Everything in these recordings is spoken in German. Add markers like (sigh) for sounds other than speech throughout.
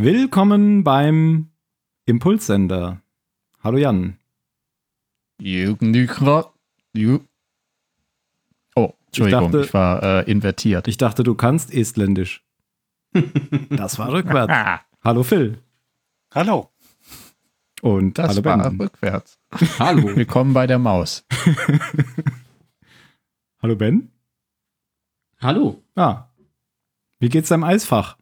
Willkommen beim Impulssender. Hallo Jan. Jürgen Nykra. Jü oh, Entschuldigung, ich, dachte- ich war äh, invertiert. Ich dachte, du kannst Estländisch. (laughs) Das war rückwärts. (laughs) Hallo Phil. Hallo. Und das hallo war Ben. rückwärts. (laughs) Hallo. Willkommen bei der Maus. Hallo Ben. Hallo. Ah. Wie geht's deinem Eisfach?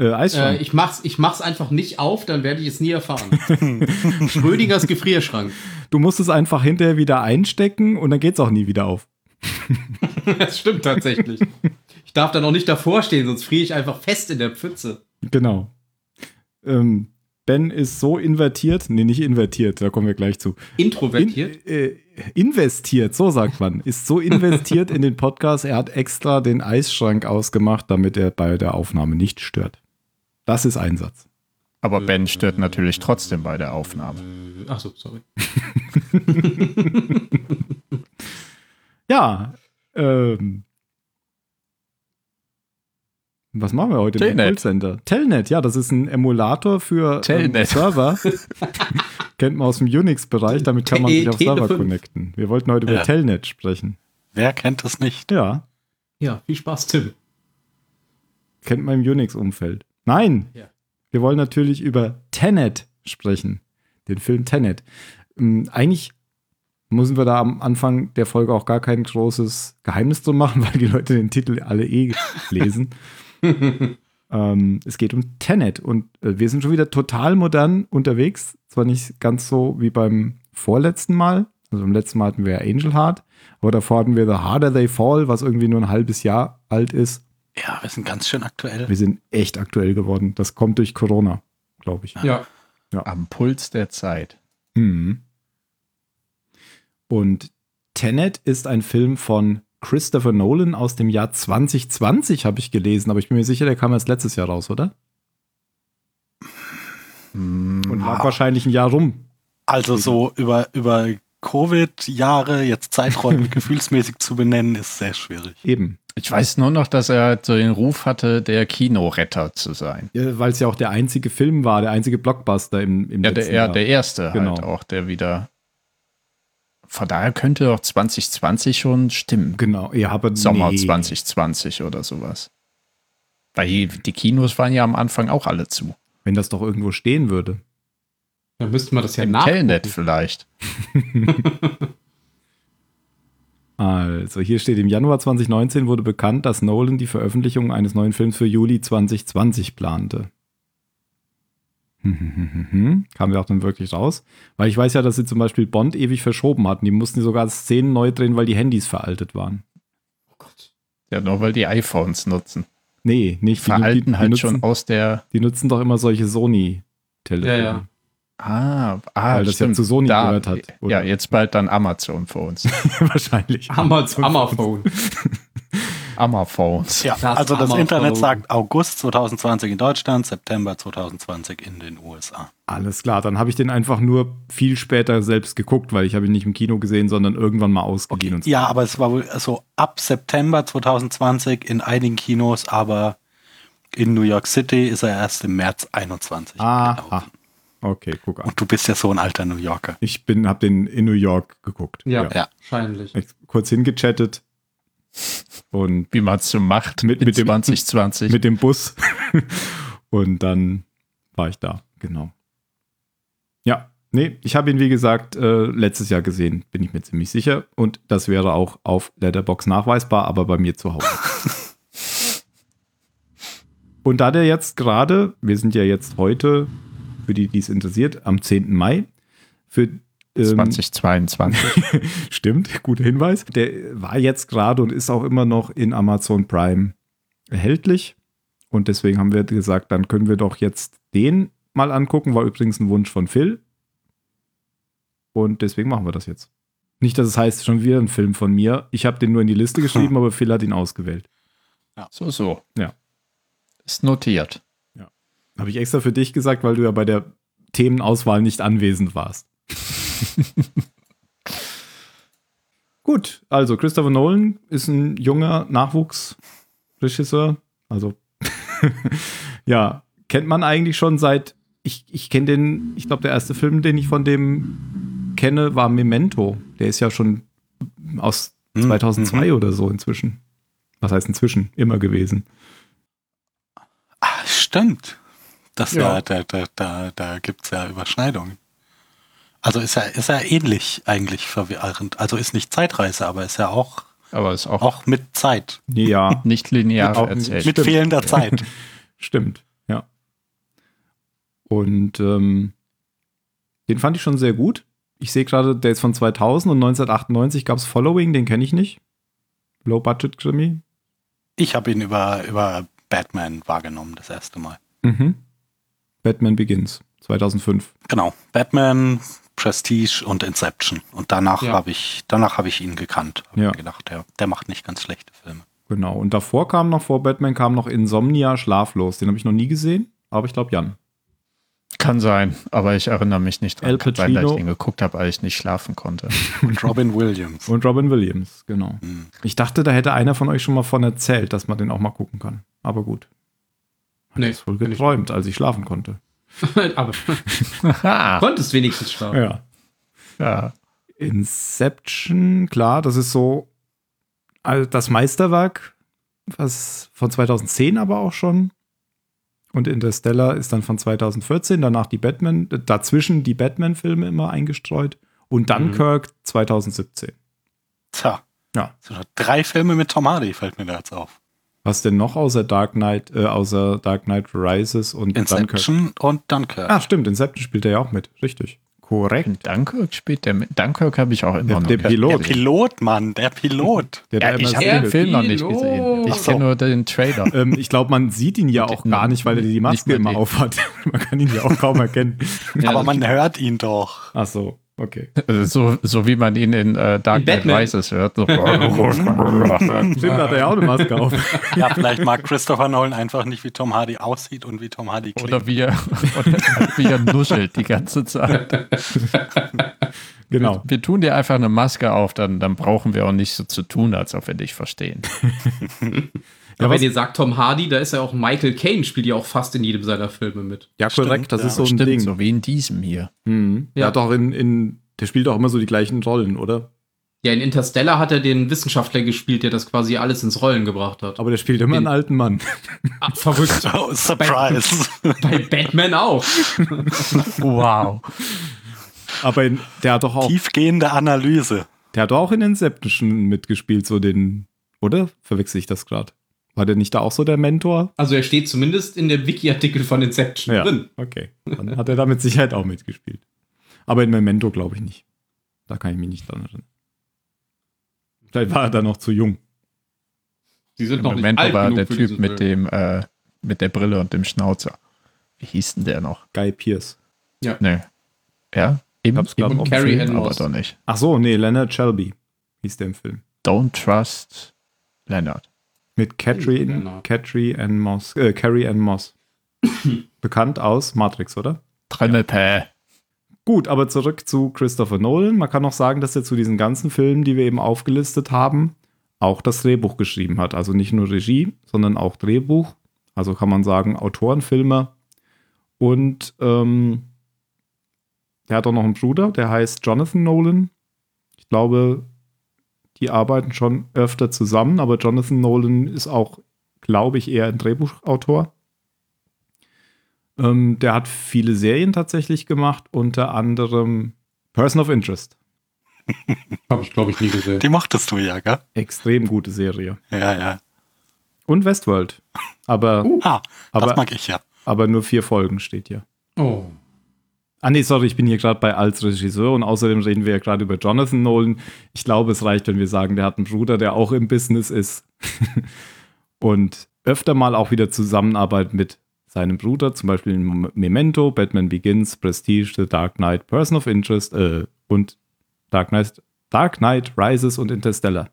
Äh, Äh, Eisschrank. ich, mach's, ich mach's einfach nicht auf, dann werde ich es nie erfahren. (laughs) Schrödingers Gefrierschrank. du musst es einfach hinterher wieder einstecken und dann geht's auch nie wieder auf. (laughs) Das stimmt tatsächlich. Ich darf dann auch nicht davor stehen, sonst friere ich einfach fest in der Pfütze. Genau. Ähm, ben ist so invertiert, nee, nicht invertiert, da kommen wir gleich zu. Introvertiert. In, äh, investiert, so sagt man. Ist so investiert in den Podcast, er hat extra den Eisschrank ausgemacht, damit er bei der Aufnahme nicht stört. Das ist Einsatz. Aber Ben stört natürlich trotzdem bei der Aufnahme. Äh, Achso, sorry. (laughs) Ja, ähm. Was machen wir heute im Telnet. Impulscenter? Telnet, ja, das ist ein Emulator für ähm, Telnet. Server. (laughs) Kennt man aus dem Unix-Bereich, damit kann man sich auf Server connecten. Wir wollten heute über. Telnet sprechen. Wer kennt es nicht? Ja, Ja, viel Spaß, Tim. kennt man im Unix-Umfeld. Nein, Ja. wir wollen natürlich über Tenet sprechen. Den Film Tenet. Ähm, eigentlich müssen wir da am Anfang der Folge auch gar kein großes Geheimnis drum machen, (laughs) weil die Leute den Titel alle eh lesen. (laughs) ähm, es geht um Tenet und äh, wir sind schon wieder total modern unterwegs. Zwar nicht ganz so wie beim vorletzten Mal. Also beim letzten Mal hatten wir Angel Heart, aber davor hatten wir The Harder They Fall, was irgendwie nur ein halbes Jahr alt ist. Ja, wir sind ganz schön aktuell. Wir sind echt aktuell geworden. Das kommt durch Corona, glaube ich. Ja. Am Puls der Zeit. Mhm. Und Tenet ist ein Film von Christopher Nolan aus dem Jahr 2020, habe ich gelesen, aber ich bin mir sicher, der kam erst letztes Jahr raus, oder? Hm, Und lag wahrscheinlich ein Jahr rum. Also so über, über Covid-Jahre jetzt Zeiträume (laughs) gefühlsmäßig zu benennen, ist sehr schwierig. Eben. Ich weiß nur noch, dass er so den Ruf hatte, der Kinoretter zu sein. Ja, Weil es ja auch der einzige Film war, der einzige Blockbuster im, im Ja, der, letzten ja, Jahr. der erste Genau. halt auch, der wieder. Von daher könnte doch 2020 schon stimmen. Genau, ja, aber Sommer nee. 2020 oder sowas. Weil die Kinos waren ja am Anfang auch alle zu. Wenn das doch irgendwo stehen würde. Dann müsste man das ja Im nach. Telnet vielleicht. (laughs) Also, hier steht, im Januar 2019 wurde bekannt, dass Nolan die Veröffentlichung eines neuen Films für Juli 2020 plante. (laughs) Kam ja auch dann wirklich raus. Weil ich weiß ja, dass sie zum Beispiel Bond ewig verschoben hatten. Die mussten sogar Szenen neu drehen, weil die Handys veraltet waren. Oh Gott. Ja, nur weil die iPhones nutzen. Nee, nicht. Die, Veralten die, die, halt nutzen, schon aus der. die nutzen doch immer solche Sony-Telefone. Ja, ja. Ah, ah Weil das ja stimmt. zu Sony Da- gehört hat, oder? Ja, jetzt bald dann Amazon Phones. (laughs) Wahrscheinlich. Amazon. Amazon. Amaphones. Ja, Das also das Amazon. Internet sagt August 2020 in Deutschland, September 2020 in den USA. Alles klar, dann habe ich den einfach nur viel später selbst geguckt, weil ich habe ihn nicht im Kino gesehen, sondern irgendwann mal ausgeliehen. und so. Ja, aber es war wohl so ab September 2020 in einigen Kinos, aber in New York City ist er erst im März 21. Aha. gelaufen. Okay, guck an. Und du bist ja so ein alter New Yorker. Ich bin, habe den in New York geguckt. Ja, Ja. wahrscheinlich. Ich kurz hingechattet und Wie man es so macht Mit- mit, mit dem- 2020. mit dem Bus (laughs) und dann war ich da, genau. Ja, nee, ich habe ihn wie gesagt äh, letztes Jahr gesehen, bin ich mir ziemlich sicher und das wäre auch auf Letterbox nachweisbar, aber bei mir zu Hause. (laughs) und da der jetzt gerade, wir sind ja jetzt heute, für die, die es interessiert, am 10. Mai, für ähm, 2022. (laughs) Stimmt, guter Hinweis. Der war jetzt gerade und ist auch immer noch in Amazon Prime erhältlich. Und deswegen haben wir gesagt, dann können wir doch jetzt den mal angucken. War übrigens ein Wunsch von Phil. Und deswegen machen wir das jetzt. Nicht, dass es heißt, schon wieder ein Film von mir. Ich habe den nur in die Liste geschrieben, (laughs) aber Phil hat ihn ausgewählt. so, so. Ja. Ist notiert. Habe ich extra für dich gesagt, weil du ja bei der Themenauswahl nicht anwesend warst. (laughs) Gut, also Christopher Nolan ist ein junger Nachwuchsregisseur. Also, (laughs) ja, kennt man eigentlich schon seit, ich, ich kenne den, ich glaube, der erste Film, den ich von dem kenne, war Memento. Der ist ja schon aus Hm, 2002 mhm. oder so inzwischen. Was heißt inzwischen? Immer gewesen. Ah, stimmt. Das Ja. ja. da, da, da, da gibt es ja Überschneidungen. Also ist ja, ist ja ähnlich eigentlich verwirrend. Also ist nicht Zeitreise, aber ist ja auch, Aber ist auch, auch mit Zeit. Ja, (laughs) nicht linear Auch erzählt. Mit Stimmt. fehlender Zeit. (laughs) stimmt. Ja. Und ähm, den fand ich schon sehr gut. Ich sehe gerade, der ist von 2000 und 1998 gab es Following, den kenne ich nicht. Low-Budget-Krimi. Ich habe ihn über, über Batman wahrgenommen, das erste Mal. Mhm. Batman Begins, 2005. Genau. Batman, Prestige und Inception. Und danach Ja. habe ich, danach habe ich ihn gekannt. Hab Ja. mir gedacht, der, der macht nicht ganz schlechte Filme. Genau. Und davor kam noch, vor Batman kam noch Insomnia, Schlaflos. Den habe ich noch nie gesehen, aber ich glaube Jan. Kann sein, aber ich erinnere mich nicht dran. Dass Pacino. ich den geguckt habe, weil ich nicht schlafen konnte. (laughs) Und Robin Williams. Und Robin Williams, genau. Hm. Ich dachte, da hätte einer von euch schon mal von erzählt, dass man den auch mal gucken kann. Aber gut. Hat Nee, das wohl geträumt, als ich schlafen konnte. (laughs) Aber (laughs) konntest wenigstens schlafen. Ja. ja. Inception, klar, das ist so also das Meisterwerk, was von 2010 aber auch schon. Und Interstellar ist dann von 2014, danach die Batman, äh, dazwischen die Batman-Filme immer eingestreut. Und Dunkirk 2017. Tja. Ja. So, drei Filme mit Tom Hardy fällt mir da jetzt auf. Was denn noch außer Dark Knight, äh, außer Dark Knight Rises und Dunkirk? Inception und Dunkirk. Ah, stimmt, Inception spielt er ja auch mit. Richtig. Korrekt. In Dunkirk spielt der mit. Dunkirk habe ich auch immer Der- noch der Pilot. Der. Pilot, Mann, der Pilot. Der Ja, da ich habe Der den Film noch nicht gesehen. Ich so. kenne nur den Trailer. (laughs) ähm, ich glaube, man sieht ihn ja auch gar nicht, weil er die Maske immer den. aufhat. (laughs) Man kann ihn ja auch kaum erkennen. Ja, Aber man hört ihn doch. Ach so, okay. Also so, so wie man ihn in äh, Dark Knight. Rises hört. So. (laughs) Stimmt, hat er ja auch eine Maske auf. Ja, vielleicht mag Christopher Nolan einfach nicht, wie Tom Hardy aussieht und wie Tom Hardy klingt. Oder wie er, (laughs) oder wie er nuschelt die ganze Zeit. (laughs) Genau. Wir tun dir einfach eine Maske auf, dann, dann brauchen wir auch nicht so zu tun, als ob wir dich verstehen. Aber was- wenn ihr sagt Tom Hardy, da ist ja auch Michael Caine, spielt ja auch fast in jedem seiner Filme mit. Ja, korrekt, Stimmt, das ja. ist so ein Stimmt, Ding. so wie in diesem hier. Mhm. Der Ja. hat auch in, in, der spielt auch immer so die gleichen Rollen, oder? Ja, in Interstellar hat er den Wissenschaftler gespielt, der das quasi alles ins Rollen gebracht hat. Aber der spielt immer einen In- alten Mann. Ah, verrückt. (laughs) Oh, Surprise. Bei Batman auch. (laughs) Wow. Aber in, der hat doch auch, Tiefgehende Analyse. der hat doch auch in Inception mitgespielt, so den, oder? Verwechsel ich das gerade? War der nicht da auch so der Mentor? Also er steht zumindest in dem Wiki-Artikel von Inception drin. Okay. Dann hat er da mit (laughs) Sicherheit auch mitgespielt. Aber in Memento glaube ich nicht. Da kann ich mich nicht dran erinnern. Vielleicht war er da noch zu jung. Sie sind Im noch Moment nicht alt war genug der für Typ mit Film. dem, äh, mit der Brille und dem Schnauzer. Wie hieß denn der noch? Guy Pierce. Nee. Ja? Eben, hab's grad eben auf im Carrie Film, aber doch nicht. Ach so, nee, Leonard Shelby hieß der im Film. Don't trust Leonard. Mit Catherine, Leonard. Catherine Ann Moss, äh, Carrie Ann Moss. (laughs) Bekannt aus Matrix, oder? Tremmelpä. Gut, aber zurück zu Christopher Nolan. Man kann auch sagen, dass er zu diesen ganzen Filmen, die wir eben aufgelistet haben, auch das Drehbuch geschrieben hat. Also nicht nur Regie, sondern auch Drehbuch. Also kann man sagen, Autorenfilmer. Und ähm, der hat auch noch einen Bruder, der heißt Jonathan Nolan. Ich glaube, die arbeiten schon öfter zusammen, aber Jonathan Nolan ist auch, glaube ich, eher ein Drehbuchautor. Ähm, der hat viele Serien tatsächlich gemacht, unter anderem Person of Interest. (laughs) Habe ich, glaube ich, nie gesehen. Die mochtest du ja, gell? Extrem gute Serie. Ja, ja. Und Westworld. Aber, (laughs) Ah, Aber- das mag ich ja. aber nur vier Folgen steht hier. Oh. Ah nee, sorry, ich bin hier gerade bei als Regisseur und außerdem reden wir ja gerade über Jonathan Nolan. Ich glaube, es reicht, wenn wir sagen, der hat einen Bruder, der auch im Business ist. (laughs) und öfter mal auch wieder Zusammenarbeit mit seinem Bruder, zum Beispiel in Memento, Batman Begins, Prestige, The Dark Knight, Person of Interest äh, und Dark Knight, Dark Knight Rises und Interstellar.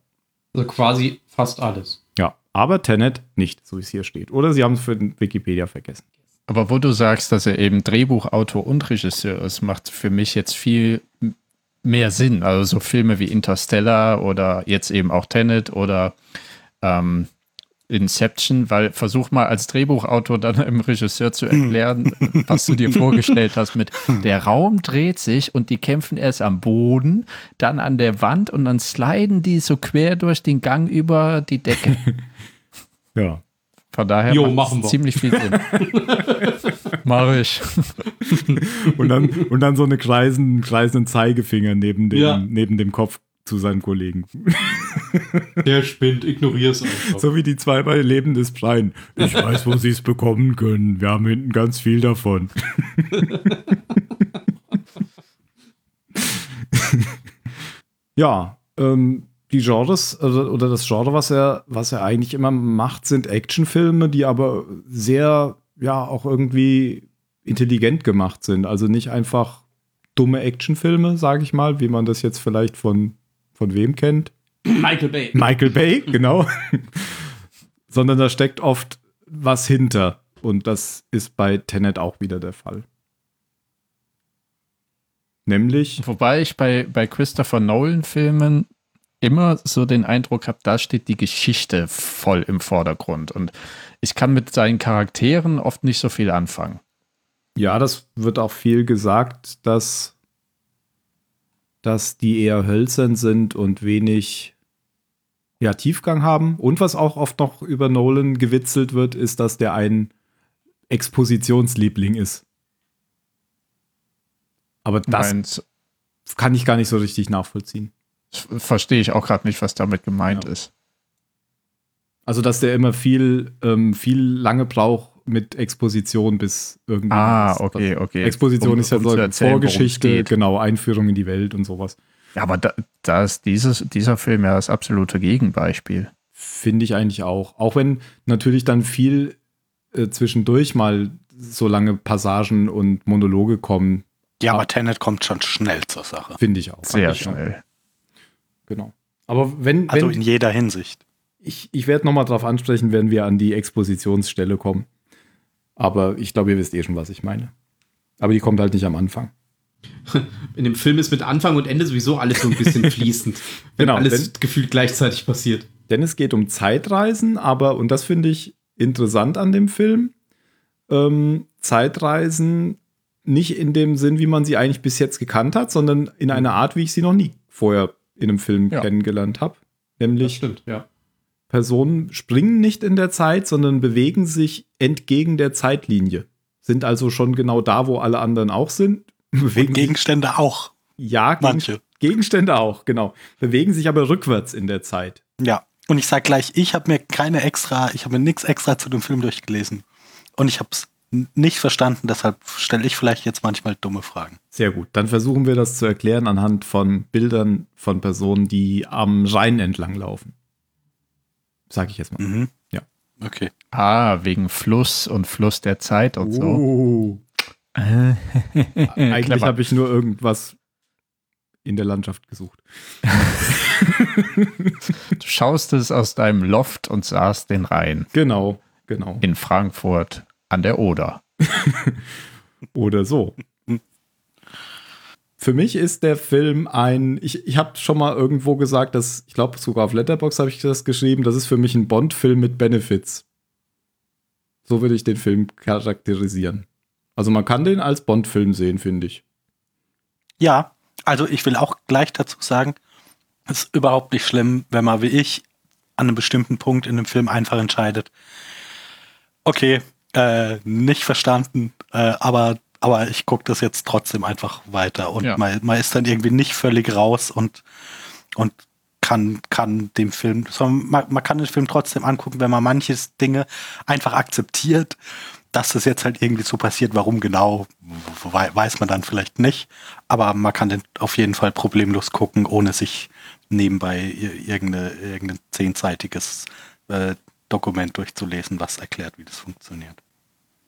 Also quasi fast alles. Ja, aber Tenet nicht, so wie es hier steht. Oder sie haben es für Wikipedia vergessen. Aber wo du sagst, dass er eben Drehbuchautor und Regisseur ist, macht für mich jetzt viel mehr Sinn. Also so Filme wie Interstellar oder jetzt eben auch Tenet oder ähm, Inception, weil versuch mal als Drehbuchautor dann im Regisseur zu erklären, (laughs) was du dir vorgestellt hast mit der Raum dreht sich und die kämpfen erst am Boden, dann an der Wand und dann sliden die so quer durch den Gang über die Decke. (laughs) Ja. Von daher Jo, machen wir. ziemlich viel Sinn. (laughs) Mach ich. (laughs) Und dann, und dann so eine kreisenden, kreisenden Zeigefinger neben dem, Ja. neben dem Kopf zu seinem Kollegen. (laughs) Der spinnt, ignorier's einfach. So wie die zwei bei Leben des Brian. Ich weiß, wo sie es bekommen können. Wir haben hinten ganz viel davon. ja, ähm, die Genres oder, oder das Genre, was er, was er eigentlich immer macht, sind Actionfilme, die aber sehr, ja, auch irgendwie intelligent gemacht sind. Also nicht einfach dumme Actionfilme, sage ich mal, wie man das jetzt vielleicht von, von wem kennt. Michael Bay. Michael Bay, (laughs) genau. Sondern da steckt oft was hinter. Und das ist bei Tenet auch wieder der Fall. Nämlich, Wobei ich bei, bei Christopher Nolan-Filmen immer so den Eindruck habe, da steht die Geschichte voll im Vordergrund. Und ich kann mit seinen Charakteren oft nicht so viel anfangen. ja, das wird auch viel gesagt, dass, dass die eher hölzern sind und wenig ja, Tiefgang haben. Und was auch oft noch über Nolan gewitzelt wird, ist, dass der ein Expositionsliebling ist. Aber das Meins kann ich gar nicht so richtig nachvollziehen. Verstehe ich auch gerade nicht, was damit gemeint Ja. ist. Also, dass der immer viel, ähm, viel lange braucht mit Exposition bis irgendwie. Ah, was- okay, okay. Exposition Um- ist ja um so erzählen, Vorgeschichte, genau, Einführung in die Welt und sowas. Ja, aber da, da ist dieses, dieser Film ja das absolute Gegenbeispiel. Finde ich eigentlich auch. Auch wenn natürlich dann viel äh, zwischendurch mal so lange Passagen und Monologe kommen, Ja, aber Tenet kommt schon schnell zur Sache. finde ich auch. Sehr schnell. Genau. Aber wenn, Also wenn in jeder Hinsicht. ich, ich werde nochmal drauf ansprechen, wenn wir an die Expositionsstelle kommen. Aber ich glaube, ihr wisst eh schon, was ich meine. Aber die kommt halt nicht am Anfang. (laughs) In dem Film ist mit Anfang und Ende sowieso alles so ein bisschen (laughs) fließend. wenn Genau, alles wenn- gefühlt gleichzeitig passiert. Denn es geht um Zeitreisen, aber, und das finde ich interessant an dem Film, ähm, Zeitreisen nicht in dem Sinn, wie man sie eigentlich bis jetzt gekannt hat, sondern in einer Art, wie ich sie noch nie vorher in einem Film Ja. kennengelernt habe. Das Nämlich stimmt, ja. Personen springen nicht in der Zeit, sondern bewegen sich entgegen der Zeitlinie. Sind also schon genau da, wo alle anderen auch sind. (laughs) Bewegen Und sich, Gegenstände auch. ja, Manche. Gegenstände auch, genau. Bewegen sich aber rückwärts in der Zeit. Ja. Und ich sag gleich, ich habe mir keine extra, ich habe mir nichts extra zu dem Film durchgelesen. Und ich habe es nicht verstanden, deshalb stelle ich vielleicht jetzt manchmal dumme Fragen. Sehr gut. Dann versuchen wir das zu erklären anhand von Bildern von Personen, die am Rhein entlang laufen. Sag ich jetzt mal. Mhm. Ja. Okay. Ah, wegen Fluss und Fluss der Zeit und so. Oh. Äh, (laughs) Eigentlich habe ich nur irgendwas in der Landschaft gesucht. Du schaust es aus deinem Loft und sahst den Rhein Genau, genau. in Frankfurt an der Oder. (laughs) Oder so. Für mich ist der Film ein, ich, ich habe schon mal irgendwo gesagt, dass, ich glaube sogar auf Letterbox habe ich das geschrieben, das ist für mich ein Bond-Film mit Benefits. So würde ich den Film charakterisieren. Also man kann den als Bond-Film sehen, finde ich. Ja, also ich will auch gleich dazu sagen, es ist überhaupt nicht schlimm, wenn man wie ich an einem bestimmten Punkt in dem Film einfach entscheidet, okay, äh, nicht verstanden, äh, aber, aber ich gucke das jetzt trotzdem einfach weiter und Ja. man, man ist dann irgendwie nicht völlig raus und, und kann, kann dem Film, man, man kann den Film trotzdem angucken, wenn man manches Dinge einfach akzeptiert, dass das jetzt halt irgendwie so passiert, warum genau, wei- weiß man dann vielleicht nicht, aber man kann den auf jeden Fall problemlos gucken, ohne sich nebenbei ir- irgendeine, irgendein zehnseitiges äh, Dokument durchzulesen, was erklärt, wie das funktioniert.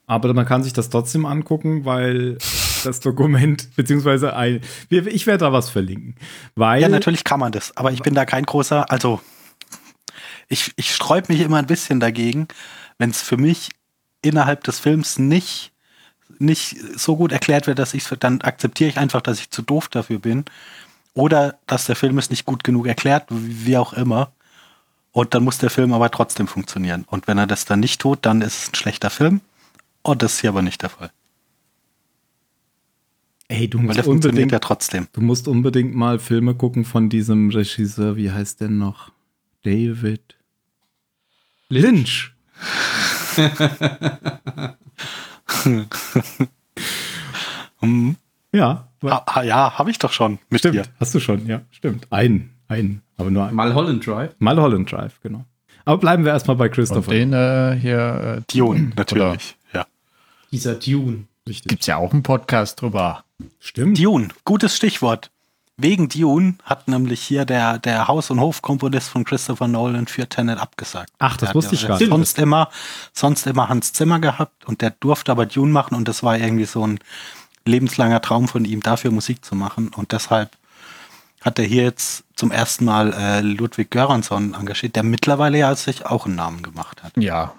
Aber man kann sich das trotzdem angucken, weil das Dokument, (laughs) beziehungsweise ein, ich werde da was verlinken. Weil, Ja, natürlich kann man das, aber ich bin da kein großer, also ich, ich sträub mich immer ein bisschen dagegen, wenn es für mich innerhalb des Films nicht, nicht so gut erklärt wird, dass ich dann akzeptiere ich einfach, dass ich zu doof dafür bin. Oder dass der Film es nicht gut genug erklärt, wie auch immer. Und dann muss der Film aber trotzdem funktionieren. Und wenn er das dann nicht tut, dann ist es ein schlechter Film. Und das ist hier aber nicht der Fall. Ey, du Weil musst der funktioniert unbedingt, ja trotzdem. du musst unbedingt mal Filme gucken von diesem Regisseur, wie heißt der noch? David Lynch. (laughs) Hm. Ja, Ha, ha, ja, habe ich doch schon mit stimmt. dir. Hast du schon, ja, stimmt. Einen, einen, aber nur einen. Mulholland Drive. Mulholland Drive, genau. Aber bleiben wir erstmal bei Und Christopher. den äh, hier äh, Dune, natürlich. Dieser Dune. Richtig. gibt es ja auch einen Podcast drüber. Stimmt. Dune, gutes Stichwort. Wegen Dune hat nämlich hier der, der Haus- und Hofkomponist von Christopher Nolan für Tenet abgesagt. Ach, das Der wusste ich gar nicht. Sonst immer, sonst immer Hans Zimmer gehabt und der durfte aber Dune machen und das war irgendwie so ein lebenslanger Traum von ihm, dafür Musik zu machen und deshalb hat er hier jetzt zum ersten Mal äh, Ludwig Göransson engagiert, der mittlerweile ja sich auch einen Namen gemacht hat. Ja,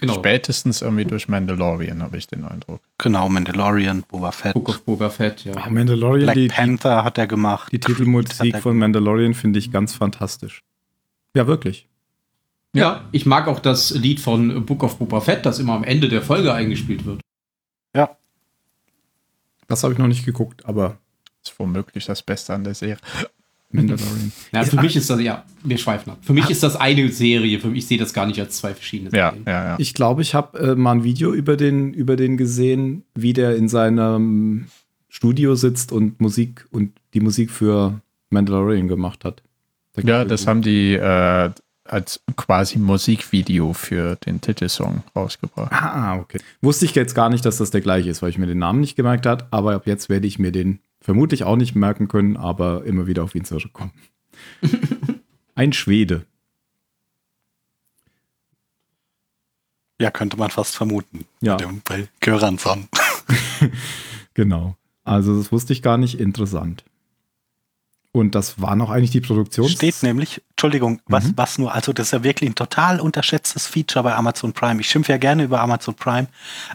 Genau. spätestens irgendwie durch Mandalorian habe ich den Eindruck. Genau, Mandalorian, Boba Fett, Book of Boba Fett, ja. Ah, Mandalorian, Black die, Panther hat er gemacht. die Titelmusik von Mandalorian finde ich ganz fantastisch. Ja, wirklich. Ja, ich mag auch das Lied von Book of Boba Fett, das immer am Ende der Folge eingespielt wird. Ja, Das habe ich noch nicht geguckt, aber Das ist womöglich das Beste an der Serie. Mandalorian. (laughs) Ja, für mich ist das, ja, wir schweifen ab. Für mich ist das eine Serie. Für mich, ich sehe das gar nicht als zwei verschiedene Ja, Serien. ja, ja. Ich glaube, ich habe äh, mal ein Video über den, über den gesehen, wie der in seinem Studio sitzt und Musik und die Musik für Mandalorian gemacht hat. Da Ja, das haben die äh, als quasi Musikvideo für den Titelsong rausgebracht. Ah, okay. Wusste ich jetzt gar nicht, dass das der gleiche ist, weil ich mir den Namen nicht gemerkt habe. Aber ab jetzt werde ich mir den vermutlich auch nicht merken können, aber immer wieder auf ihn zurückkommen. (laughs) Ein Schwede. ja, könnte man fast vermuten. Ja. Bei, Göransson. (laughs) Genau. Also das wusste ich gar nicht. Interessant. Und das war noch eigentlich die Produktion. Steht nämlich, Entschuldigung, was, Mhm. was nur, also das ist ja wirklich ein total unterschätztes Feature bei Amazon Prime. Ich schimpfe ja gerne über Amazon Prime,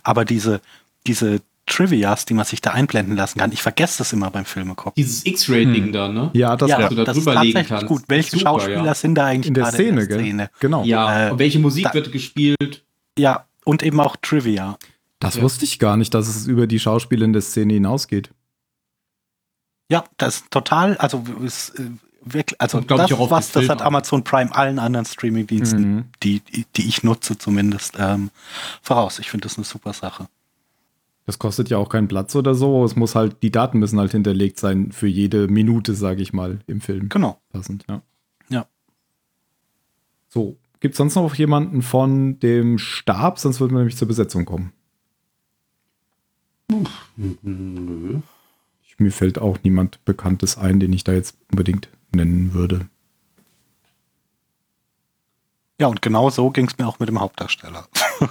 aber diese, diese Trivias, die man sich da einblenden lassen kann, ich vergesse das immer beim Filme gucken. Dieses X-Ray-Ding Hm. da, ne? Ja, das ja, da das ist tatsächlich kannst. gut. Welche Super, Schauspieler ja. sind da eigentlich in der gerade Szene, in der gell? Szene? Genau. Ja, Äh, und welche Musik da- wird gespielt? Ja, und eben auch Trivia. Das Ja. wusste ich gar nicht, dass es über die Schauspieler in der Szene hinausgeht. Ja, das ist total, also ist, äh, wirklich, also Und das, ich was, das hat. Amazon Prime allen anderen Streaming-Diensten, Mhm. die, die, die ich nutze zumindest, ähm, voraus. Ich finde das eine super Sache. Das kostet ja auch keinen Platz oder so. Es muss halt, die Daten müssen halt hinterlegt sein für jede Minute, sage ich mal, im Film. Genau. Passend, ja. Ja. So, gibt es sonst noch jemanden von dem Stab? Sonst würden wir nämlich zur Besetzung kommen. Nö. Ich, mir fällt auch niemand Bekanntes ein, den ich da jetzt unbedingt nennen würde. Ja, und genau so ging es mir auch mit dem Hauptdarsteller. (laughs)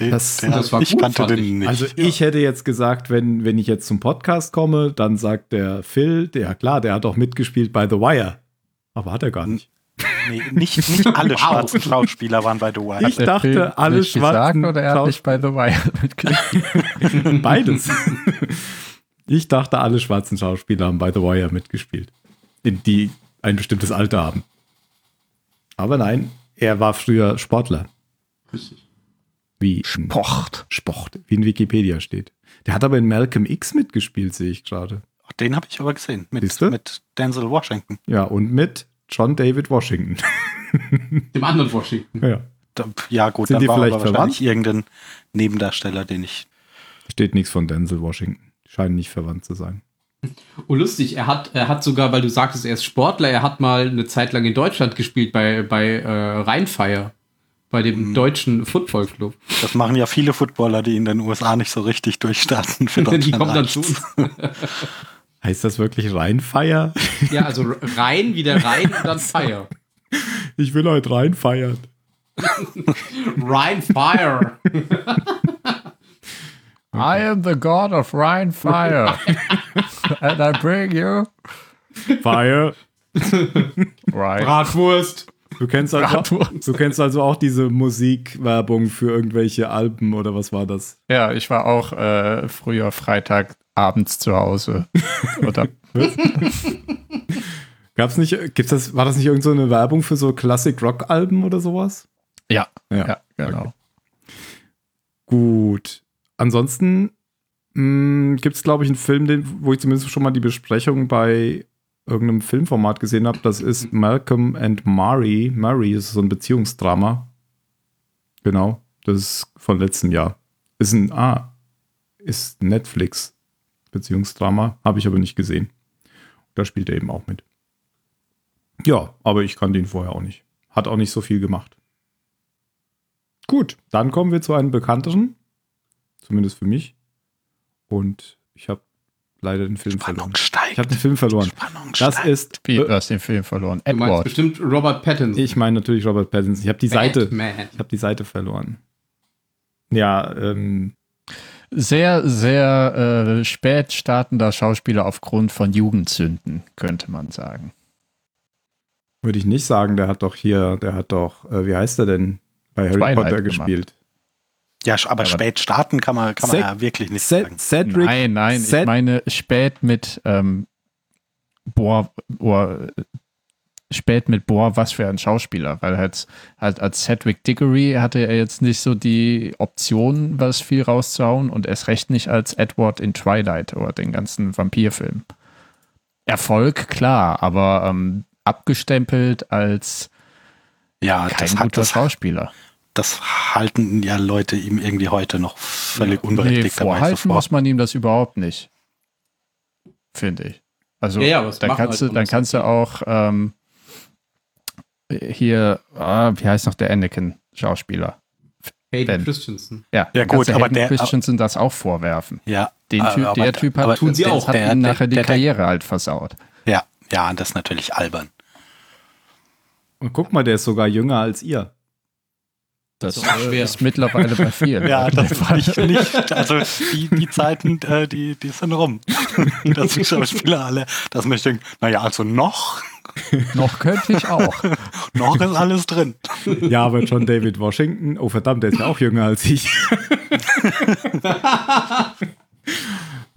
Den, Das- der, das war ich gut, kannte den ich. nicht. Also ich hätte jetzt gesagt, wenn, wenn ich jetzt zum Podcast komme, dann sagt der Phil, der klar, der hat auch mitgespielt bei The Wire. Aber hat er gar nicht. nee, nicht, nicht (laughs) alle Wow. schwarzen Schauspieler waren bei The Wire. Ich dachte, Film alle nicht gesagt schwarzen oder er hat nicht bei The Wire mitgespielt. (laughs) Beides. ich dachte, alle schwarzen Schauspieler haben bei The Wire mitgespielt. In die ein bestimmtes Alter haben. Aber nein, er war früher Sportler. Richtig. Wie Sport. Sport, wie in Wikipedia steht. Der hat aber in Malcolm X mitgespielt, sehe ich gerade. Den habe ich aber gesehen. Mit, mit Denzel Washington. Ja, und mit John David Washington. (laughs) Dem anderen Washington. ja. Da, ja, gut, Sind dann die war vielleicht aber wahrscheinlich irgendein Nebendarsteller, den ich. Steht nichts von Denzel Washington. Scheinen nicht verwandt zu sein. Oh, lustig, er hat, er hat sogar, weil du sagtest, er ist Sportler, er hat mal eine Zeit lang in Deutschland gespielt bei, bei äh, Rheinfeier, bei dem deutschen Footballclub. Das machen ja viele Footballer, die in den USA nicht so richtig durchstarten. Für (laughs) Die kommen dann zu uns. (laughs) Heißt das wirklich Rheinfeier? (laughs) Ja, also rein wie der Rhein und dann Feier. Ich will heute reinfeiern. Rhein Fire. I am the god of Rhine fire. And I bring you Fire. Rhine. Bratwurst. Du kennst, also, du kennst also auch diese Musikwerbung für irgendwelche Alben oder was war das? Ja, ich war auch äh, früher Freitag abends zu Hause. (laughs) Oder Gab's nicht, gibt's das, war das nicht irgend so eine Werbung für so Classic-Rock-Alben oder sowas? Ja, Ja. ja, genau. Okay. Gut. Ansonsten gibt es, glaube ich, einen Film, den, wo ich zumindest schon mal die Besprechung bei irgendeinem Filmformat gesehen habe. Das ist Malcolm and Murray. Murray ist so ein Beziehungsdrama. Genau. Das ist von letztem Jahr. Ist ein, ah, ist Netflix Beziehungsdrama. Habe ich aber nicht gesehen. Da spielt er eben auch mit. Ja, aber ich kannte ihn vorher auch nicht. Hat auch nicht so viel gemacht. Gut, dann kommen wir zu einem bekannteren. Zumindest für mich. Und ich habe leider den Film verloren. Spannung steigt. Ich habe den Film verloren. Spannung Das steigt. ist. Wie, du hast den Film verloren. Du meinst Edward. bestimmt Robert Pattinson. ich meine natürlich Robert Pattinson. Ich habe die Seite. Batman. Ich habe die Seite verloren. Ja, ähm, Sehr, sehr äh, spät startender Schauspieler aufgrund von Jugendsünden, könnte man sagen. würde ich nicht sagen. Der hat doch hier, der hat doch, äh, wie heißt er denn? Bei Harry Twilight Potter gemacht. gespielt. Ja, aber Aber- spät starten kann man, kann man ja wirklich nicht Ced- sagen. Cedric. nein, nein, Ced- ich meine spät mit ähm, boah, boah, spät mit boah, was für ein Schauspieler, weil halt, halt als Cedric Diggory hatte er jetzt nicht so die Option, was viel rauszuhauen und erst recht nicht als Edward in Twilight oder den ganzen Vampirfilm. Erfolg, klar, aber ähm, abgestempelt als Ja, kein das, hat, guter das, Schauspieler. Das halten ja Leute ihm irgendwie heute noch völlig unberechtigt nee, dabei vorhalten vor. muss man ihm das überhaupt nicht. Finde ich. Also, Ja, ja, dann kannst, halt du, dann kannst du auch ähm, hier, ah, wie heißt noch der Anakin-Schauspieler? Hayden Ben. Christensen. Ja, Ja, gut, aber Hayden der- Christensen das auch vorwerfen. Ja, Den typ, aber- der Typ hat, aber tun sie der auch. hat Der- ihm der- nachher die der- Karriere halt versaut. Ja, ja, das ist natürlich albern. Und guck mal, der ist sogar jünger als ihr. Das schwer. ist mittlerweile bei vielen. (laughs) Ja, das ist Fall. nicht, (laughs) also die, die Zeiten, äh, die, die sind rum. (laughs) Dass die Schauspieler alle, dass man denkt, naja, also noch, Noch könnte ich auch. noch ist alles drin. Ja, aber John David Washington, oh verdammt, der ist ja auch jünger als ich.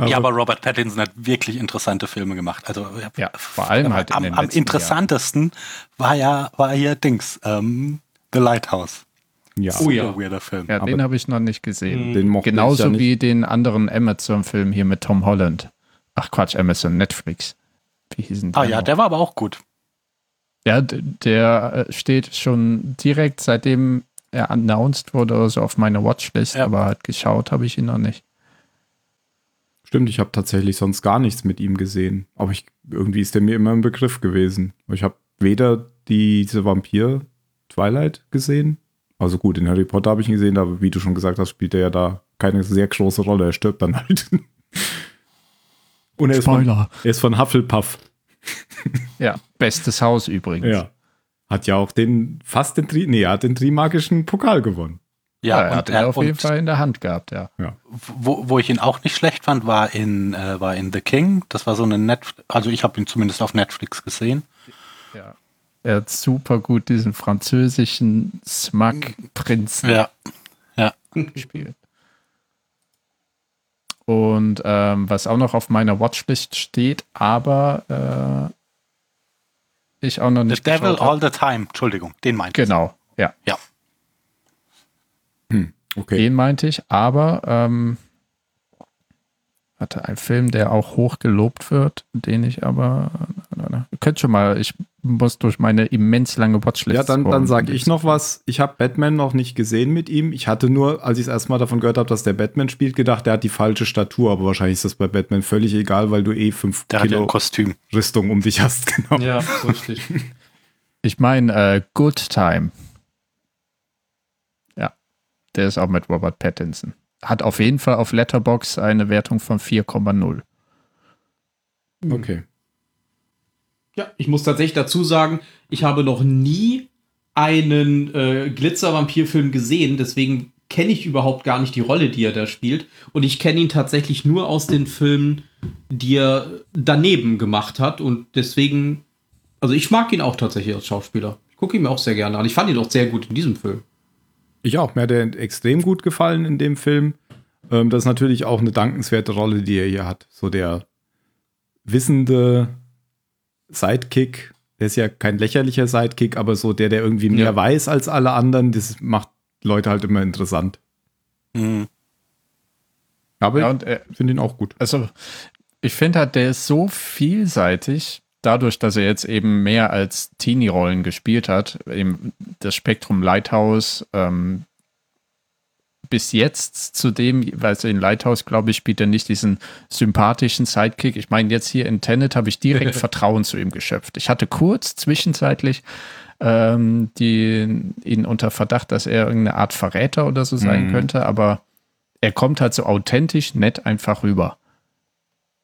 ja, aber Robert Pattinson hat wirklich interessante Filme gemacht. Also Ja, vor allem halt in am, den am interessantesten war ja war hier Dings, ähm, The Lighthouse. Ja, Oh ja. Weirder Film. Ja, den habe ich noch nicht gesehen. den mochte ich Genauso ja nicht. wie den anderen Amazon-Film hier mit Tom Holland. Ach Quatsch, Amazon, Netflix. Wie hießen die? Ah ja, noch? der war aber auch gut. Ja, der äh, steht schon direkt, seitdem er announced wurde, oder so auf meiner Watchlist, Ja. aber halt geschaut habe ich ihn noch nicht. Stimmt, ich habe tatsächlich sonst gar nichts mit ihm gesehen. Aber ich, irgendwie ist der mir immer ein Begriff gewesen. Ich habe weder diese Vampir Twilight gesehen. Also gut, in Harry Potter habe ich ihn gesehen, aber wie du schon gesagt hast, spielt er ja da keine sehr große Rolle. Er stirbt dann halt. (laughs) Und er ist, von, er ist von Hufflepuff. Ja, bestes Haus übrigens. Ja. Hat ja auch den, fast den, Tri nee, er hat den Trimagischen Pokal gewonnen. Ja, Ja, er hat er, auf jeden Fall in der Hand gehabt, ja. wo, wo ich ihn auch nicht schlecht fand, war in, äh, war in The King. Das war so eine Net, also ich habe ihn zumindest auf Netflix gesehen. ja. Er hat super gut diesen französischen Smug-Prinzen Ja, gespielt. Und ähm, was auch noch auf meiner Watchlist steht, aber äh, ich auch noch The nicht Devil geschaut hab. All the Time. Entschuldigung, den meinte ich. Genau, ja. Ja. Okay. Den meinte ich, aber ähm, hatte ein Film, der auch hoch gelobt wird, den ich aber ihr könnt schon mal, ich muss durch meine immens lange Watchlist. Ja, dann, dann sage ich noch was. Ich habe Batman noch nicht gesehen mit ihm. Ich hatte nur, als ich das erste Mal davon gehört habe, dass der Batman spielt, gedacht, der hat die falsche Statur. Aber wahrscheinlich ist das bei Batman völlig egal, weil du eh fünf Der hat ja Kilo ein Kostüm. Rüstung um dich hast. (laughs) Genau. Ja, so richtig. (laughs) Ich meine, äh, Good Time. Ja, der ist auch mit Robert Pattinson. Hat auf jeden Fall auf Letterbox eine Wertung von 4,0. Okay. Ja, ich muss tatsächlich dazu sagen, ich habe noch nie einen äh, Glitzer-Vampir-Film gesehen, deswegen kenne ich überhaupt gar nicht die Rolle, die er da spielt. Und ich kenne ihn tatsächlich nur aus den Filmen, die er daneben gemacht hat. Und deswegen, also ich mag ihn auch tatsächlich als Schauspieler. Ich gucke ihn mir auch sehr gerne an. Ich fand ihn auch sehr gut in diesem Film. Ich auch. Mir hat er extrem gut gefallen in dem Film. Ähm, das ist natürlich auch eine dankenswerte Rolle, die er hier hat. So der wissende Sidekick der ist ja kein lächerlicher Sidekick, aber so der, der irgendwie mehr Ja. weiß als alle anderen, das macht Leute halt immer interessant. Mhm. Aber Ja, und er, ich finde ihn auch gut. also ich finde halt, der ist so vielseitig, dadurch, dass er jetzt eben mehr als Teenie-Rollen gespielt hat, eben das Spektrum Lighthouse, ähm, bis jetzt zu dem, weil in Lighthouse, glaube ich, spielt er nicht diesen sympathischen Sidekick. Ich meine, jetzt hier in Tenet habe ich direkt (laughs) Vertrauen zu ihm geschöpft. Ich hatte kurz zwischenzeitlich ähm, die, ihn unter Verdacht, dass er irgendeine Art Verräter oder so sein Mhm. könnte, aber er kommt halt so authentisch nett einfach rüber.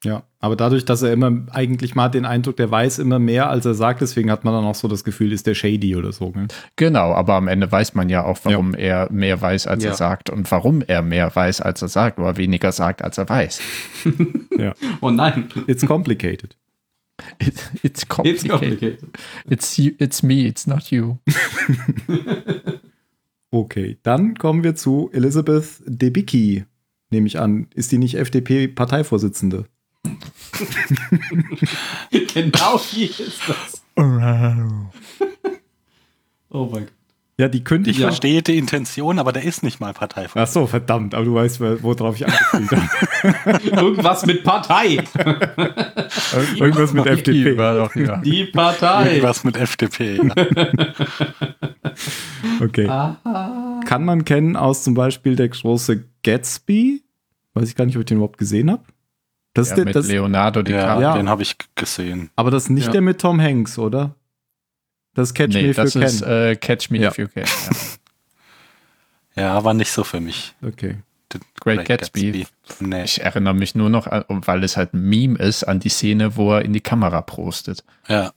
Ja, aber dadurch, dass er immer, eigentlich mal den Eindruck, der weiß immer mehr, als er sagt, deswegen hat man dann auch so das Gefühl, ist der shady oder so. Ne? Genau, aber am Ende weiß man ja auch, warum er mehr weiß, als Ja. er sagt und warum er mehr weiß, als er sagt, oder weniger sagt, als er weiß. (laughs) Ja. Oh nein. It's complicated. It, it's It's complicated. complicated. It's, you, it's me, it's not you. (laughs) Okay, dann kommen wir zu Elizabeth Debicki, nehme ich an. Ist die nicht FDP-Parteivorsitzende? (laughs) genau wie ist das. Oh mein Gott. Ja, die könnte Ich ich. Ja. verstehe die Intention, aber der ist nicht mal Parteivorsitzender. Ach so, verdammt, aber du weißt, worauf ich angespielt habe. (laughs) Irgendwas mit Partei. (laughs) Irgendwas mit FDP. War doch, ja. Die Partei. Irgendwas mit FDP. Ja. Okay. Kann man kennen aus zum Beispiel der große Gatsby? Weiß ich gar nicht, ob ich den überhaupt gesehen habe. Das ist Ja, der, mit das, Leonardo ja, DiCaprio. Ja. den habe ich gesehen. aber das ist nicht Ja. der mit Tom Hanks, oder? Das ist Catch Nee, Me If das You ist Can. äh, Catch Me Ja. If You Can. Ja. (laughs) Ja, war nicht so für mich. okay. The Great Gatsby. Nee. Ich erinnere mich nur noch, an, weil es halt ein Meme ist, an die Szene, wo er in die Kamera prostet. Ja.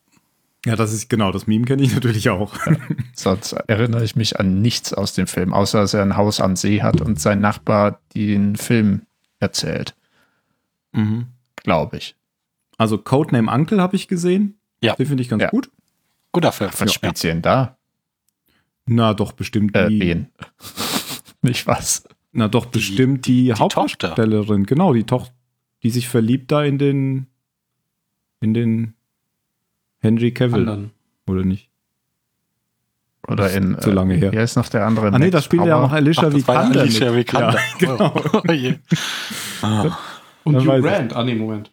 Ja, das ist genau, das Meme kenne ich (laughs) natürlich auch. Sonst erinnere ich mich an nichts aus dem Film, außer dass er ein Haus am See hat und sein Nachbar den Film erzählt, mhm. glaube ich. Also Codename Uncle habe ich gesehen. Ja. Den finde ich ganz Ja. gut. Guter Film. Was spielt sie denn da? Na doch, bestimmt Äh, die. wen? (laughs) Nicht was. Na doch, bestimmt die, die Hauptdarstellerin. Genau, die Tochter, die sich verliebt da in den in den Henry Cavill, Anderen. oder nicht? Oder in. zu lange her. Wie heißt noch der andere? Ah nee, da spielt ja noch Alicia Vikander. Alicia. Vikander. Ja, (laughs) genau. Oh, oh je. (laughs) Ah. Und Hugh. Grant. Ah, nee, Moment.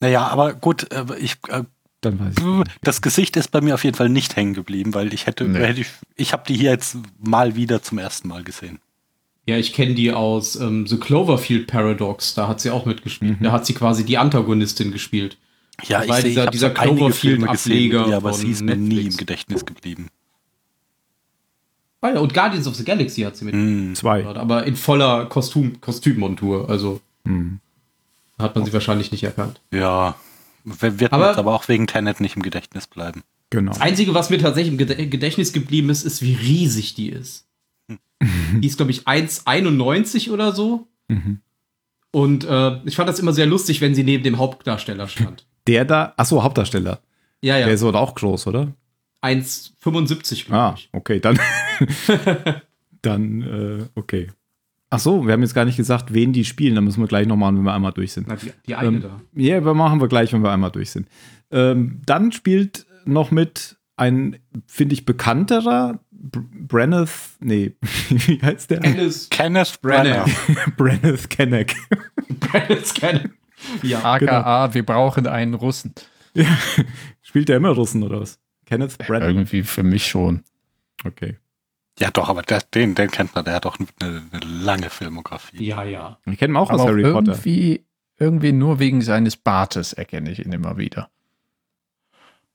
Naja, aber gut, äh, ich, äh, Dann weiß ich. das Gesicht ist bei mir auf jeden Fall nicht hängen geblieben, weil ich hätte, Nee. hätte ich, ich habe die hier jetzt mal wieder zum ersten Mal gesehen. Ja, ich kenne die aus ähm, The Cloverfield Paradox. Da hat sie auch mitgespielt. Da hat sie quasi die Antagonistin gespielt. Ja, Das ich sehe, dieser- ich dieser so einige Filme Cloverfield-Ableger gesehen, ja, aber von sie ist mir nie im Gedächtnis geblieben. Ah ja, und Guardians of the Galaxy hat sie mitgespielt. Hm. Zwei. Aber in voller Kostüm, Kostümmontur. Also Hm. Hat man sie wahrscheinlich nicht erkannt. Ja, wird Aber- aber auch wegen Tenet nicht im Gedächtnis bleiben. Genau. Das Einzige, was mir tatsächlich im Ged- Gedächtnis geblieben ist, ist, wie riesig die ist. die ist, glaube ich, 1,91 oder so. Mhm. Und äh, ich fand das immer sehr lustig, wenn sie neben dem Hauptdarsteller stand. Der da, achso, Hauptdarsteller. Ja, Der ja. ist aber auch groß, oder? 1,75 glaube Ah, ich. okay, dann. (laughs) (laughs) dann, äh, okay. Ach so, wir haben jetzt gar nicht gesagt, wen die spielen. Da müssen wir gleich noch machen, wenn wir einmal durch sind. Na, die, die eine Ähm, da. Ja, aber machen wir gleich, wenn wir einmal durch sind. Ähm, dann spielt noch mit ein, finde ich, bekannterer Br Brenneth, nee, (laughs) wie heißt der? Kenneth Branagh. Branagh. (laughs) Brenneth Kenneck. (laughs) Brandon's keine. Ja. AKA, wir brauchen einen Russen. Spielt der immer Russen oder was? Kenneth Branagh. Irgendwie für mich schon. Okay. Ja, doch, aber der, den, den kennt man, der hat doch eine, eine lange Filmografie. Ja, ja. Ich kenne ihn auch aus Aber auch Harry Potter. irgendwie, irgendwie nur wegen seines Bartes erkenne ich ihn immer wieder.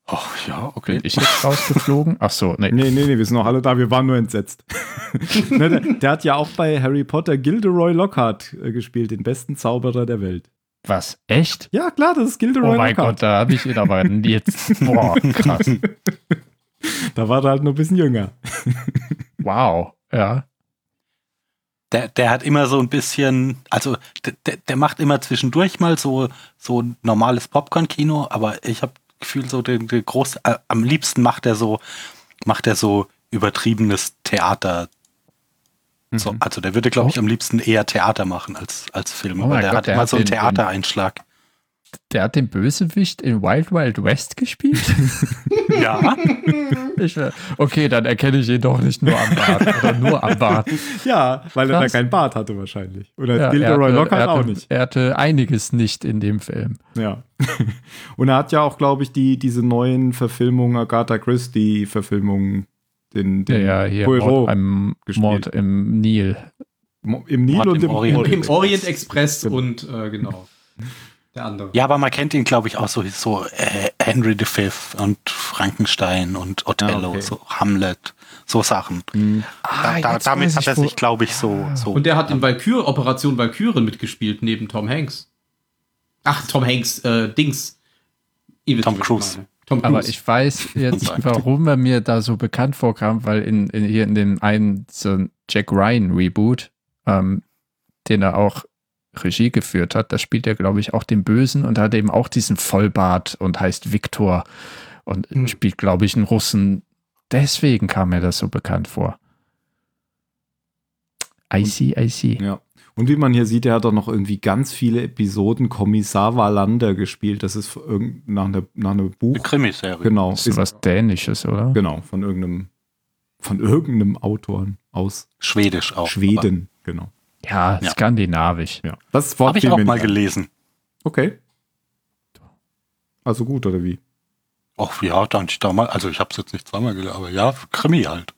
Oh, ja, okay. Bin ich jetzt rausgeflogen? Ach so, nee. Nee, nee, nee, wir sind noch alle da, wir waren nur entsetzt. (laughs) ne, der, der hat ja auch bei Harry Potter Gilderoy Lockhart äh, gespielt, den besten Zauberer der Welt. Was? Echt? Ja, klar, das ist Gilderoy Oh mein Lockhart. Gott, da habe ich ihn aber jetzt. Boah, krass. (laughs) Da war er halt nur ein bisschen jünger. Wow. Ja. Der, der hat immer so ein bisschen, also der, der- macht immer zwischendurch mal so, so ein normales Popcorn-Kino, aber ich habe Gefühl, so den, den groß, äh, am liebsten macht er so, macht er so übertriebenes Theater. So, Mhm. also der würde, glaube ich, am liebsten eher Theater machen als, als Film. Oh aber der Gott, hat der immer hat so einen den- den- Theatereinschlag. Der hat den Bösewicht in Wild Wild West gespielt? (laughs) Ja, (laughs) Ich, okay, dann erkenne ich ihn doch nicht nur am Bart oder nur am Bart. (laughs) Ja, weil er da Krass. keinen Bart hatte wahrscheinlich. Oder Ja, Gilderoy er, hatte, Lockhart auch nicht. er hatte einiges nicht in dem Film. Ja. Und er hat ja auch, glaube ich, die, diese neuen Verfilmungen, Agatha Christie-Verfilmungen, den, Der den ja hier Poirot Mord. Mord im Nil. Mo- im Nil Mord und im im Orient. Orient. Im Orient Express Genau. und äh, genau. Der andere. ja, aber man kennt ihn, glaube ich, auch so, so äh, Henry V und Frankenstein und Othello, Ah, okay. so Hamlet, so Sachen. Ah, da, damit hat er sich, glaube ich, so, so. Und der hat in Valkyr, Operation Valkyrie mitgespielt, neben Tom Hanks. Ach, Tom Hanks, äh, Dings. Wisst, Tom Cruise. Tom Cruise. Aber ich weiß (laughs) jetzt, warum er mir da so bekannt vorkam, weil in, in hier in dem einen so ein Jack Ryan Reboot, ähm, den er auch Regie geführt hat, da spielt er, glaube ich, auch den Bösen und hat eben auch diesen Vollbart und heißt Viktor und Hm. spielt, glaube ich, einen Russen. Deswegen kam mir das so bekannt vor. I see, I see. Ja. Und wie man hier sieht, er hat auch noch irgendwie ganz viele Episoden Kommissar Wallander gespielt. Das ist irgend- nach einer, nach einem Eine Buch. Krimiserie. Genau. Das ist was Dänisches, oder? genau, von irgendeinem, von irgendeinem Autoren aus Schwedisch auch. Schweden. Genau. Ja, Ja. skandinavisch. Ja. Das Habe ich auch mal ein. gelesen. Okay. Also gut, oder wie? Ach ja, dann ich da mal, also ich habe es jetzt nicht zweimal gelesen, aber ja, Krimi halt.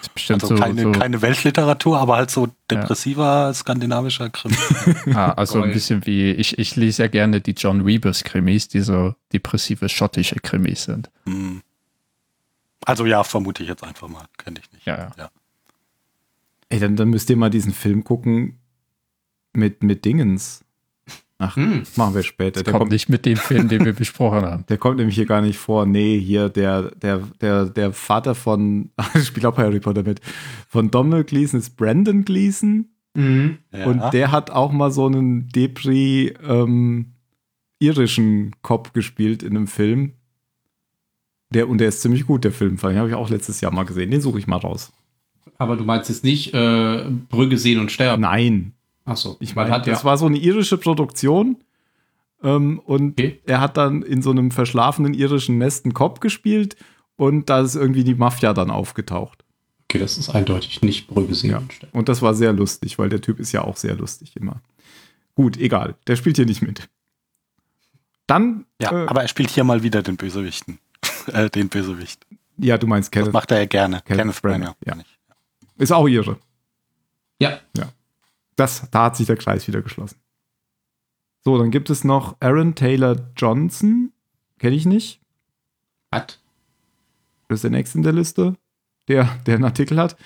Ist bestimmt Also so, keine, so keine Weltliteratur, aber halt so depressiver skandinavischer Krimi. (laughs) Ah, also ein Geil. bisschen wie, ich, ich lese ja gerne die John Rebus-Krimis, die so depressive schottische Krimis sind. Hm. also ja, vermute ich jetzt einfach mal. Kenne ich nicht. Ja, ja. Ey, dann, dann müsst ihr mal diesen Film gucken mit, mit Dingens. Ach, Hm. machen wir später. Der Kommt kommt, nicht mit dem Film, den wir besprochen haben. (laughs) der kommt nämlich hier gar nicht vor. Nee, hier der, der, der, der Vater von, (laughs) ich spiele auch Harry Potter mit, von Donald Gleason ist Brandon Gleason. Mhm. Ja. Und der hat auch mal so einen Depri ähm, irischen Cop gespielt in einem Film. Der, und der ist ziemlich gut, der Film. Den habe ich auch letztes Jahr mal gesehen. Den suche ich mal raus. Aber du meinst jetzt nicht äh, Brügge sehen und sterben. Nein, Achso, ich meine, hat ja. das war so eine irische Produktion. Ähm, und Okay. er hat dann in so einem verschlafenen irischen Nest einen Cop gespielt. Und da ist irgendwie die Mafia dann aufgetaucht. okay, das ist eindeutig nicht Brügge sehen Ja. und sterben. Und das war sehr lustig, weil der Typ ist ja auch sehr lustig immer. Gut, egal. Der spielt hier nicht mit. Dann, ja, äh, aber er spielt hier mal wieder den Bösewichten. (laughs) äh, den Bösewicht. ja, du meinst Das Kenneth. macht er ja gerne. Kenneth Kenneth, Branagh, Branagh. ja. Ist auch ihre. Ja. Das, da hat sich der Kreis wieder geschlossen. So, dann gibt es noch Aaron Taylor Johnson. Kenne ich nicht. Was? Das ist der nächste in der Liste, der, der einen Artikel hat.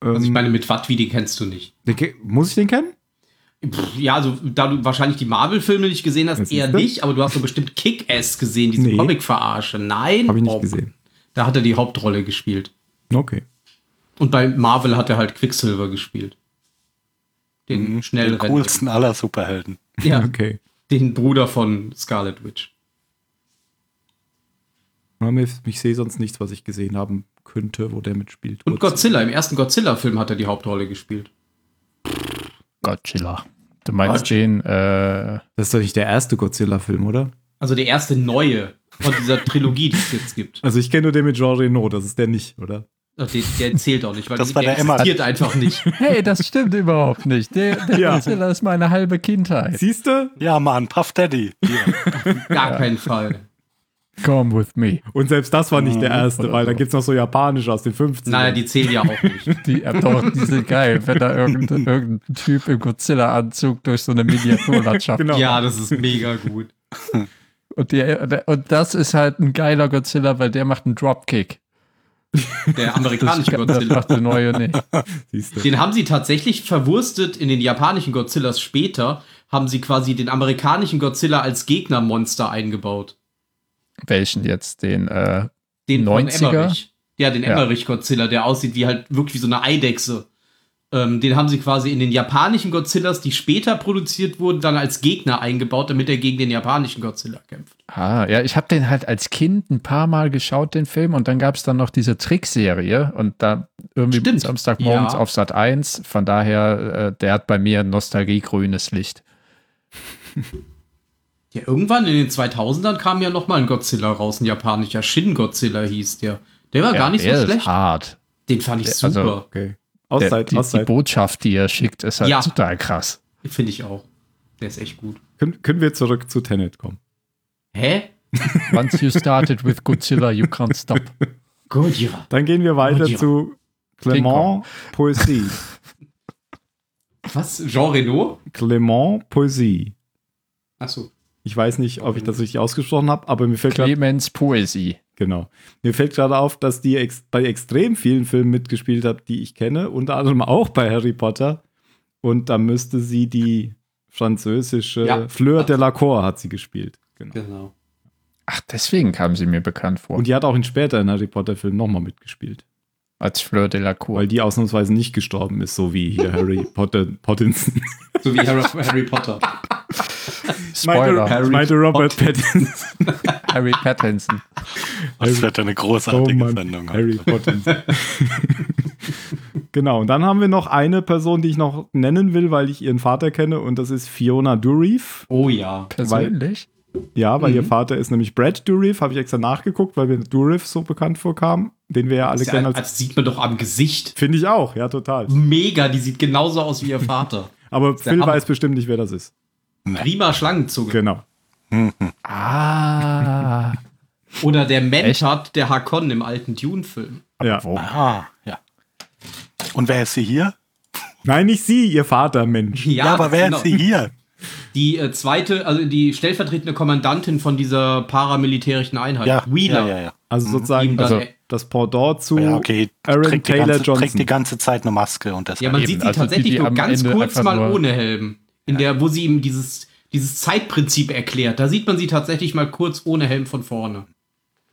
Also ich Ähm, meine, mit Watt wie die kennst du nicht. den ke- muss ich den kennen? Pff, Ja, also da du wahrscheinlich die Marvel-Filme nicht gesehen hast, eher nicht, aber du hast doch bestimmt Kick-Ass gesehen, diese Nee. Comic-Verarsche. Nein, Habe ich nicht Oh, gesehen. Da hat er die Hauptrolle gespielt. Okay. Und bei Marvel hat er halt Quicksilver gespielt. Den Mhm, schnell Den coolsten aller Superhelden. Ja, (laughs) Okay. den Bruder von Scarlet Witch. Ich sehe sonst nichts, was ich gesehen haben könnte, wo der mitspielt. Und Godzilla, im ersten Godzilla-Film hat er die Hauptrolle gespielt. Godzilla. Du meinst Godzilla. den, äh, Das ist doch nicht der erste Godzilla-Film, oder? Also der erste neue von dieser Trilogie, die es jetzt gibt. Also ich kenne nur den mit Jean Reno, das ist der nicht, oder? Den, der zählt auch nicht, weil Das der Emma. existiert einfach nicht. (laughs) hey, das stimmt überhaupt nicht. Der, der Ja. Godzilla ist meine halbe Kindheit. Siehst du? Ja, Mann, Puff Daddy. Hier. Gar keinen Fall. Come with me. Und selbst das war nicht der erste, Oder weil da gibt es noch so japanische aus den 50ern. Naja, die zählen ja auch nicht. (laughs) Die, ja, doch, die sind geil, wenn da irgendein, irgendein Typ im Godzilla-Anzug durch so eine Miniaturlandschaft Genau. Ja, das ist mega gut. Und, die, und das ist halt ein geiler Godzilla, weil der macht einen Dropkick. Der (laughs) Das, amerikanische das Godzilla. der neue (laughs) du. Den haben sie tatsächlich verwurstet in den japanischen Godzillas später, haben sie quasi den amerikanischen Godzilla als Gegnermonster eingebaut. Welchen jetzt? Den, äh, Den von 90er? Emmerich. Ja, den. Emmerich-Godzilla, der aussieht wie halt wirklich wie so eine Eidechse. Ähm, den haben sie quasi in den japanischen Godzillas, die später produziert wurden, dann als Gegner eingebaut, damit er gegen den japanischen Godzilla kämpft. ah, ja, ich habe den halt als Kind ein paar Mal geschaut, den Film, und dann gab es dann noch diese Trickserie und da irgendwie Stimmt. Samstagmorgens Ja. auf Sat 1. Von daher, äh, der hat bei mir nostalgiegrünes Licht. Ja, irgendwann in den 2000ern kam ja noch mal ein Godzilla raus, ein japanischer Shin Godzilla hieß der. Der war gar nicht so der schlecht. Hart. Den fand ich also- super. Okay. Auszeit, die, die Auszeit. Botschaft, die er schickt, ist halt Ja. total krass. Finde ich auch. Der ist echt gut. Können, können wir zurück zu Tenet kommen? Hä? (laughs) Once you started with Godzilla, you can't stop. Gut, ja. Dann gehen wir weiter ja. zu Clement Poesie. Was? Jean Reno? Clement Poesie. Achso. Ich weiß nicht, ob ich das richtig ausgesprochen habe, aber mir fällt gerade Clemens Poesie. Genau. Mir fällt gerade auf, dass die ex bei extrem vielen Filmen mitgespielt hat, die ich kenne, unter anderem auch bei Harry Potter. Und da müsste sie die französische Ja. Fleur de la Cour hat sie gespielt. Genau. Genau. Ach, deswegen kam sie mir bekannt vor. Und die hat auch in späteren Harry Potter Filmen nochmal mitgespielt, als Fleur de la Cour. weil die ausnahmsweise nicht gestorben ist, so wie hier (laughs) Harry Potter Pottinson. So wie Harry, Harry Potter. Spoiler. Ich meinte Robert Pattinson. (laughs) Harry Pattinson. Das wird eine großartige Oh Mann, Sendung. Harry Pottinson. (laughs) genau, und dann haben wir noch eine Person, die ich noch nennen will, weil ich ihren Vater kenne, und das ist Fiona Dourif. Oh ja. Persönlich? Ja, weil Mhm. ihr Vater ist nämlich Brad Dourif, habe ich extra nachgeguckt, weil mir Dourif so bekannt vorkam, den wir ja alle kennen als. das sieht man doch am Gesicht. Finde ich auch, ja, total. Mega, die sieht genauso aus wie ihr Vater. Aber der Phil Hammer. weiß bestimmt nicht, wer das ist. Prima Schlangenzunge. Genau. Ah. Oder der Mentat, der Hakon im alten Dune-Film. Ja. Ah, ja. Und wer ist sie hier? Nein, nicht sie, ihr Vater, Mensch. Ja, aber wer genau. ist sie hier? Die äh, zweite, also die stellvertretende Kommandantin von dieser paramilitärischen Einheit. Ja, Wheeler. ja, ja, ja. Also Ihm sozusagen Also- äh, das Pendant zu Ja, okay. Aaron trägt, die Taylor ganze, Johnson. trägt die ganze Zeit eine Maske und das ja, man eben, sieht sie also die, tatsächlich die nur am ganz Ende kurz mal nur- ohne Helm. In der, wo sie ihm dieses, dieses Zeitprinzip erklärt. Da sieht man sie tatsächlich mal kurz ohne Helm von vorne.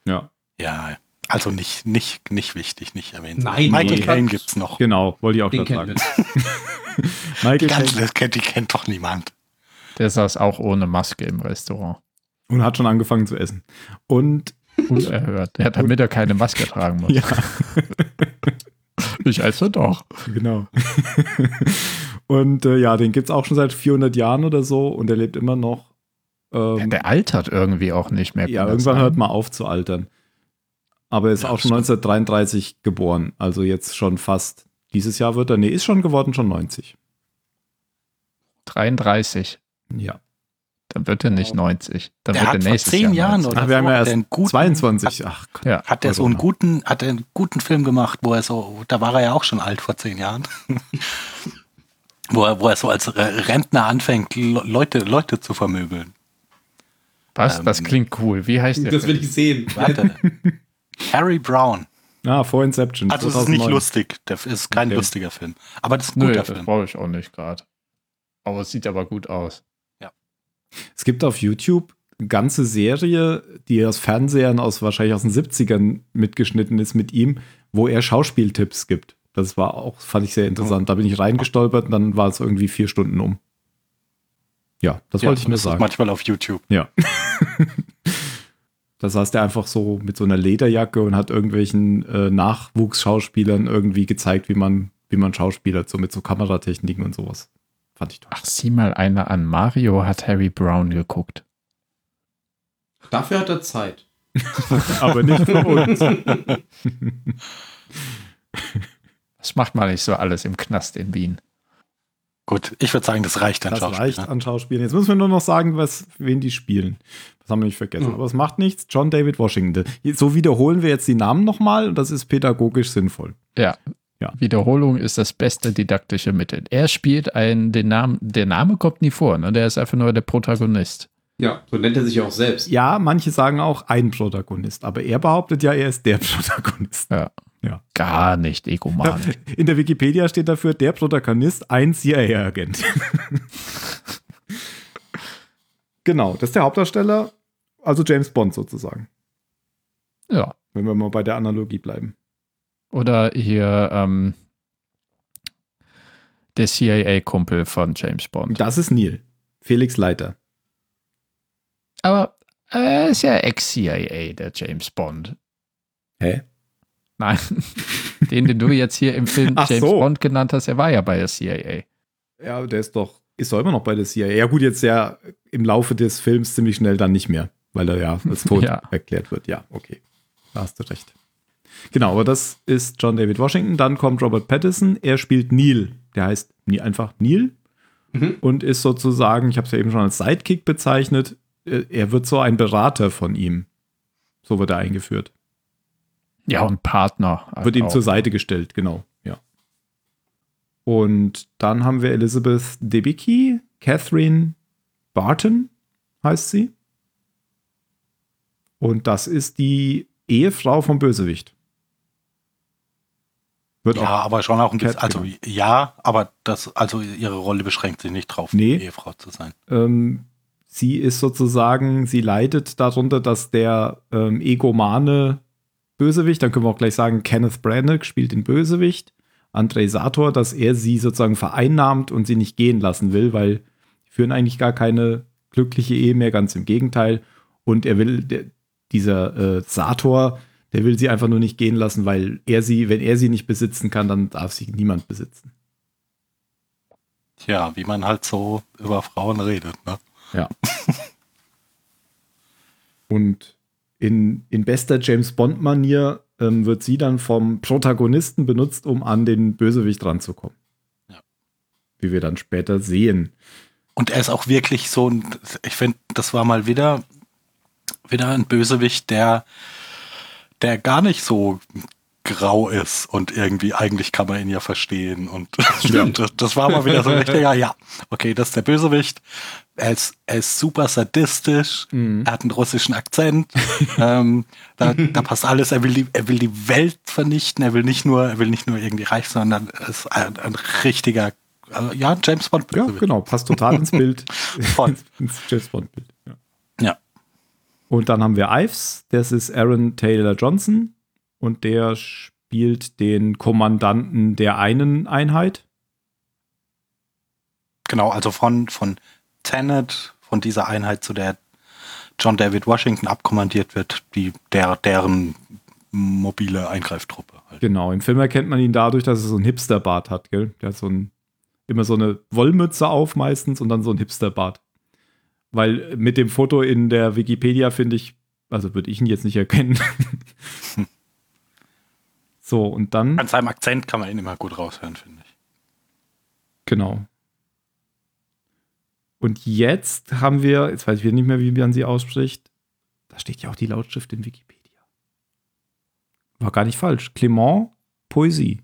Ja, Ja, also nicht, nicht, nicht wichtig, nicht erwähnt. Nein, Michael nee. Caine gibt's noch. genau, wollte ich auch gerade sagen. (laughs) Michael Die, ganze, das kennt, die kennt doch niemand. Der saß auch ohne Maske im Restaurant. und hat schon angefangen zu essen. Und Unerhört. Ja, damit er keine Maske tragen muss. ja, (laughs) Ich esse doch. genau. und äh, ja, den gibt es auch schon seit 400 Jahren oder so und er lebt immer noch. Ja, Ähm, der altert irgendwie auch nicht mehr. ja, irgendwann hört man auf zu altern. Aber er ist Ja, auch schon das 1933 geboren, also jetzt schon fast. Dieses Jahr wird er, nee, ist schon geworden, schon 90. 33. Ja. Dann wird er nicht 90. Dann Der wird hat er vor nächstes zehn Jahr Jahren 90. oder Ach, wir haben so, ja hat erst er einen guten, 22. Ach Gott. Ja. Hat er so einen guten, hat er einen guten Film gemacht, wo er so, da war er ja auch schon alt vor zehn Jahren. (laughs) wo, er, wo er so als Re- Rentner anfängt, Le- Leute, Leute zu vermöbeln. Was? Ähm, Das klingt cool. Wie heißt der? Das will ich sehen. Warte. Harry Brown. Ah, vor Inception. Also es ist nicht 2009. lustig. Der ist kein Okay. lustiger Film. Aber das ist ein Nö, guter das Film. brauche ich auch nicht gerade. Aber es sieht aber gut aus. Es gibt auf YouTube eine ganze Serie, die aus Fernsehern aus wahrscheinlich aus den 70ern mitgeschnitten ist mit ihm, wo er Schauspieltipps gibt. Das war auch, fand ich sehr interessant. Da bin ich reingestolpert und dann war es irgendwie vier Stunden um. Ja, das Ja, wollte ich nur sagen. manchmal auf YouTube. Ja. das heißt, er einfach so mit so einer Lederjacke und hat irgendwelchen äh, Nachwuchsschauspielern irgendwie gezeigt, wie man, wie man schauspielert, so mit so Kameratechniken und sowas. Fand ich toll. Ach, sieh mal einer an. Mario hat Harry Brown geguckt. Dafür hat er Zeit. (laughs) Aber nicht für uns. (laughs) Das macht man nicht so alles im Knast in Wien. Gut, ich würde sagen, das reicht an Das Schauspiel. reicht an Schauspielern. Jetzt müssen wir nur noch sagen, was, wen die spielen. Das haben wir nicht vergessen. Hm. Aber es macht nichts. John David Washington. So wiederholen wir jetzt die Namen nochmal und das ist pädagogisch sinnvoll. Ja. Ja. Wiederholung ist das beste didaktische Mittel. Er spielt einen, den Namen, der Name kommt nie vor, ne? Der ist einfach nur der Protagonist. Ja, so nennt er sich auch selbst. Ja, manche sagen auch ein Protagonist, aber er behauptet ja, er ist der (laughs) Protagonist. Ja. Ja. Gar nicht egoman. (laughs) In der Wikipedia steht dafür der Protagonist, ein CIA-Agent. (laughs) genau, das ist der Hauptdarsteller, also James Bond sozusagen, ja. wenn wir mal bei der Analogie bleiben. Oder hier ähm, der CIA-Kumpel von James Bond. Das ist Neil, Felix Leiter. Aber er ist ja Ex-CIA, der James Bond. Hä? Nein, (laughs) den, den du jetzt hier im Film Ach James so. Bond genannt hast, er war ja bei der CIA. Ja, der ist doch ist doch immer noch bei der CIA. Ja, gut, jetzt ja im Laufe des Films ziemlich schnell dann nicht mehr, weil er ja als tot (laughs) Ja. erklärt wird. Ja, okay. Da hast du recht. Genau, aber das ist John David Washington. Dann kommt Robert Pattinson. Er spielt Neil. Der heißt nie einfach Neil und ist sozusagen, ich habe es ja eben schon als Sidekick bezeichnet, äh, er wird so ein Berater von ihm. So wird er eingeführt. Ja, und Partner. halt Wird ihm auch. zur Seite gestellt, genau, ja. Und dann haben wir Elizabeth Debicki, Catherine Barton heißt sie. Und das ist die Ehefrau vom Bösewicht. Wird Ja, aber schon auch ein bisschen, also genau. ja, aber das, also ihre Rolle beschränkt sich nicht drauf, Nee. Ehefrau zu sein. ähm, sie ist sozusagen, sie leidet darunter, dass der ähm, egomane Bösewicht, dann können wir auch gleich sagen, Kenneth Branagh spielt den Bösewicht, Andrei Sator, dass er sie sozusagen vereinnahmt und sie nicht gehen lassen will, weil die führen eigentlich gar keine glückliche Ehe mehr, ganz im Gegenteil. Und er will, der, dieser äh, Sator, der will sie einfach nur nicht gehen lassen, weil er sie, wenn er sie nicht besitzen kann, dann darf sie niemand besitzen. Tja, wie man halt so über Frauen redet, ne? Ja. Und in, in bester James Bond-Manier ähm, wird sie dann vom Protagonisten benutzt, um an den Bösewicht ranzukommen. Ja. Wie wir dann später sehen. Und er ist auch wirklich so ein, ich finde, das war mal wieder, wieder ein Bösewicht, der, der gar nicht so grau ist und irgendwie, eigentlich kann man ihn ja verstehen. Und (laughs) das, das war mal wieder so ein richtiger, ja, okay, das ist der Bösewicht. Er ist, er ist super sadistisch, er hat einen russischen Akzent, (laughs) ähm, da, da passt alles. Er will, die, er will die Welt vernichten, er will nicht nur, er will nicht nur irgendwie reich, sondern er ist ein, ein richtiger, äh, ja, James Bond Ja, genau, passt total ins Bild. (laughs) Voll. ins James Bond-Bild. Ja. Ja. Und dann haben wir Ives, das ist Aaron Taylor Johnson und der spielt den Kommandanten der einen Einheit. Genau, also von, von Tenet, von dieser Einheit, zu der John David Washington abkommandiert wird, die, der, deren mobile Eingreiftruppe. Halt. Genau, im Film erkennt man ihn dadurch, dass er so einen Hipsterbart hat, gell? Der hat so ein, immer so eine Wollmütze auf meistens und dann so ein Hipsterbart. Weil mit dem Foto in der Wikipedia finde ich, also würde ich ihn jetzt nicht erkennen. (laughs) so, und dann, An seinem Akzent kann man ihn immer gut raushören, finde ich. genau. Und jetzt haben wir, jetzt weiß ich wieder nicht mehr, wie man sie ausspricht. Da steht ja auch die Lautschrift in Wikipedia. War gar nicht falsch. Clement Poesie.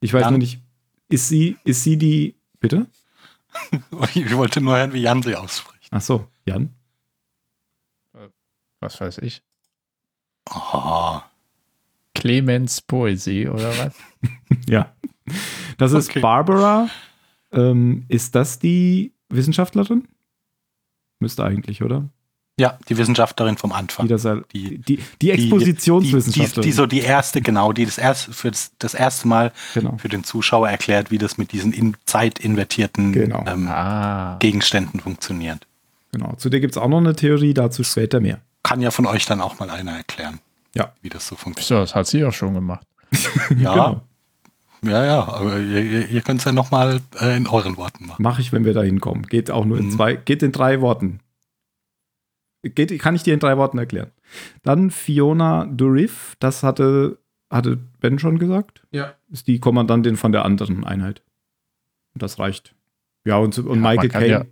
Ich weiß Jan. nur nicht, ist sie, ist sie die, bitte? Ich wollte nur hören, wie Jan sie ausspricht. Ach so, Jan. Was weiß ich. Oh, Clemens Poesie oder was? (laughs) Ja. Das ist Okay. Barbara. Ähm, ist das die Wissenschaftlerin? Müsste eigentlich, oder? Ja, die Wissenschaftlerin vom Anfang. Die, das, Die- die, die, Expositionswissenschaftlerin. Die, die, die so die erste, genau, die das erste, für das, das erste Mal Genau. für den Zuschauer erklärt, wie das mit diesen in zeitinvertierten Genau. ähm, Ah. Gegenständen funktioniert. genau. Zu der gibt es auch noch eine Theorie, dazu später mehr. Kann ja von euch dann auch mal einer erklären, Ja. wie das so funktioniert. So, das hat sie auch schon gemacht. (laughs) Ja, Genau. ja, ja, aber ihr, ihr, ihr könnt es ja nochmal äh, in euren Worten machen. Mache ich, wenn wir da hinkommen. Geht auch nur in Mhm. zwei, geht in drei Worten. Geht, kann ich dir in drei Worten erklären. Dann Fiona Durif, das hatte, hatte Ben schon gesagt. Ja. ist die Kommandantin von der anderen Einheit. Und das reicht. Ja, und, und Ja, Michael kann Caine.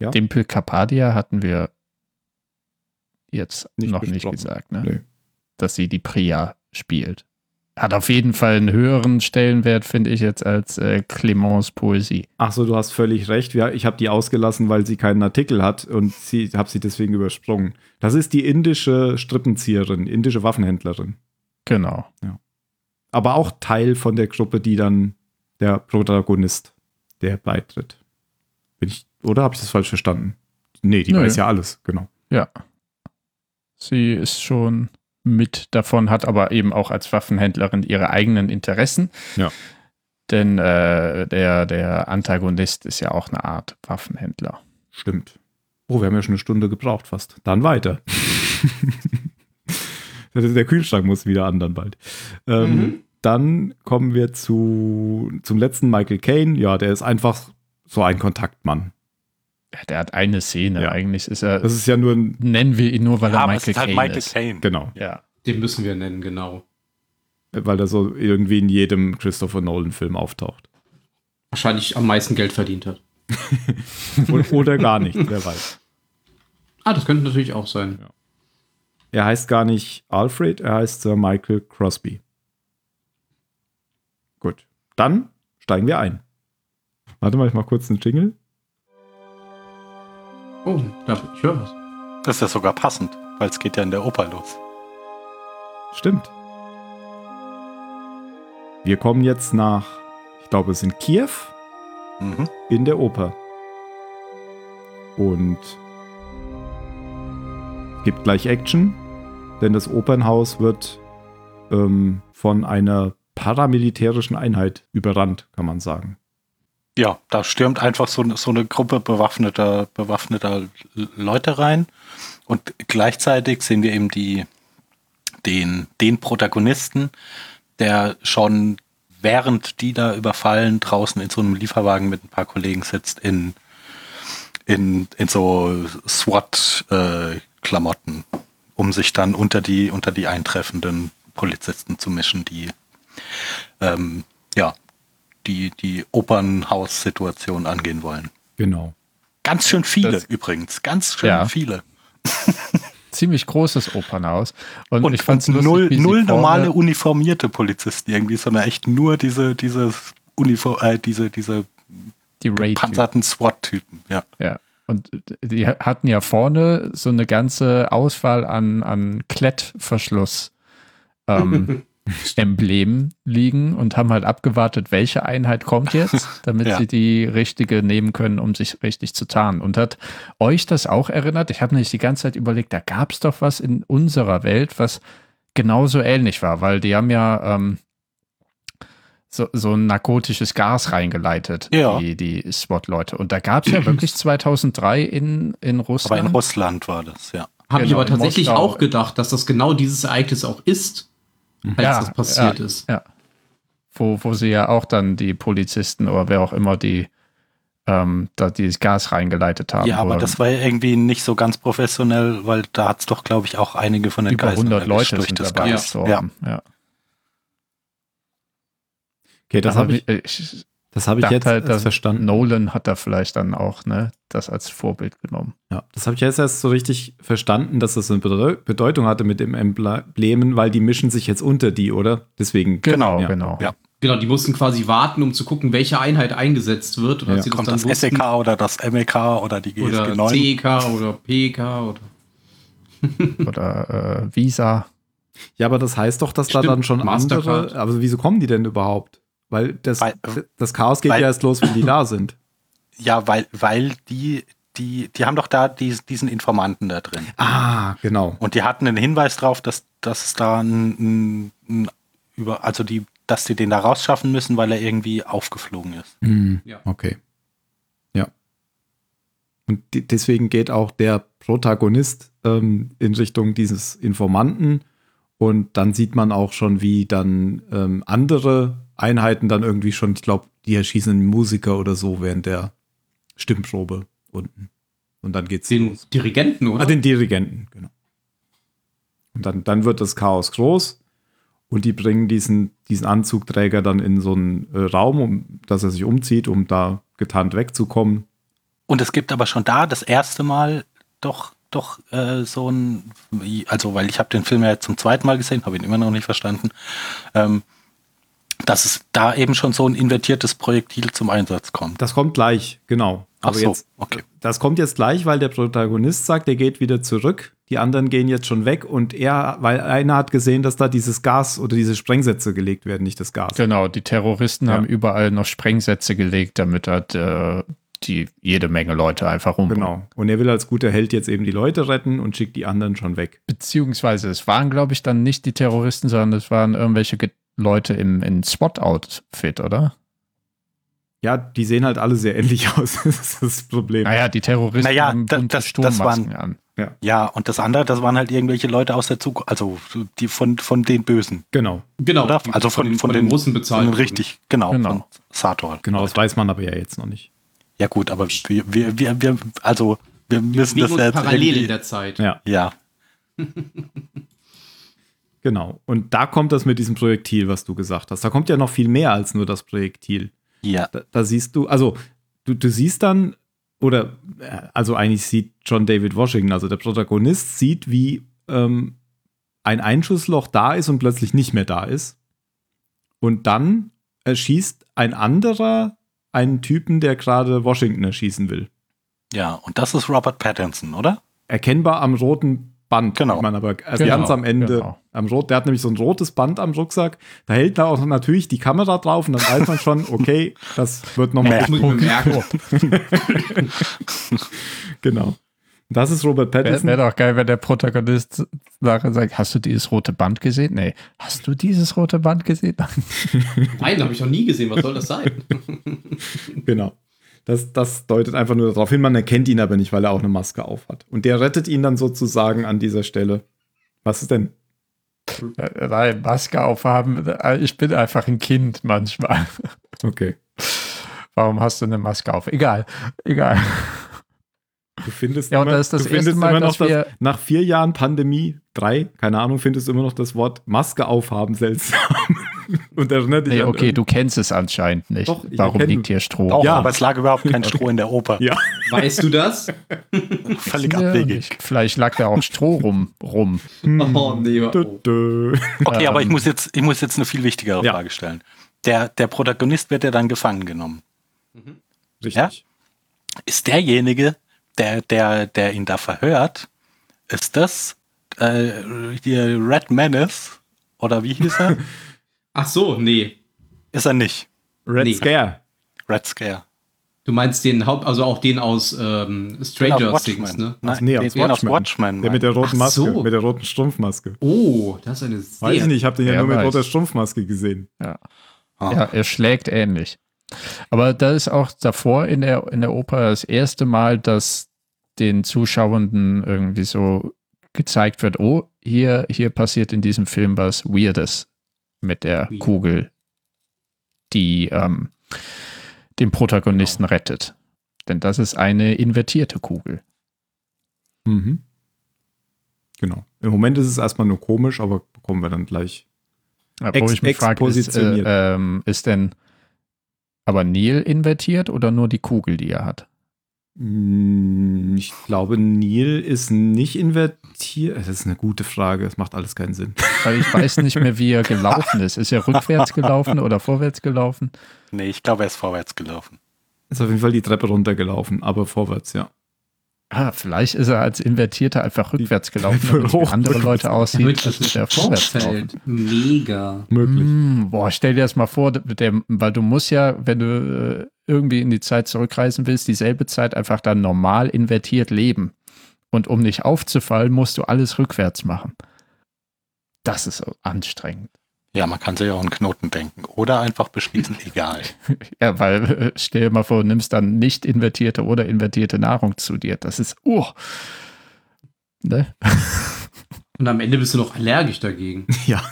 ja- Dimpel Carpadia hatten wir jetzt Nicht noch nicht gesagt, ne? Nee. dass sie die Priya spielt. Hat auf jeden Fall einen höheren Stellenwert, finde ich, jetzt als äh, Clemens Poesie. Ach so, du hast völlig recht. Ja, ich habe die ausgelassen, weil sie keinen Artikel hat und sie habe sie deswegen übersprungen. Das ist die indische Strippenzieherin, indische Waffenhändlerin. Genau. Aber auch Teil von der Gruppe, die dann der Protagonist, der beitritt. Bin ich, oder habe ich das falsch verstanden? Nee, die Nö. weiß ja alles, genau. Ja. Sie ist schon mit davon, hat aber eben auch als Waffenhändlerin ihre eigenen Interessen. Ja. Denn äh, der, der Antagonist ist ja auch eine Art Waffenhändler. Stimmt. Oh, wir haben ja schon eine Stunde gebraucht fast. Dann weiter. (laughs) der Kühlschrank muss wieder an dann bald. Ähm, Mhm. Dann kommen wir zu, zum letzten Michael Caine. Ja, der ist einfach so ein Kontaktmann. Ja, der hat eine Szene. Ja. Eigentlich ist er, Das ist ja nur ein, nennen wir ihn nur, weil Ja, er Michael ist halt Caine Michael ist. Caine. genau, Ja. Den müssen wir nennen, genau. weil er so irgendwie in jedem Christopher Nolan-Film auftaucht. Wahrscheinlich am meisten Geld verdient hat. (laughs) Oder gar nicht, wer weiß. Ah, das könnte natürlich auch sein. Er heißt gar nicht Alfred, er heißt Sir Michael Crosby. Gut, dann steigen wir ein. Warte mal, ich mach kurz einen Jingle. Oh, ich höre was. Das ist ja sogar passend, weil es geht ja in der Oper los. Stimmt. Wir kommen jetzt nach, ich glaube, es sind Kiew Mhm. in der Oper. Und gibt gleich Action, denn das Opernhaus wird ähm, von einer paramilitärischen Einheit überrannt, kann man sagen. Ja, da stürmt einfach so, so eine Gruppe bewaffneter, bewaffneter Leute rein. Und gleichzeitig sehen wir eben die, den, den Protagonisten, der schon während die da überfallen, draußen in so einem Lieferwagen mit ein paar Kollegen sitzt, in, in, in so SWAT-Klamotten, um sich dann unter die, unter die eintreffenden Polizisten zu mischen, die ähm, ja, die, die Opernhaussituation angehen wollen. Genau. Ganz schön viele Das- übrigens, ganz schön Ja. viele. (laughs) Ziemlich großes Opernhaus. Und, Und, ich und lustig, null, null normale uniformierte Polizisten irgendwie, sondern echt nur diese, diese Uniform, äh, diese, diese die Raid panzerten SWAT-Typen, ja. Ja. Und die hatten ja vorne so eine ganze Auswahl an, an Klettverschluss ähm, (laughs) (laughs) Emblemen liegen und haben halt abgewartet, welche Einheit kommt jetzt, (laughs) damit Ja. sie die richtige nehmen können, um sich richtig zu tarnen. Und hat euch das auch erinnert? Ich habe nämlich die ganze Zeit überlegt, da gab es doch was in unserer Welt, was genauso ähnlich war, weil die haben ja ähm, so, so ein narkotisches Gas reingeleitet, Ja. die, die SWAT-Leute. Und da gab es ja wirklich (clears throat) 2003 in, in Aber Russland. in Russland war das, ja. Habe ich Genau, aber in tatsächlich auch gedacht, dass das genau dieses Ereignis auch ist, als Ja, das passiert ja, ist. Ja. Wo, wo sie ja auch dann die Polizisten oder wer auch immer die ähm, da dieses Gas reingeleitet haben. Ja, aber wo das war ja irgendwie nicht so ganz professionell, weil da hat es doch, glaube ich, auch einige von den über Geistern 100 erwischt Leute sind dabei Ja. gestorben. Ja. Okay, das habe ich, ich das hab ich jetzt halt, erst verstanden. Nolan hat da vielleicht dann auch ne, das als Vorbild genommen. Ja, das habe ich jetzt erst so richtig verstanden, dass das eine Bedeu- Bedeutung hatte mit dem Emblemen, weil die mischen sich jetzt unter die, oder? Deswegen. Genau, ja. genau. Ja. Genau, die mussten quasi warten, um zu gucken, welche Einheit eingesetzt wird. Und Ja. sie das Kommt dann das wussten, SEK oder das MEK oder die oder GSG 9? CEK oder PEK oder (laughs) Oder äh, Visa. Ja, aber das heißt doch, dass da Stimmt, dann schon Mastercard. andere. Aber wieso kommen die denn überhaupt? Weil das, Weil- das Chaos geht weil- ja erst los, wenn die da sind. (clears throat) Ja, weil, weil die, die, die haben doch da dies- diesen Informanten da drin. Ah, genau. Und die hatten einen Hinweis drauf, dass, dass es da ein, ein, ein über, also die, dass die den da rausschaffen müssen, weil er irgendwie aufgeflogen ist. Hm, Ja. Okay. Ja. Und die, deswegen geht auch der Protagonist ähm, in Richtung dieses Informanten. Und dann sieht man auch schon, wie dann ähm, andere Einheiten dann irgendwie schon, ich glaube, die erschießen einen Musiker oder so während der Stimmprobe unten. Und dann geht's den los. Dirigenten, oder? Ah, den Dirigenten, genau. Und dann, dann wird das Chaos groß und die bringen diesen, diesen Anzugträger dann in so einen äh, Raum, um, dass er sich umzieht, um da getarnt wegzukommen. Und es gibt aber schon da das erste Mal doch, doch äh, so ein, also weil ich habe den Film ja jetzt zum zweiten Mal gesehen, habe ihn immer noch nicht verstanden, ähm, dass es da eben schon so ein invertiertes Projektil zum Einsatz kommt. Das kommt gleich, genau. Ach Aber so, jetzt, okay. das kommt jetzt gleich, weil der Protagonist sagt, er geht wieder zurück. Die anderen gehen jetzt schon weg und er, weil einer hat gesehen, dass da dieses Gas oder diese Sprengsätze gelegt werden, nicht das Gas. Genau, die Terroristen Ja. haben überall noch Sprengsätze gelegt, damit halt äh, die jede Menge Leute einfach umbringen. Genau. Und er will als guter Held jetzt eben die Leute retten und schickt die anderen schon weg. Beziehungsweise es waren, glaube ich, dann nicht die Terroristen, sondern es waren irgendwelche Ge Leute im, in SWAT-Outfit, oder? Ja, die sehen halt alle sehr ähnlich (laughs) aus. das ist das Problem. Naja, die Terroristen Naja, haben da- das- das Sturmmasken waren- an. Ja, und das andere, das waren halt irgendwelche Leute aus der Zukunft, also die von, von den Bösen. Genau. genau, Oder? die von, den, von den Russen bezahlt. Von den wurden. richtig, genau, Genau. von Sator. Genau, das weiß man aber ja jetzt noch nicht. Ja gut, aber wir, wir, wir, wir also wir müssen Wir das jetzt parallel in der Zeit. Ja, Ja, (laughs) genau. Und da kommt das mit diesem Projektil, was du gesagt hast. Da kommt ja noch viel mehr als nur das Projektil. ja. Da, da siehst du, also du, du siehst dann, oder äh, also eigentlich sieht John David Washington, also der Protagonist, sieht, wie ähm, ein Einschussloch da ist und plötzlich nicht mehr da ist. Und dann erschießt ein anderer einen Typen, der gerade Washington erschießen will. Ja, und das ist Robert Pattinson, oder? Erkennbar am roten Band. Genau. sieht Man aber also Genau, ganz am Ende. genau. Am Rot, der hat nämlich so ein rotes Band am Rucksack. Da hält da auch natürlich die Kamera drauf und dann weiß man schon, (laughs) okay, das wird nochmal Das muss ich mir merken. Genau. Das ist Robert Wäre Pattinson. wär doch geil, wenn der Protagonist nachher sagt, hast du dieses rote Band gesehen? Nee. Hast du dieses rote Band gesehen? (laughs) Nein, habe ich noch nie gesehen. Was soll das sein? (laughs) Genau. Das, das deutet einfach nur darauf hin, man erkennt ihn aber nicht, weil er auch eine Maske aufhat. Und der rettet ihn dann sozusagen an dieser Stelle. Was ist denn? Äh, Nein, Maske aufhaben. Äh, Ich bin einfach ein Kind manchmal. Okay. Warum hast du eine Maske auf? Egal, egal. Du findest, Ja, und immer, das ist das du findest erste Mal, immer noch dass wir- das, nach vier Jahren Pandemie, drei, keine Ahnung, findest du immer noch das Wort Maske aufhaben seltsam. (laughs) und erinnert dich Nee, an okay, du kennst es anscheinend nicht. Doch, Warum liegt hier Stroh? Auch, Ja. aber es lag überhaupt kein Stroh in der Oper. Ja. Weißt du das? Völlig Ja, abwegig. Vielleicht lag da auch Stroh rum. rum. (laughs) Oh, nee. Oh. Okay, aber ich muss jetzt, ich muss jetzt eine viel wichtigere Ja. Frage stellen. Der, der Protagonist wird ja dann gefangen genommen. Richtig. Ja? Ist derjenige, der, der, der ihn da verhört, ist das äh, hier Red Menace? Oder wie hieß er? (laughs) Ach so, nee. ist er nicht. Red Nee. Scare. Red Scare. Du meinst den Haupt, also auch den aus ähm, Stranger Genau, Things, ne? Nein, nee, aus den aus Watchmen. Watchmen. Der mit der roten Ach Maske, so. mit der roten Strumpfmaske. Oh, das ist eine sehr. Weiß ich nicht, ich habe den ja Wer nur mit roter Strumpfmaske gesehen. Ah. Ja, er schlägt ähnlich. Aber da ist auch davor in der, in der Oper das erste Mal, dass den Zuschauenden irgendwie so gezeigt wird, oh, hier, hier passiert in diesem Film was Weirdes mit der Weird. Kugel, die ähm, den Protagonisten rettet. Denn das ist eine invertierte Kugel. Mhm. Genau. Im Moment ist es erstmal nur komisch, aber bekommen wir dann gleich. Ja, Ex- Wo ich mich frage, ist, äh, ähm, ist denn aber Neil invertiert oder nur die Kugel, die er hat? Hm, Ich glaube, Neil ist nicht invertiert. Das ist eine gute Frage. Das macht alles keinen Sinn. (laughs) Weil ich weiß nicht mehr, wie er gelaufen ist. Ist er rückwärts gelaufen oder vorwärts gelaufen? Nee, ich glaube, er ist vorwärts gelaufen. Ist auf jeden Fall die Treppe runtergelaufen, aber vorwärts, ja. Ah, vielleicht ist er als Invertierter einfach rückwärts gelaufen, damit wie andere Leute Damit aussieht, das als nicht der auffällt. Mega. Möglich. Mm, boah, stell dir das mal vor, der, weil du musst ja, wenn du äh, irgendwie in die Zeit zurückreisen willst, dieselbe Zeit einfach dann normal invertiert leben. Und um nicht aufzufallen, musst du alles rückwärts machen. Das ist so anstrengend. Ja, man kann sich auch einen Knoten denken. Oder einfach beschließen, (laughs) egal. Ja, weil äh, stell dir mal vor, du nimmst dann nicht invertierte oder invertierte Nahrung zu dir. Das ist, uh. Ne? (laughs) Und am Ende bist du noch allergisch dagegen. (laughs) Ja.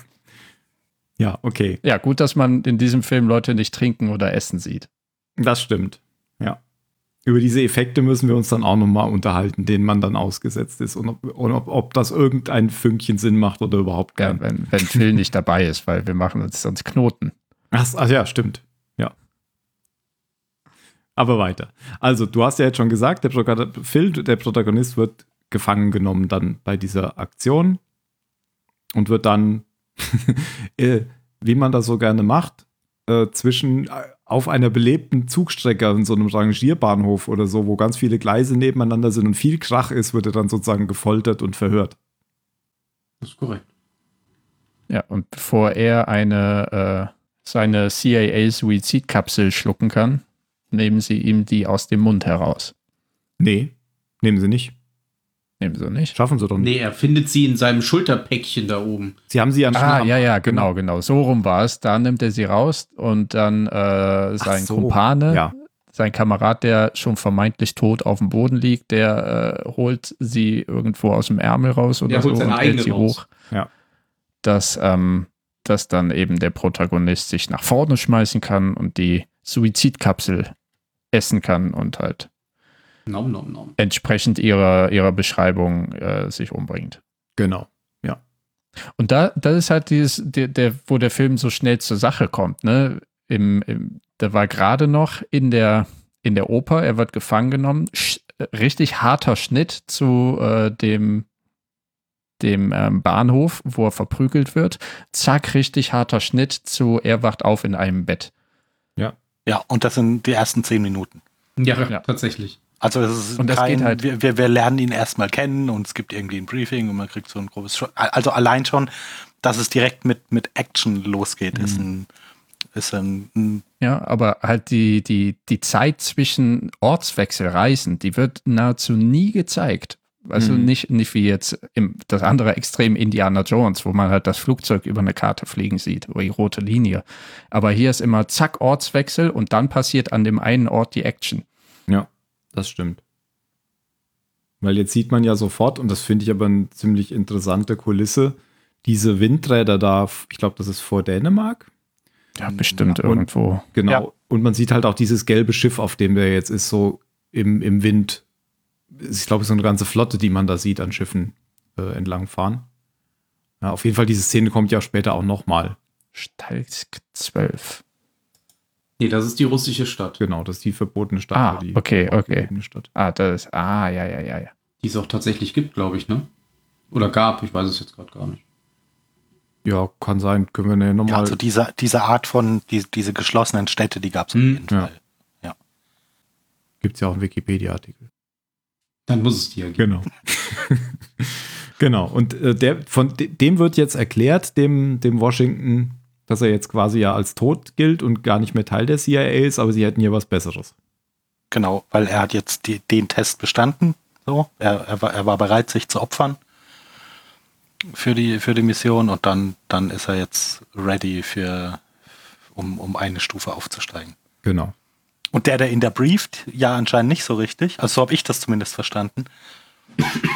Ja, okay. Ja, gut, dass man in diesem Film Leute nicht trinken oder essen sieht. Das stimmt. Ja. Über diese Effekte müssen wir uns dann auch nochmal unterhalten, denen man dann ausgesetzt ist und ob, und ob, ob das irgendein Fünkchen Sinn macht oder überhaupt Ja, keinen. wenn, wenn Phil nicht dabei ist, weil wir machen uns sonst Knoten. Ach, ach ja, stimmt. Ja. Aber weiter. Also, du hast ja jetzt schon gesagt, der, Phil, der Protagonist, wird gefangen genommen dann bei dieser Aktion und wird dann, (laughs) äh, wie man das so gerne macht, äh, zwischen äh, auf einer belebten Zugstrecke in so einem Rangierbahnhof oder so, wo ganz viele Gleise nebeneinander sind und viel Krach ist, wird er dann sozusagen gefoltert und verhört. Das ist korrekt. Ja, und bevor er eine, äh, seine CIA-Suizidkapsel schlucken kann, nehmen sie ihm die aus dem Mund heraus. Nee, nehmen sie nicht. Nehmen sie nicht? Schaffen sie doch nicht. Nee, er findet sie in seinem Schulterpäckchen da oben. Sie haben sie ja Ah, ja, ja, genau, genau. So rum war es. Da nimmt er sie raus und dann äh, sein so, Kumpane, Ja. sein Kamerad, der schon vermeintlich tot auf dem Boden liegt, der äh, holt sie irgendwo aus dem Ärmel raus oder Der holt so seine und hält eigene sie raus. hoch. Ja. Dass, ähm, dass dann eben der Protagonist sich nach vorne schmeißen kann und die Suizidkapsel essen kann und halt Nom, nom, nom. entsprechend ihrer, ihrer Beschreibung äh, sich umbringt. Genau. Und da, das ist halt dieses, der, der, wo der Film so schnell zur Sache kommt, ne? Im, im, der war gerade noch in der, in der Oper, er wird gefangen genommen, sch, richtig harter Schnitt zu äh, dem, dem ähm, Bahnhof, wo er verprügelt wird. Zack, richtig harter Schnitt zu, er wacht auf in einem Bett. Ja, und das sind die ersten zehn Minuten. Ja, Ja. tatsächlich. Also es ist Und das kein, geht halt. wir, wir, wir lernen ihn erstmal kennen und es gibt irgendwie ein Briefing und man kriegt so ein grobes Also allein schon, dass es direkt mit, mit Action losgeht, ist ein, ist ein, ein Ja, aber halt die, die, die Zeit zwischen Ortswechselreisen, die wird nahezu nie gezeigt. Also Mhm. nicht, nicht wie jetzt im, das andere Extrem Indiana Jones, wo man halt das Flugzeug über eine Karte fliegen sieht, über die rote Linie. Aber hier ist immer zack, Ortswechsel und dann passiert an dem einen Ort die Action. Das stimmt. Weil jetzt sieht man ja sofort, und das finde ich aber eine ziemlich interessante Kulisse, diese Windräder da, ich glaube, das ist vor Dänemark. Ja, bestimmt und- irgendwo. Genau. Ja. Und man sieht halt auch dieses gelbe Schiff, auf dem der jetzt ist, so im, im Wind. Ich glaube, so eine ganze Flotte, die man da sieht an Schiffen äh, entlangfahren. Ja, auf jeden Fall, diese Szene kommt ja später auch nochmal. Stalsk 12. Nee, das ist die russische Stadt, Genau, das ist die verbotene Stadt. Ah, die okay, okay. Stadt. Ah, das ist, ah, ja, ja, ja, ja. die es auch tatsächlich gibt, glaube ich, ne? Oder gab, ich weiß es jetzt gerade gar nicht. Ja, kann sein. Können wir ne ja, nochmal. also diese, diese Art von, die, diese geschlossenen Städte, die gab es auf Hm, jeden ja. Fall. Gibt es ja auch einen Wikipedia-Artikel. Dann muss es die ja geben. Genau. (laughs) genau. Und äh, der, von de- dem wird jetzt erklärt, dem, dem Washington, dass er jetzt quasi ja als tot gilt und gar nicht mehr Teil der CIA ist, aber sie hätten hier was Besseres. Genau, weil er hat jetzt die, den Test bestanden. So, er, er, war, er war bereit, sich zu opfern für die, für die Mission und dann, dann ist er jetzt ready für, um, um eine Stufe aufzusteigen. Genau. Und der, der ihn da brieft, ja anscheinend nicht so richtig. Also so habe ich das zumindest verstanden.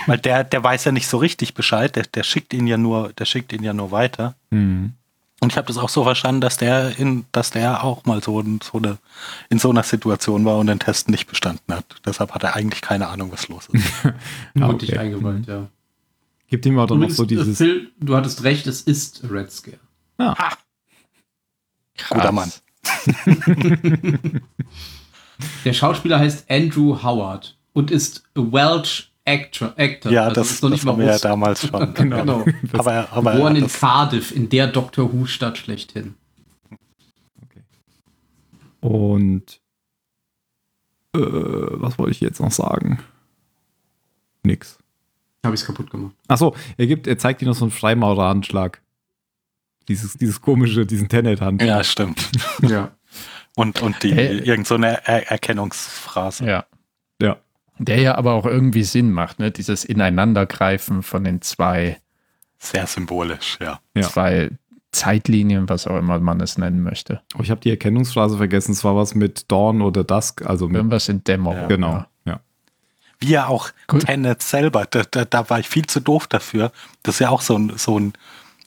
Weil der, der weiß ja nicht so richtig Bescheid. Der, der schickt ihn ja nur, der schickt ihn ja nur weiter. Mhm. Und ich habe das auch so verstanden, dass der in, dass der auch mal so, in- so eine, in so einer Situation war und den Test nicht bestanden hat. Deshalb hat er eigentlich keine Ahnung, was los ist. (laughs) Ah, dich okay. eingeweiht, ja. Gibt ihm auch dann noch so dieses. Phil, du hattest recht, es ist Red Scare. Ah, Guter Mann. (laughs) Der Schauspieler heißt Andrew Howard und ist Welsh Actor. Actor. Ja, Also das, ist noch nicht das mal haben wir ja damals schon. (laughs) Genau. (laughs) Aber, er- aber Geboren in Cardiff, in der Doctor Who-Stadt schlechthin. und äh, was wollte ich jetzt noch sagen? Nix. Habe ich es kaputt gemacht. Achso, er gibt, er zeigt ihm noch so einen Freimaureranschlag. Dieses, dieses komische, diesen Tenet-Hand. ja, stimmt. (laughs) Ja. Und, und die, Hey. irgend so eine er Erkennungsphrase. Ja. Ja. Der ja aber auch irgendwie Sinn macht, ne? Dieses Ineinandergreifen von den zwei, Sehr symbolisch, ja. Ja. zwei Zeitlinien, was auch immer man es nennen möchte. Oh, ich habe die Erkennungsphrase vergessen. Es war was mit Dawn oder Dusk. Also mit, Irgendwas in Dämmerung. genau. Ja. Ja. Wie ja auch Gut. Tenet selber, da, da, da war ich viel zu doof dafür. Das ist ja auch so ein, so ein,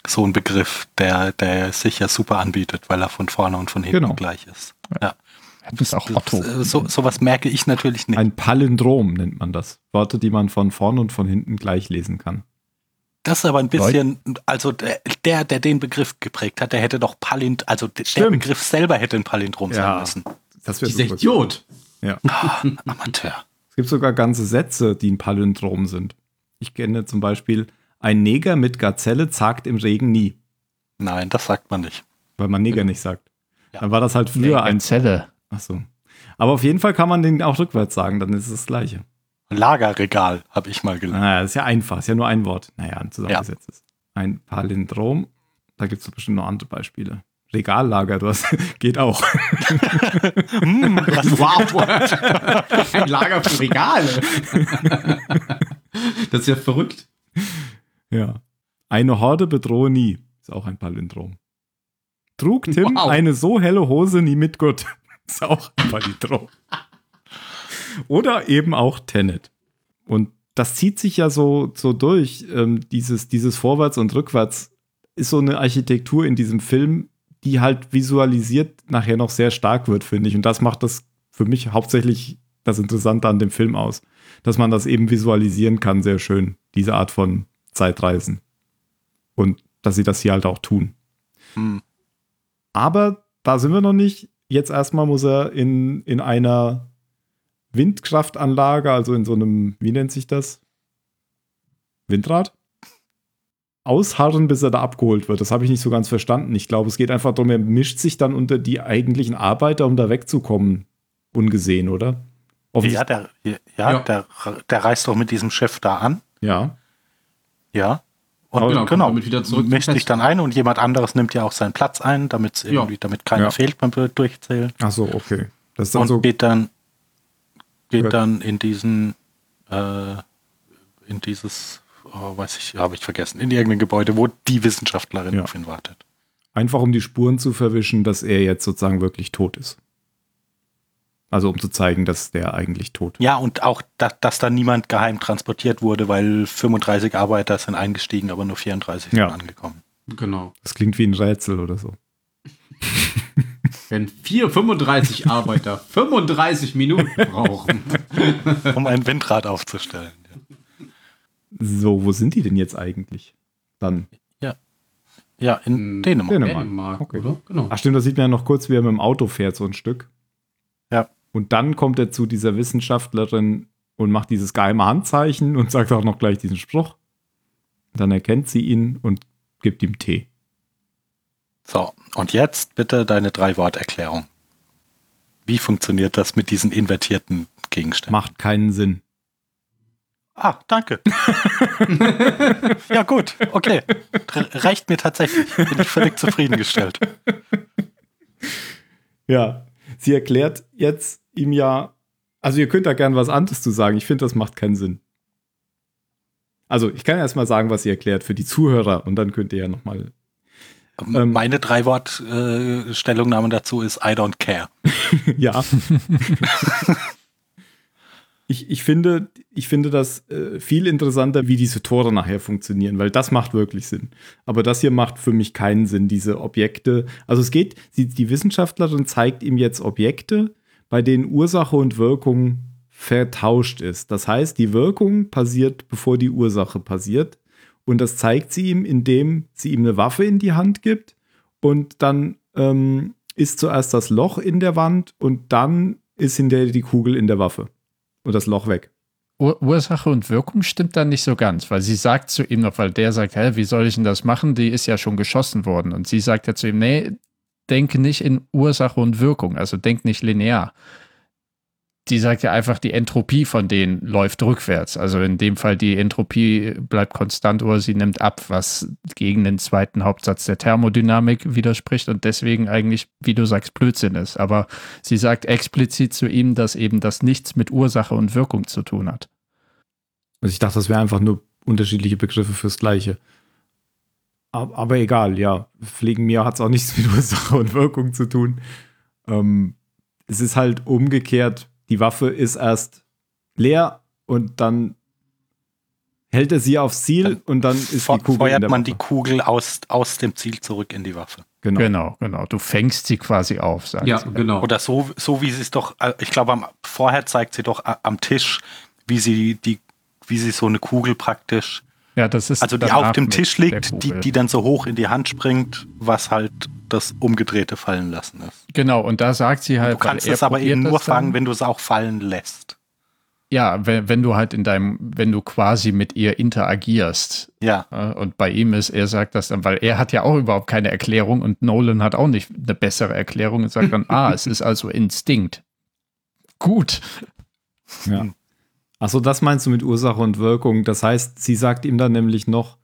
so ein Begriff, der, der sich ja super anbietet, weil er von vorne und von hinten Genau. gleich ist. Ja. Das ist auch Otto. Das, so, sowas merke ich natürlich nicht. Ein Palindrom nennt man das. Worte, die man von vorn und von hinten gleich lesen kann. Das ist aber ein bisschen, also der, der, der den Begriff geprägt hat, der hätte doch Palint, also der Stimmt. Begriff selber hätte ein Palindrom Ja. sein müssen. Das wäre Dieser super. Idiot. Ja. Amateur. Es gibt sogar ganze Sätze, die ein Palindrom sind. Ich kenne zum Beispiel, ein Neger mit Gazelle zagt im Regen nie, Nein, das sagt man nicht. weil man Neger nicht sagt. Ja. Dann war das halt früher ein. Zelle. Ach so. Aber auf jeden Fall kann man den auch rückwärts sagen, dann ist es das Gleiche. Lagerregal, habe ich mal gelernt. Naja, das ist ja einfach, ist ja nur ein Wort. Naja, ein zusammengesetztes. Ein Palindrom, da gibt es bestimmt noch andere Beispiele. Regallager, du hast, (laughs) geht auch. (laughs) Wow. (laughs) Ein Lager für Regale. das ist ja verrückt. Ja. Eine Horde bedrohe nie. Ist auch ein Palindrom. Trug Tim Wow. eine so helle Hose nie mit Gott. (laughs) Ist auch ein Palindrom. Oder eben auch Tenet. Und das zieht sich ja so, so durch. Ähm, dieses, dieses Vorwärts und Rückwärts ist so eine Architektur in diesem Film, die halt visualisiert nachher noch sehr stark wird, finde ich. Und das macht das für mich hauptsächlich das Interessante an dem Film aus. Dass man das eben visualisieren kann, sehr schön, diese Art von Zeitreisen. Und dass sie das hier halt auch tun. Hm. Aber da sind wir noch nicht. Jetzt erstmal muss er in, in einer Windkraftanlage, also in so einem, wie nennt sich das? Windrad? Ausharren, bis er da abgeholt wird. Das habe ich nicht so ganz verstanden. Ich glaube, es geht einfach darum, er mischt sich dann unter die eigentlichen Arbeiter, um da wegzukommen. Ungesehen, oder? Ja, der, ja, Ja. Der, der reist doch mit diesem Chef da an. ja. Ja. Und Genau, genau, kommt damit wieder zurück mischt sich dann ein und jemand anderes nimmt ja auch seinen Platz ein, damit irgendwie, damit keiner Ja. fehlt beim Durchzählen. Ach so, okay. Das ist dann Und so. geht dann geht dann in diesen äh, in dieses oh, weiß ich, habe ich vergessen, in irgendein Gebäude, wo die Wissenschaftlerin Ja. auf ihn wartet. Einfach um die Spuren zu verwischen, dass er jetzt sozusagen wirklich tot ist. Also um zu zeigen, dass der eigentlich tot ist. Ja, und auch, dass, dass da niemand geheim transportiert wurde, weil 35 Arbeiter sind eingestiegen, aber nur 34 Ja. sind angekommen. Genau. Das klingt wie ein Rätsel oder so. (laughs) Wenn vier 35 Arbeiter 35 Minuten brauchen. (laughs) Um ein Windrad aufzustellen. So, wo sind die denn jetzt eigentlich? Dann. Ja, in Hm, Dänemark. Dänemark. Dänemark, Okay. oder? Genau. Ach stimmt, da sieht man ja noch kurz, wie er mit dem Auto fährt, so ein Stück. Ja. Und dann kommt er zu dieser Wissenschaftlerin und macht dieses geheime Handzeichen und sagt auch noch gleich diesen Spruch. Dann erkennt sie ihn und gibt ihm Tee. So, und jetzt bitte deine Drei-Wort-Erklärung. Wie funktioniert das mit diesen invertierten Gegenständen? Macht keinen Sinn. Ah, danke. (laughs) ja, gut, okay. Reicht mir tatsächlich. Bin ich völlig zufriedengestellt. Ja, sie erklärt jetzt ihm ja, also ihr könnt da gern was anderes zu sagen. Ich finde, das macht keinen Sinn. Also, ich kann erst mal sagen, was sie erklärt für die Zuhörer und dann könnt ihr ja noch mal Ähm. Meine Drei-Wort-Stellungnahme dazu ist I don't care. (laughs) ja. (laughs) ich, ich, finde, ich finde das äh, viel interessanter, wie diese Tore nachher funktionieren, weil das macht wirklich Sinn. Aber das hier macht für mich keinen Sinn, diese Objekte. Also es geht, die, die Wissenschaftlerin zeigt ihm jetzt Objekte, bei denen Ursache und Wirkung vertauscht ist. Das heißt, die Wirkung passiert, bevor die Ursache passiert. Und das zeigt sie ihm, indem sie ihm eine Waffe in die Hand gibt und dann ähm, ist zuerst das Loch in der Wand und dann ist hinterher die Kugel in der Waffe und das Loch weg. Ur Ursache und Wirkung stimmt dann nicht so ganz, weil sie sagt zu ihm noch, weil der sagt, hä, wie soll ich denn das machen? Die ist ja schon geschossen worden. Und sie sagt ja zu ihm, nee, denke nicht in Ursache und Wirkung, also denk nicht linear. Die sagt ja einfach, die Entropie von denen läuft rückwärts. Also in dem Fall, die Entropie bleibt konstant oder sie nimmt ab, was gegen den zweiten Hauptsatz der Thermodynamik widerspricht und deswegen eigentlich, wie du sagst, Blödsinn ist. Aber sie sagt explizit zu ihm, dass eben das nichts mit Ursache und Wirkung zu tun hat. Also ich dachte, das wäre einfach nur unterschiedliche Begriffe fürs Gleiche. Aber, aber egal, ja. Pflegen mir hat es auch nichts mit Ursache und Wirkung zu tun. Ähm, es ist halt umgekehrt, die Waffe ist erst leer und dann hält er sie aufs Ziel Dann und dann ist die Kugel in Feuert der man Waffe. die Kugel aus, aus dem Ziel zurück in die Waffe. genau. Genau, genau. Du fängst sie quasi auf, sagt Ja, sie. genau. Oder so, so wie sie es doch, äh, ich glaube, am- vorher zeigt sie doch a- am Tisch, wie sie die, wie sie so eine Kugel praktisch, Ja, das ist also die auf dem Tisch liegt, die, die dann so hoch in die Hand springt, was halt das umgedrehte fallen lassen ist. Genau, und da sagt sie halt, Du kannst es aber eben nur dann- fangen, wenn du es auch fallen lässt. Ja, wenn, wenn du halt in deinem, wenn du quasi mit ihr interagierst. Ja, Ja, Und bei ihm ist, er sagt das dann, weil er hat ja auch überhaupt keine Erklärung und Nolan hat auch nicht eine bessere Erklärung und sagt dann, (laughs) ah, es ist also Instinkt. Gut. Ja. (laughs) Achso, das meinst du mit Ursache und Wirkung. Das heißt, sie sagt ihm dann nämlich noch,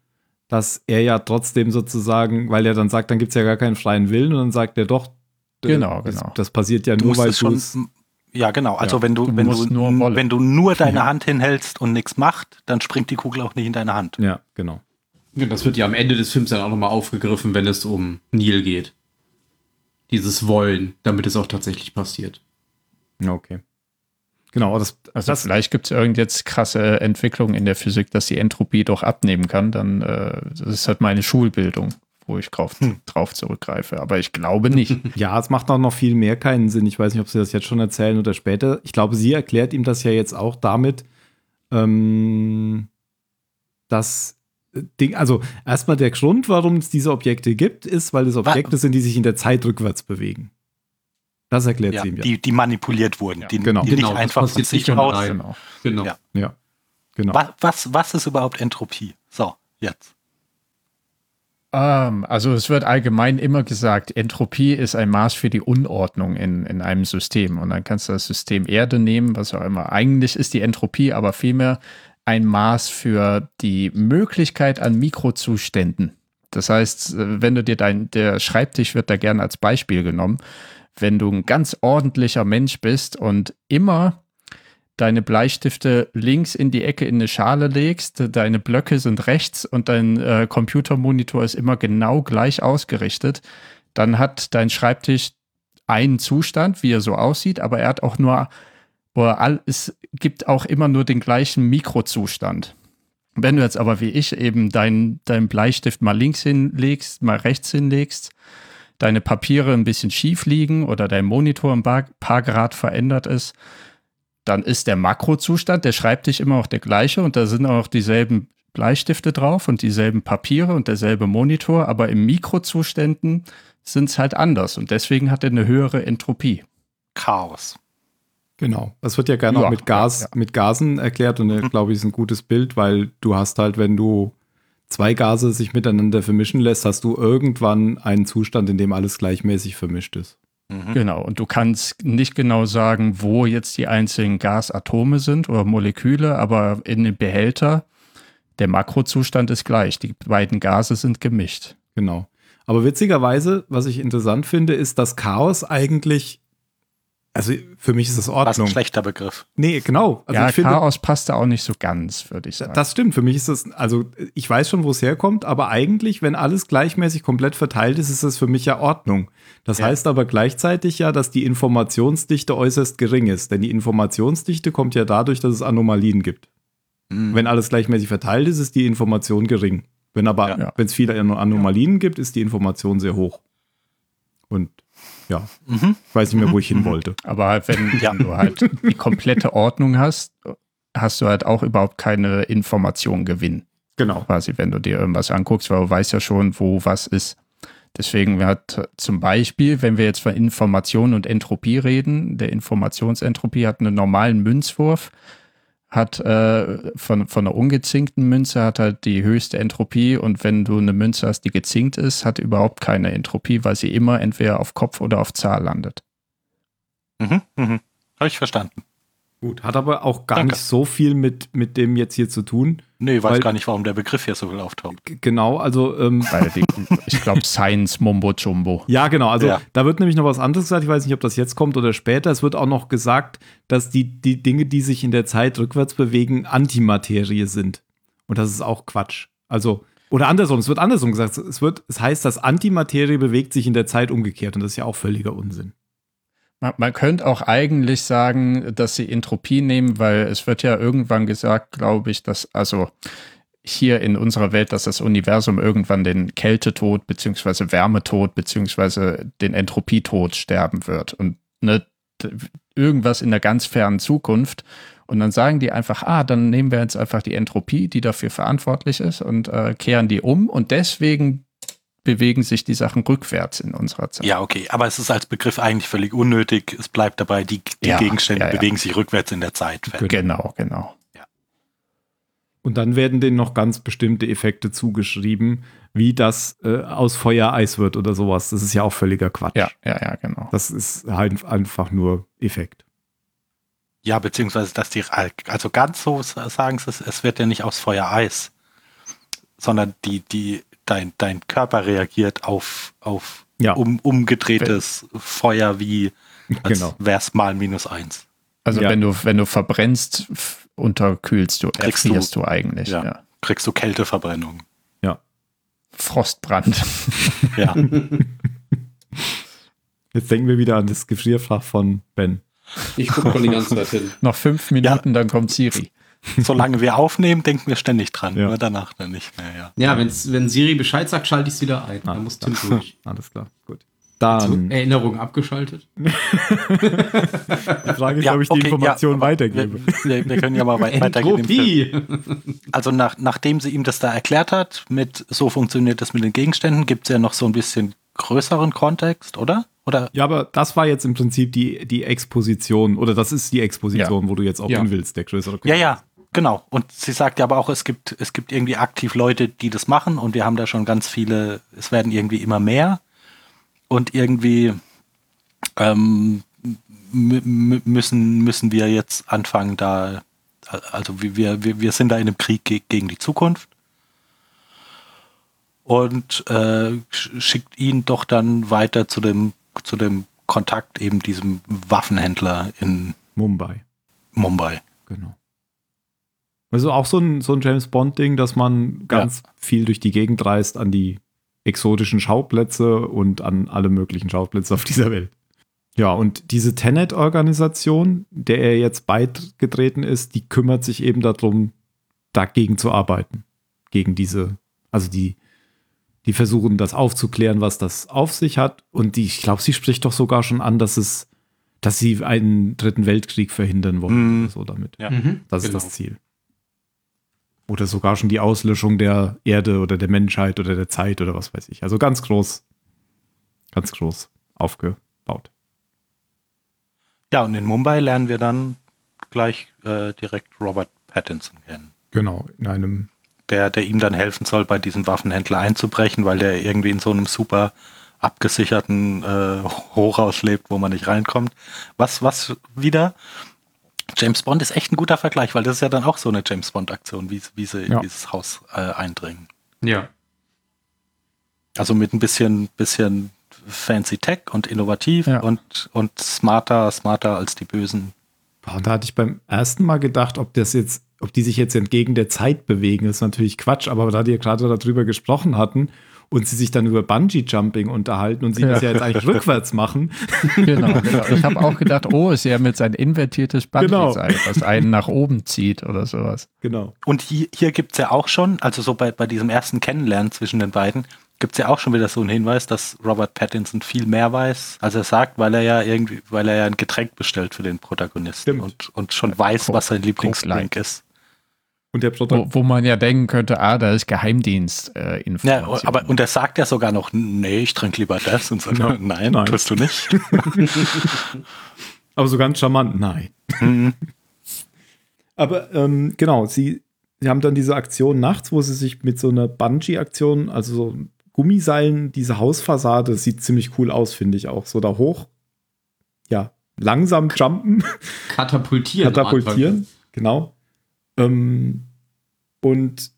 dass er ja trotzdem sozusagen, weil er dann sagt, dann gibt es ja gar keinen freien Willen und dann sagt er doch, Genau, das, genau. das passiert ja du nur, weil es du es. Ja, genau. Also Ja, wenn du, du wenn du nur wenn du nur deine Ja. Hand hinhältst und nichts macht, dann springt die Kugel auch nicht in deine Hand. Ja, genau. Ja, Das wird ja am Ende des Films dann auch nochmal aufgegriffen, wenn es um Neil geht. Dieses Wollen, damit es auch tatsächlich passiert. Okay. Genau, das, Also das vielleicht gibt es irgend jetzt krasse Entwicklungen in der Physik, dass die Entropie doch abnehmen kann. Dann, äh, das ist halt meine Schulbildung wo ich drauf, drauf zurückgreife. Aber ich glaube nicht. (laughs) Ja, es macht auch noch viel mehr keinen Sinn. Ich weiß nicht, ob Sie das jetzt schon erzählen oder später. Ich glaube, sie erklärt ihm das ja jetzt auch damit, ähm, dass äh, Ding, also erstmal der Grund, warum es diese Objekte gibt, ist, weil es Objekte sind, die sich in der Zeit rückwärts bewegen. Das erklärt Ja, sie ihm ja. die, die manipuliert wurden, die, genau. die Genau, nicht einfach von sich aus. Genau. Genau. Ja. ja, genau. Was, was, was ist überhaupt Entropie? So, jetzt. Ähm, also es wird allgemein immer gesagt, Entropie ist ein Maß für die Unordnung in, in einem System. Und dann kannst du das System Erde nehmen, was auch immer. Eigentlich ist die Entropie aber vielmehr ein Maß für die Möglichkeit an Mikrozuständen. Das heißt, äh, wenn du dir dein, der Schreibtisch wird da gerne als Beispiel genommen, wenn du ein ganz ordentlicher Mensch bist und immer deine Bleistifte links in die Ecke in eine Schale legst, deine Blöcke sind rechts und dein äh, Computermonitor ist immer genau gleich ausgerichtet, dann hat dein Schreibtisch einen Zustand, wie er so aussieht, aber er hat auch nur, oder all, es gibt auch immer nur den gleichen Mikrozustand. Wenn du jetzt aber wie ich eben deinen dein Bleistift mal links hinlegst, mal rechts hinlegst, deine Papiere ein bisschen schief liegen oder dein Monitor ein paar, paar Grad verändert ist, dann ist der Makrozustand, der Schreibtisch immer auch der gleiche und da sind auch dieselben Bleistifte drauf und dieselben Papiere und derselbe Monitor, aber im Mikrozuständen sind es halt anders und deswegen hat er eine höhere Entropie. Chaos. Genau. Das wird ja gerne Ja, auch mit Gas, ja, mit Gasen erklärt und äh, glaube ich, ist ein gutes Bild, weil du hast halt, wenn du zwei Gase sich miteinander vermischen lässt, hast du irgendwann einen Zustand, in dem alles gleichmäßig vermischt ist. Mhm. Genau, und du kannst nicht genau sagen, wo jetzt die einzelnen Gasatome sind oder Moleküle, aber in dem Behälter, der Makrozustand ist gleich. Die beiden Gase sind gemischt. Genau. Aber witzigerweise, was ich interessant finde, ist, dass Chaos eigentlich, also für mich ist das Was ein Ordnung. schlechter Begriff. Nee, genau. Also ja, ich finde, Chaos passt da auch nicht so ganz, würde ich sagen. Das stimmt, für mich ist das, also ich weiß schon, wo es herkommt, aber eigentlich, wenn alles gleichmäßig komplett verteilt ist, ist das für mich ja Ordnung. Das Ja. heißt aber gleichzeitig ja, dass die Informationsdichte äußerst gering ist, denn die Informationsdichte kommt ja dadurch, dass es Anomalien gibt. Mhm. Wenn alles gleichmäßig verteilt ist, ist die Information gering. Wenn aber, Ja. wenn es viele An- Anomalien gibt, ist die Information sehr hoch. Ja, Mhm. ich weiß nicht mehr, wo ich hin wollte. Aber halt, wenn, (laughs) Ja. wenn du halt die komplette Ordnung hast, hast du halt auch überhaupt keine Information gewinnen. Genau. quasi, wenn du dir irgendwas anguckst, weil du weißt ja schon, wo was ist. Deswegen hat zum Beispiel, wenn wir jetzt von Information und Entropie reden, der Informationsentropie hat einen normalen Münzwurf, hat äh, von, von einer ungezinkten Münze hat halt die höchste Entropie und wenn du eine Münze hast, die gezinkt ist, hat überhaupt keine Entropie, weil sie immer entweder auf Kopf oder auf Zahl landet. Mhm. Mhm. Habe ich verstanden. Gut, hat aber auch gar Danke. nicht so viel mit, mit dem jetzt hier zu tun. Nee, weiß Weil- gar nicht, warum der Begriff hier so viel auftaucht. Genau, also ähm, ich glaube, Science Mumbo Jumbo. Ja, genau. Also Ja. da wird nämlich noch was anderes gesagt. Ich weiß nicht, ob das jetzt kommt oder später. Es wird auch noch gesagt, dass die, die Dinge, die sich in der Zeit rückwärts bewegen, Antimaterie sind. Und das ist auch Quatsch. Also, oder andersrum, es wird andersrum gesagt. Es, wird, es heißt, dass Antimaterie bewegt sich in der Zeit umgekehrt. Und das ist ja auch völliger Unsinn. Man, man könnte auch eigentlich sagen, dass sie Entropie nehmen, weil es wird ja irgendwann gesagt, glaube ich, dass also hier in unserer Welt, dass das Universum irgendwann den Kältetod beziehungsweise Wärmetod beziehungsweise den Entropietod sterben wird und ne, irgendwas in der ganz fernen Zukunft. Und dann sagen die einfach, ah, dann nehmen wir jetzt einfach die Entropie, die dafür verantwortlich ist und äh, kehren die um und deswegen bewegen sich die Sachen rückwärts in unserer Zeit. Ja, okay, aber es ist als Begriff eigentlich völlig unnötig. Es bleibt dabei, die, die Ja, Gegenstände ja, ja. bewegen sich rückwärts in der Zeit. Genau, genau. Und dann werden denen noch ganz bestimmte Effekte zugeschrieben, wie das äh, aus Feuer Eis wird oder sowas. Das ist ja auch völliger Quatsch. Ja, ja, ja, genau. Das ist halt einfach nur Effekt. Ja, beziehungsweise, dass die, also ganz so sagen sie es, es wird ja nicht aus Feuer Eis, sondern die, die, dein, dein Körper reagiert auf, auf Ja. um, umgedrehtes Feuer wie, als Genau. wär's mal minus eins. Also Ja. wenn du, wenn du verbrennst, unterkühlst du, Kriegst du- erfrierst du, eigentlich. Ja. Ja. Kriegst du Kälteverbrennung. Frostbrand. Ja. (laughs) Jetzt denken wir wieder an das Gefrierfach von Ben. Ich gucke schon die ganze Zeit hin. Noch fünf Minuten, dann kommt Siri. (laughs) solange wir aufnehmen, denken wir ständig dran. Ja. Nur danach dann nicht mehr, ja. Ja, wenn's, wenn Siri Bescheid sagt, schalte ich es wieder ein. Ah, da muss Tim durch. (laughs) Alles klar, gut. So, Dann Erinnerung abgeschaltet. (laughs) die Frage ist, Ja, ob ich die okay, Information ja, weitergebe. Wir, wir, können ja mal wei- weitergehen. Also nach, nachdem sie ihm das da erklärt hat, mit so funktioniert das mit den Gegenständen, gibt es ja noch so ein bisschen größeren Kontext, oder? Oder Ja, aber das war jetzt im Prinzip die, die Exposition, oder das ist die Exposition, wo du jetzt auch Ja. hin willst, der größere Ja, ja, genau. Und sie sagt ja aber auch, es gibt, es gibt irgendwie aktiv Leute, die das machen und wir haben da schon ganz viele, es werden irgendwie immer mehr. Und irgendwie ähm, mü- mü- müssen, müssen wir jetzt anfangen, da, also wir, wir, wir sind da in einem Krieg ge gegen die Zukunft. Und äh, sch- schickt ihn doch dann weiter zu dem, zu dem Kontakt, eben diesem Waffenhändler in Mumbai, Mumbai. genau. Also auch so ein, so ein James Bond-Ding, dass man ganz viel durch die Gegend reist an die exotischen Schauplätze und an alle möglichen Schauplätze auf (laughs) dieser Welt. Ja, und diese Tenet-Organisation, der er jetzt beigetreten ist, die kümmert sich eben darum, dagegen zu arbeiten. Gegen diese, also die, die versuchen, das aufzuklären, was das auf sich hat. Und die, ich glaube, sie spricht doch sogar schon an, dass es, dass sie einen dritten Weltkrieg verhindern wollen Mhm. oder so damit. Ja. Mhm, Das ist genau. das Ziel. Oder sogar schon die Auslöschung der Erde oder der Menschheit oder der Zeit oder was weiß ich. Also ganz groß, ganz groß aufgebaut. Ja, und in Mumbai lernen wir dann gleich äh, direkt Robert Pattinson kennen, Genau, in einem, der, der ihm dann helfen soll, bei diesem Waffenhändler einzubrechen, weil der irgendwie in so einem super abgesicherten äh, Hochhaus lebt, wo man nicht reinkommt. Was, was wieder? James Bond ist echt ein guter Vergleich, weil das ist ja dann auch so eine James Bond-Aktion, wie, wie sie Ja. in dieses Haus äh, eindringen. Ja. Also mit ein bisschen, bisschen fancy Tech und innovativ Ja. und, und smarter, smarter als die Bösen. boah, und da hatte ich beim ersten Mal gedacht, ob das jetzt, ob die sich jetzt entgegen der Zeit bewegen, das ist natürlich Quatsch, aber da die ja gerade darüber gesprochen hatten und sie sich dann über Bungee-Jumping unterhalten und sie das ja jetzt eigentlich (laughs) rückwärts machen, Genau, (laughs) genau. Ich habe auch gedacht, oh, ist er mit sein invertiertes Genau. Bungee-Seil, was einen nach oben zieht oder sowas. genau. Und hier, hier gibt es ja auch schon, also so bei, bei diesem ersten Kennenlernen zwischen den beiden, gibt es ja auch schon wieder so einen Hinweis, dass Robert Pattinson viel mehr weiß, als er sagt, weil er ja irgendwie, weil er ja ein Getränk bestellt für den Protagonisten Stimmt. und, und schon weiß, Coke- was sein Lieblingsdrink ist. Und der Protagonist, Wo, wo man ja denken könnte, ah, da ist Geheimdienst äh, Ja, aber und er sagt ja sogar noch, nee, ich trinke lieber das und so. Ja. Nein, Nein. tust du nicht. (laughs) aber so ganz charmant, nein. Mhm. (laughs) Aber ähm, genau, sie, sie haben dann diese Aktion nachts, wo sie sich mit so einer Bungee-Aktion, also so Gummiseilen, diese Hausfassade, das sieht ziemlich cool aus, finde ich auch. So da hoch, ja, langsam jumpen, Katapultieren. katapultieren, genau. Ähm, und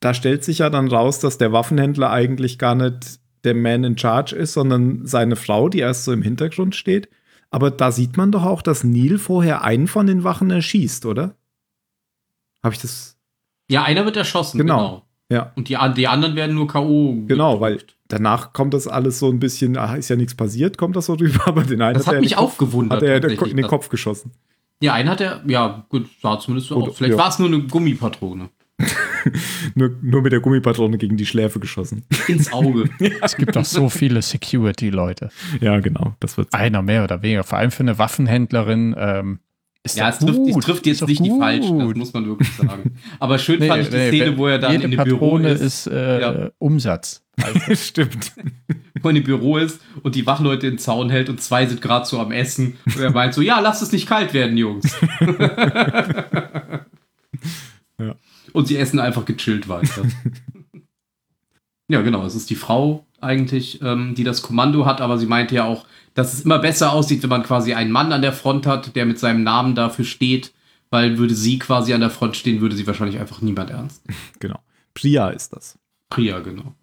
da stellt sich ja dann raus, dass der Waffenhändler eigentlich gar nicht der Man in Charge ist, sondern seine Frau, die erst so im Hintergrund steht. Aber da sieht man doch auch, dass Neil vorher einen von den Wachen erschießt, oder? Habe ich das? Ja, einer wird erschossen. Genau. Genau. Ja, Und die, die anderen werden nur K.O. genau, weil danach kommt das alles so ein bisschen, ah, ist ja nichts passiert, kommt das so rüber, (laughs) aber den einen Das hat er mich auch gewundert. Hat er den in den Kopf geschossen. Ja, einen hat er, ja, gut, sah zumindest so Oder- aus. Vielleicht ja. war es nur eine Gummipatrone. (laughs) Nur, nur mit der Gummipatrone gegen die Schläfe geschossen. Ins Auge. (laughs) es gibt doch so viele Security-Leute. ja, genau, das wird Einer mehr oder weniger. Vor allem für eine Waffenhändlerin. Ähm, ist ja, es trifft, es gut. trifft jetzt nicht die gut. falschen, das muss man wirklich sagen. Aber schön fand ich die Nee, Szene, nee, wo er dann jede in dem Büro Patrone ist, ist, äh, Ja. Umsatz. (laughs) Stimmt. wo in dem Büro ist und die Wachleute den Zaun hält und zwei sind gerade so am Essen. Und er meint so, ja, lasst es nicht kalt werden, Jungs. (laughs) Ja. Und sie essen einfach gechillt weiter. (laughs) ja, genau, es ist die Frau eigentlich, ähm, die das Kommando hat, aber sie meinte ja auch, dass es immer besser aussieht, wenn man quasi einen Mann an der Front hat, der mit seinem Namen dafür steht, weil würde sie quasi an der Front stehen, würde sie wahrscheinlich einfach niemand ernst. Genau. Priya ist das. Priya, genau.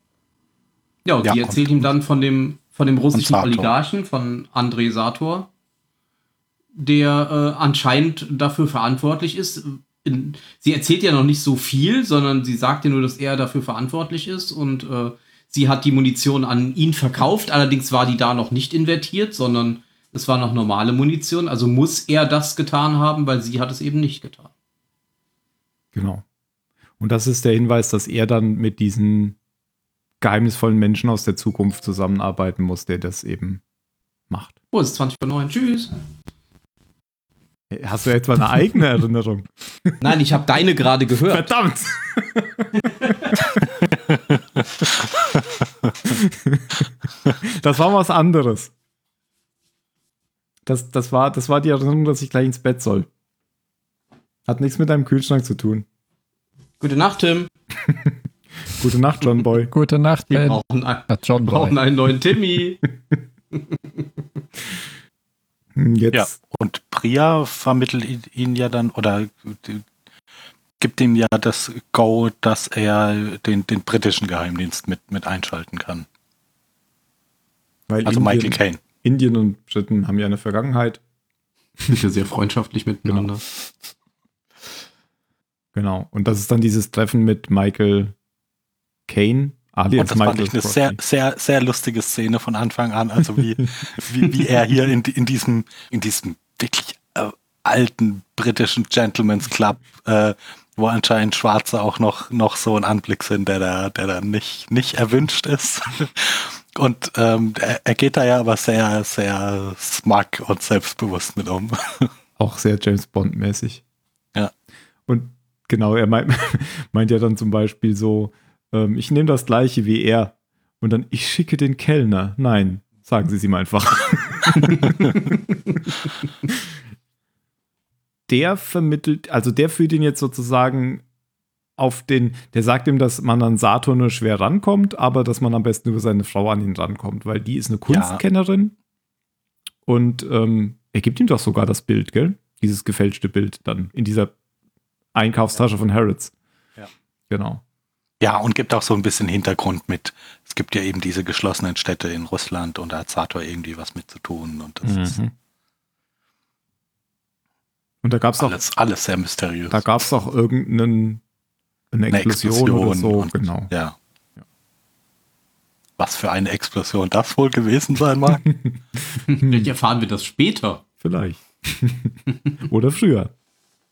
Ja, und Ja, sie und- erzählt ihm dann von dem, von dem russischen. Oligarchen, von Andrei Sator, der äh, anscheinend dafür verantwortlich ist. In, sie erzählt ja noch nicht so viel, sondern sie sagt ja nur, dass er dafür verantwortlich ist und äh, sie hat die Munition an ihn verkauft. Allerdings war die da noch nicht invertiert, sondern es war noch normale Munition. Also muss er das getan haben, weil sie hat es eben nicht getan. Genau. Und das ist der Hinweis, dass er dann mit diesen geheimnisvollen Menschen aus der Zukunft zusammenarbeiten muss, der das eben macht. Oh, es ist 20 vor 9. Tschüss. Hast du etwa eine eigene Erinnerung? (laughs) Nein, ich habe deine gerade gehört. Verdammt! (laughs) das war was anderes. Das, das, war, das war die Erinnerung, dass ich gleich ins Bett soll. Hat nichts mit deinem Kühlschrank zu tun. Gute Nacht, Tim. (laughs) Gute Nacht, John Boy. (laughs) Gute Nacht, Wir Ben. brauchen, ein, Ach, John brauchen einen neuen Timmy. Hm, Jetzt, Ja, und Priya vermittelt ihn- ja dann oder gibt ihm ja das Go, dass er den, den britischen Geheimdienst mit, mit einschalten kann. weil Also Indien, Michael Caine. Indien und Briten haben ja eine Vergangenheit. Sind ja sehr freundschaftlich miteinander. Genau. Und das ist dann dieses Treffen mit Michael Caine, alias Und das fand Michael ich eine Crosby. sehr, sehr, sehr lustige Szene von Anfang an. Also wie, (laughs) wie, wie er hier in, in diesem, in diesem wirklich äh, alten britischen Gentleman's Club, äh, wo anscheinend Schwarze auch noch, noch so ein Anblick sind, der da, der da nicht, nicht erwünscht ist. (laughs) Und ähm, er, er geht da ja aber sehr, sehr smug und selbstbewusst mit um. (laughs) Auch sehr James Bond-mäßig. Ja. Und genau, er meint, meint ja dann zum Beispiel so, ähm, ich nehme das gleiche wie er. Und dann, ich schicke den Kellner. Nein, sagen Sie es ihm einfach. (laughs) der vermittelt, also der führt ihn jetzt sozusagen auf den, der sagt ihm, dass man an Saturn nur schwer rankommt, aber dass man am besten über seine Frau an ihn rankommt, weil die ist eine Kunstkennerin. Und ähm, er gibt ihm doch sogar das Bild, gell? Dieses gefälschte Bild dann in dieser Einkaufstasche von Harrods. Ja. Genau. Ja, und gibt auch so ein bisschen Hintergrund mit. Es gibt ja eben diese geschlossenen Städte in Russland und da hat Sator irgendwie was mit zu tun. Und das ist Mhm. Und da gab es auch, alles, alles sehr mysteriös. da gab es auch irgendeinen eine Eine Explosion, oder so, und- genau. Ja. Was für eine Explosion das wohl gewesen sein mag. (laughs) Vielleicht erfahren wir das später. Vielleicht. (laughs) oder früher.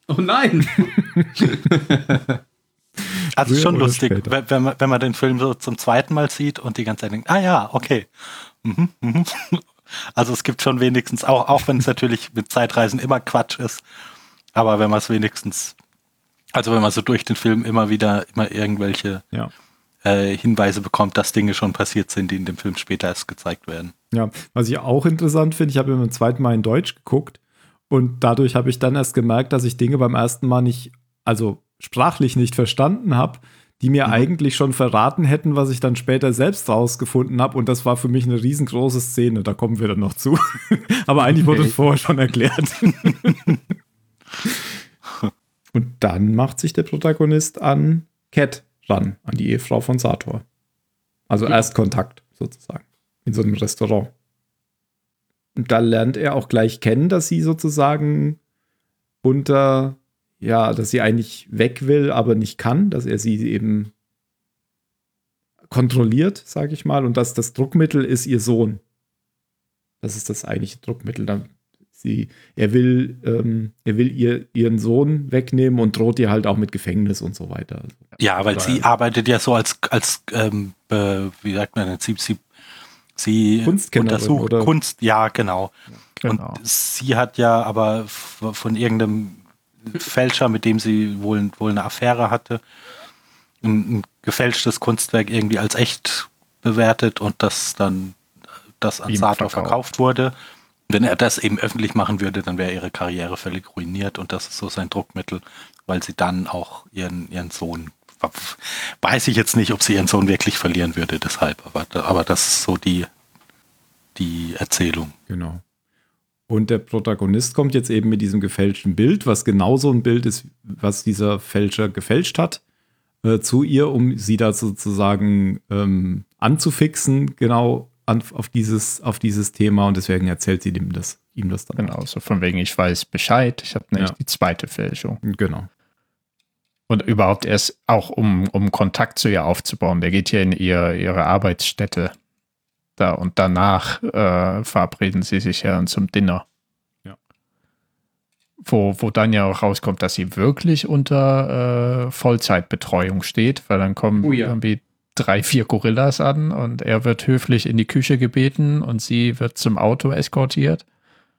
Oh nein. (laughs) Also schon lustig, später. wenn, man, wenn man den Film so zum zweiten Mal sieht und die ganze Zeit denkt, ah ja, okay. Mhm, mhm. (laughs) Also es gibt schon wenigstens, auch, auch wenn es natürlich mit Zeitreisen immer Quatsch ist, aber wenn man es wenigstens, also wenn man so durch den Film immer wieder immer irgendwelche Ja. äh, Hinweise bekommt, dass Dinge schon passiert sind, die in dem Film später erst gezeigt werden. Ja, was ich auch interessant finde, ich habe ihn beim zweiten Mal in Deutsch geguckt und dadurch habe ich dann erst gemerkt, dass ich Dinge beim ersten Mal nicht, also sprachlich nicht verstanden habe, die mir Mhm. eigentlich schon verraten hätten, was ich dann später selbst rausgefunden habe. Und das war für mich eine riesengroße Szene. Da kommen wir dann noch zu. (laughs) Aber eigentlich wurde Okay. es vorher schon erklärt. (laughs) und dann macht sich der Protagonist an Cat ran, an die Ehefrau von Sator. Also Ja. Erstkontakt sozusagen in so einem Restaurant. Und da lernt er auch gleich kennen, dass sie sozusagen unter, ja, dass sie eigentlich weg will, aber nicht kann, dass er sie eben kontrolliert, sage ich mal, und dass das Druckmittel ist ihr Sohn. Das ist das eigentliche Druckmittel. Dann sie, er will, ähm, er will ihr ihren Sohn wegnehmen und droht ihr halt auch mit Gefängnis und so weiter. Ja, weil Weil- sie arbeitet ja so als, als ähm, äh, wie sagt man denn, sie, sie, sie untersucht oder? Kunst, ja, genau. Genau. Und sie hat ja aber von irgendeinem Fälscher, mit dem sie wohl, wohl eine Affäre hatte, ein, ein gefälschtes Kunstwerk irgendwie als echt bewertet und das dann das an Sator verkauft. verkauft wurde. Wenn er das eben öffentlich machen würde, dann wäre ihre Karriere völlig ruiniert und das ist so sein Druckmittel, weil sie dann auch ihren, ihren Sohn, weiß ich jetzt nicht, ob sie ihren Sohn wirklich verlieren würde, deshalb, aber, aber das ist so die, die Erzählung. Genau. Und der Protagonist kommt jetzt eben mit diesem gefälschten Bild, was genau so ein Bild ist, was dieser Fälscher gefälscht hat, äh, zu ihr, um sie da sozusagen ähm, anzufixen, genau an, auf, dieses, auf dieses Thema. Und deswegen erzählt sie ihm das, ihm das dann. Genau, so von wegen, ich weiß Bescheid. Ich habe nämlich Ja. die zweite Fälschung. Genau. Und überhaupt erst auch, um, um Kontakt zu ihr aufzubauen. Der geht ja in ihr, ihre Arbeitsstätte. Da und danach äh, verabreden sie sich ja dann zum Dinner. Ja. wo, wo dann ja auch rauskommt, dass sie wirklich unter äh, Vollzeitbetreuung steht, weil dann kommen Oh ja. irgendwie drei, vier Gorillas an und er wird höflich in die Küche gebeten und sie wird zum Auto eskortiert.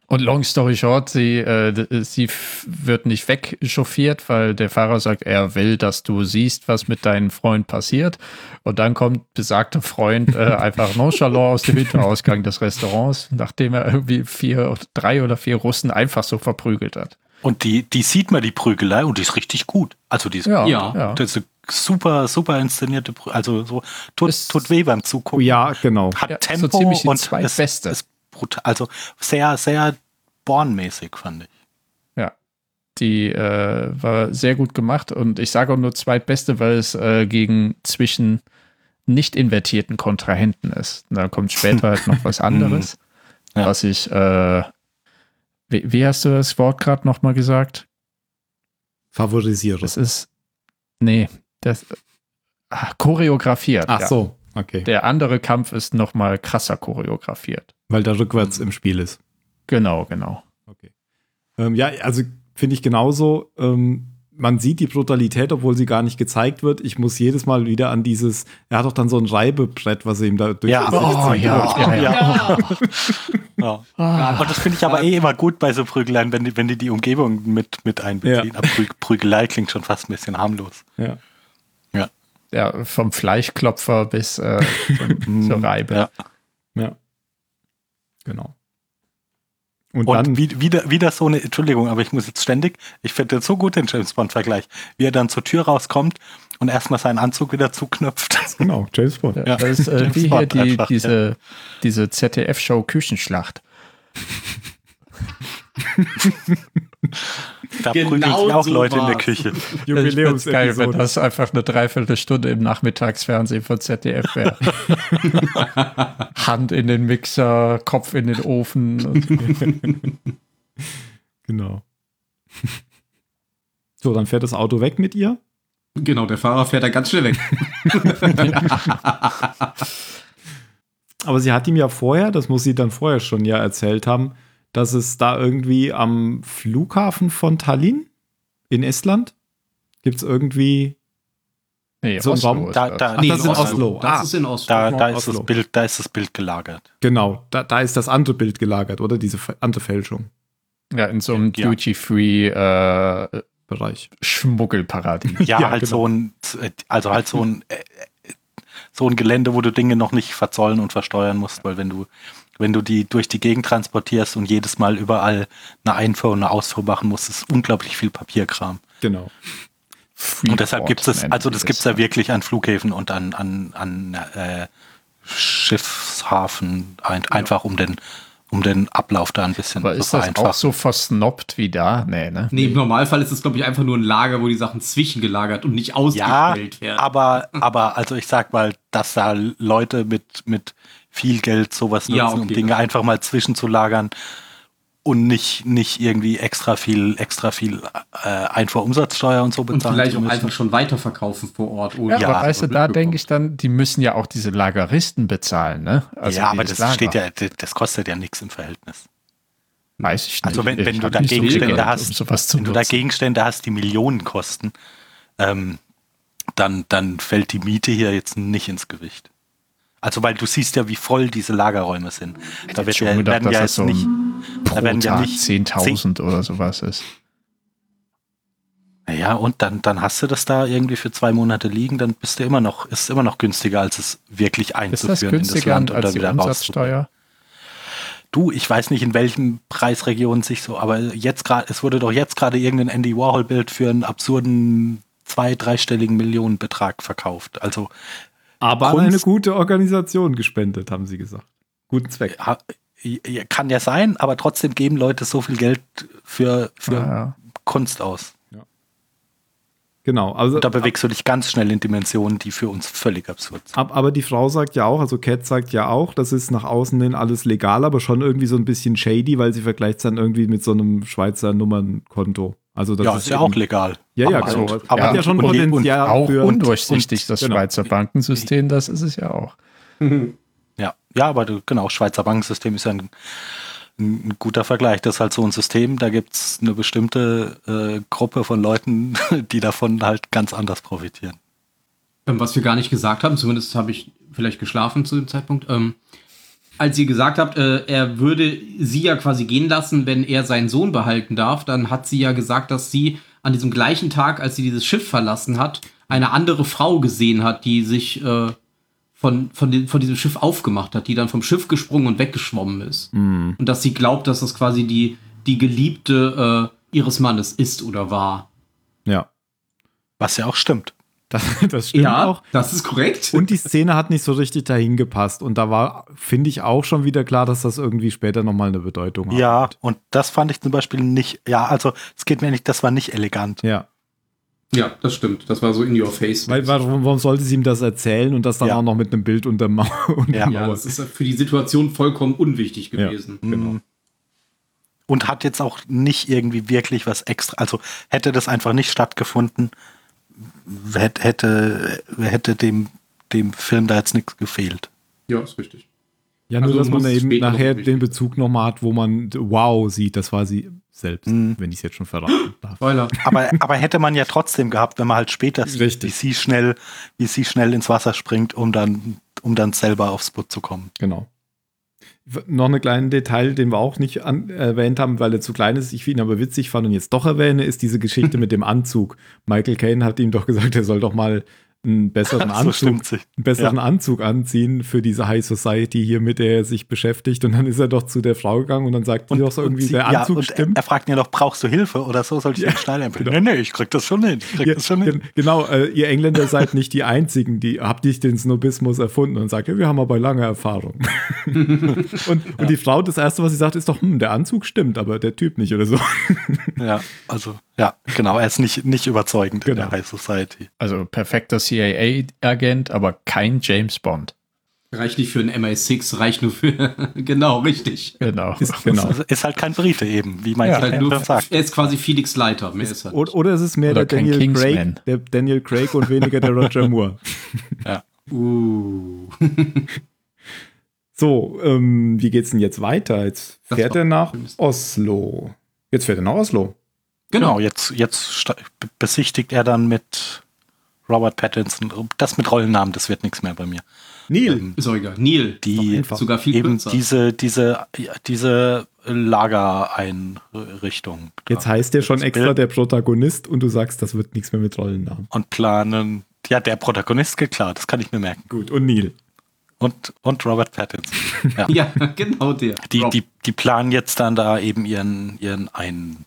Und long story short, sie, äh, sie wird nicht wegchauffiert, weil der Fahrer sagt, er will, dass du siehst, was mit deinem Freund passiert. Und dann kommt besagter Freund äh, (laughs) einfach nonchalant aus dem Hinterausgang des Restaurants, nachdem er irgendwie vier, drei oder vier Russen einfach so verprügelt hat. Und die, die sieht man, die Prügelei, und die ist richtig gut. Also die ist, Ja, Ja. ja. das ist eine super, super inszenierte Prügelei. Also so, tut, Es- tut weh beim Zugucken. ja, genau. Hat Ja, so Tempo ziemlich die und zweitbeste. ist, ist brutal. Also sehr, sehr Born-mäßig, fand ich. Ja, die äh, war sehr gut gemacht und ich sage auch nur zweitbeste, weil es äh, gegen zwischen nicht invertierten Kontrahenten ist. Und dann kommt später halt noch was (laughs) anderes, Ja. was ich, äh, wie, wie hast du das Wort gerade nochmal gesagt? Favorisiere. Das ist, nee, das, ah, choreografiert. Ach ja. so, okay. Der andere Kampf ist nochmal krasser choreografiert. Weil der rückwärts im Spiel ist. Genau, genau. Okay. Ähm, ja, also finde ich genauso. Ähm, man sieht die Brutalität, obwohl sie gar nicht gezeigt wird. Ich muss jedes Mal wieder an dieses, er hat doch dann so ein Reibebrett, was er ihm da durch Ja, oh, zieht. ja, ja, ja. Ja. Ah, Und das finde ich aber eh immer gut bei so Prügeleien, wenn die, wenn die die Umgebung mit, mit einbeziehen. Ja. Aber Prü Prügelei klingt schon fast ein bisschen harmlos. Ja. ja, vom Fleischklopfer bis äh, zum, (laughs) zur Reibe. Ja. ja. Genau. Und, Und dann, wie, wieder, wieder so eine, Entschuldigung, aber ich muss jetzt ständig, ich finde das so gut den James Bond-Vergleich, wie er dann zur Tür rauskommt und erstmal seinen Anzug wieder zuknüpft. (laughs) genau, James Bond. Ja, Ja, das ist äh, James wie hier Bond die, einfach, diese, diese ZDF-Show Küchenschlacht. (laughs) Da Genau prügeln sich auch so Leute in der war's. Küche. Ich find's geil, wenn das einfach eine Dreiviertelstunde im Nachmittagsfernsehen von ZDF wäre. (laughs) Hand in den Mixer, Kopf in den Ofen. Und Genau. So, dann fährt das Auto weg mit ihr. Genau, der Fahrer fährt da ganz schnell weg. (laughs) Aber sie hat ihm ja vorher, das muss sie dann vorher schon ja erzählt haben, dass es da irgendwie am Flughafen von Tallinn in Estland gibt es irgendwie. nee, So ein Oslo Raum- ist da- das. da- Ach, das ist in Oslo. Das Ah. ist in Oslo. Da, Oslo. da, ist das Bild, da ist das Bild gelagert. Genau, da, da ist das andere Bild gelagert, oder? Diese andere Fälschung. Ja, in so einem Ja. Duty-Free äh, Bereich. Schmuggelparadies. (laughs) Ja, Ja, halt genau. so ein, also halt so ein, äh, äh, so ein Gelände, wo du Dinge noch nicht verzollen und versteuern musst, weil wenn du, wenn du die durch die Gegend transportierst und jedes Mal überall eine Einfuhr und eine Ausfuhr machen musst, ist unglaublich viel Papierkram. Genau. Und deshalb gibt es, Freeport also das gibt es ja wirklich an Flughäfen und an, an, an äh, Schiffshafen, ein, einfach um den, um den Ablauf da ein bisschen Aber ist das auch vereinfachen. so versnobbt wie da? Nee, ne? Nee, im Normalfall ist es, glaube ich, einfach nur ein Lager, wo die Sachen zwischengelagert und nicht Ja, ausgestellt werden. aber, aber also ich sag mal, dass da Leute mit, mit viel Geld sowas nutzen, Ja, um okay, Dinge das- einfach mal zwischenzulagern und nicht, nicht irgendwie extra viel, extra viel äh, Einfuhrumsatzsteuer und so und bezahlen vielleicht zu auch müssen. einfach schon weiterverkaufen vor Ort. ohne- Ja, Ja, aber weißt du, da denke ich dann, die müssen ja auch diese Lageristen bezahlen, ne? Also ja, aber das steht Lager. ja, das- kostet ja nichts im Verhältnis. Weiß ich nicht. Also wenn- wenn du da nicht so viel Gegenstände Geld, hast, um Wenn du da. Gegenstände hast, die Millionen kosten, ähm, dann, dann fällt die Miete hier jetzt nicht ins Gewicht. Also weil du siehst ja, wie voll diese Lagerräume sind. Da wird schon ja, gedacht, werden dass ja das so nicht, pro da werden ja Tag nicht 10.000 oder sowas ist. Naja, und dann, dann hast du das da irgendwie für zwei Monate liegen, dann bist du immer noch, ist es immer noch günstiger, als es wirklich Ist einzuführen das in das günstiger Land als die wieder. Umsatzsteuer? Du, ich weiß nicht, in welchen Preisregionen sich so, aber jetzt gerade, es wurde doch jetzt gerade irgendein Andy Warhol-Bild für einen absurden zwei-, dreistelligen Millionenbetrag verkauft. Also Aber Kunst- eine gute Organisation gespendet, haben sie gesagt. Guten Zweck. ha- ja, kann ja sein, aber trotzdem geben Leute so viel Geld für, für Ah, ja. Kunst aus. Genau. Also, Und da bewegst du dich ganz schnell in Dimensionen, die für uns völlig absurd sind. ab, aber die Frau sagt ja auch, also Cat sagt ja auch, das ist nach außen hin alles legal, aber schon irgendwie so ein bisschen shady, weil sie vergleicht es dann irgendwie mit so einem Schweizer Nummernkonto. Also das ja, ist ja eben- auch legal. Ja, ja, Aber genau. halt- aber hat ja schon und- und- Potenzial Auch für undurchsichtig, das genau. Schweizer Bankensystem, das ist es ja auch. Ja, ja, aber du, genau, Schweizer Bankensystem ist ja ein ein, ein guter Vergleich. Das ist halt so ein System, da gibt es eine bestimmte äh, Gruppe von Leuten, (laughs) die davon halt ganz anders profitieren. Ähm, was wir gar nicht gesagt haben, zumindest habe ich vielleicht geschlafen zu dem Zeitpunkt. Ähm, als ihr gesagt habt, äh, er würde sie ja quasi gehen lassen, wenn er seinen Sohn behalten darf, dann hat sie ja gesagt, dass sie an diesem gleichen Tag, als sie dieses Schiff verlassen hat, eine andere Frau gesehen hat, die sich äh, von, von, den, von diesem Schiff aufgemacht hat, die dann vom Schiff gesprungen und weggeschwommen ist. Mhm. Und dass sie glaubt, dass das quasi die, die Geliebte äh, ihres Mannes ist oder war. Ja. Was ja auch stimmt. Das, das stimmt auch. das ist korrekt. Und die Szene hat nicht so richtig dahin gepasst. Und da war, finde ich, auch schon wieder klar, dass das irgendwie später nochmal eine Bedeutung hat. Ja, und das fand ich zum Beispiel nicht, ja, also es geht mir nicht, das war nicht elegant. Ja. ja, das stimmt. Das war so in your face. Weil, warum, warum sollte sie ihm das erzählen und das dann Ja. auch noch mit einem Bild unter Mauer? (laughs) Ja. ja, das ist für die Situation vollkommen unwichtig Ja. gewesen. Genau. Und hat jetzt auch nicht irgendwie wirklich was extra, also hätte das einfach nicht stattgefunden, hätte, hätte, hätte dem, dem Film da jetzt nichts gefehlt. Ja, ist richtig. Ja, nur Also dass man muss eben nachher den Bezug nochmal hat, wo man wow sieht, das war sie selbst, Mhm. wenn ich es jetzt schon verraten darf. Spoiler. Aber, aber hätte man ja trotzdem gehabt, wenn man halt später sieht, wie sie schnell, wie sie schnell ins Wasser springt, um dann, um dann selber aufs Boot zu kommen. Genau. Noch einen kleinen Detail, den wir auch nicht an, erwähnt haben, weil er zu klein ist, ich ihn aber witzig fand und jetzt doch erwähne, ist diese Geschichte (laughs) mit dem Anzug. Michael Caine hat ihm doch gesagt, er soll doch mal einen besseren (laughs) So Anzug, sich. einen besseren Anzug anziehen für diese High Society hier, mit der er sich beschäftigt. Und dann ist er doch zu der Frau gegangen und dann sagt die doch so irgendwie, sie- der ja, Anzug und stimmt. Er, er fragt ihn ja noch, brauchst du Hilfe oder so? Soll ich Ja, den Schneider empfehlen? genau. Nee, nee, ich krieg das schon hin. Ich krieg Ja, das schon hin. gen- Genau, äh, ihr Engländer seid nicht die Einzigen, die habt nicht den Snobismus erfunden und sagt, ja, wir haben aber lange Erfahrung. (laughs) und, und die Frau, das Erste, was sie sagt, ist doch, hm, der Anzug stimmt, aber der Typ nicht oder so. Ja, also, ja, genau. Er ist nicht, nicht überzeugend Genau. in der High Society. Also perfekter CIA-Agent, aber kein James Bond. Reicht nicht für einen MI6, reicht nur für. (laughs) genau, richtig. Genau. Ist, genau. Also ist halt kein Brite eben, wie mein Ja, Halt nur, sagt. er ist quasi Felix Leiter. Mehr ist er Oder, oder es ist mehr der Daniel Craig, der Daniel Craig und weniger der Roger Moore. (laughs) Ja. Uh. (laughs) So, ähm, wie geht's denn jetzt weiter? Jetzt fährt er nach Oslo. Jetzt fährt er nach Oslo. Genau, Genau. jetzt, jetzt besichtigt er dann mit Robert Pattinson. Das mit Rollennamen, das wird nichts mehr bei mir. Neil. Ähm, Ist auch egal. Neil. die. Sogar viel eben kürzer. diese, diese, diese Lagereinrichtung. Jetzt heißt der schon Das extra Bild der Protagonist und du sagst, das wird nichts mehr mit Rollennamen. Und planen. Ja, der Protagonist geht klar, das kann ich mir merken. Gut, und Neil. Und, und Robert Pattinson. (laughs) Ja. Ja, genau der. Die, Rob. die, die planen jetzt dann da eben ihren, ihren Einbruch,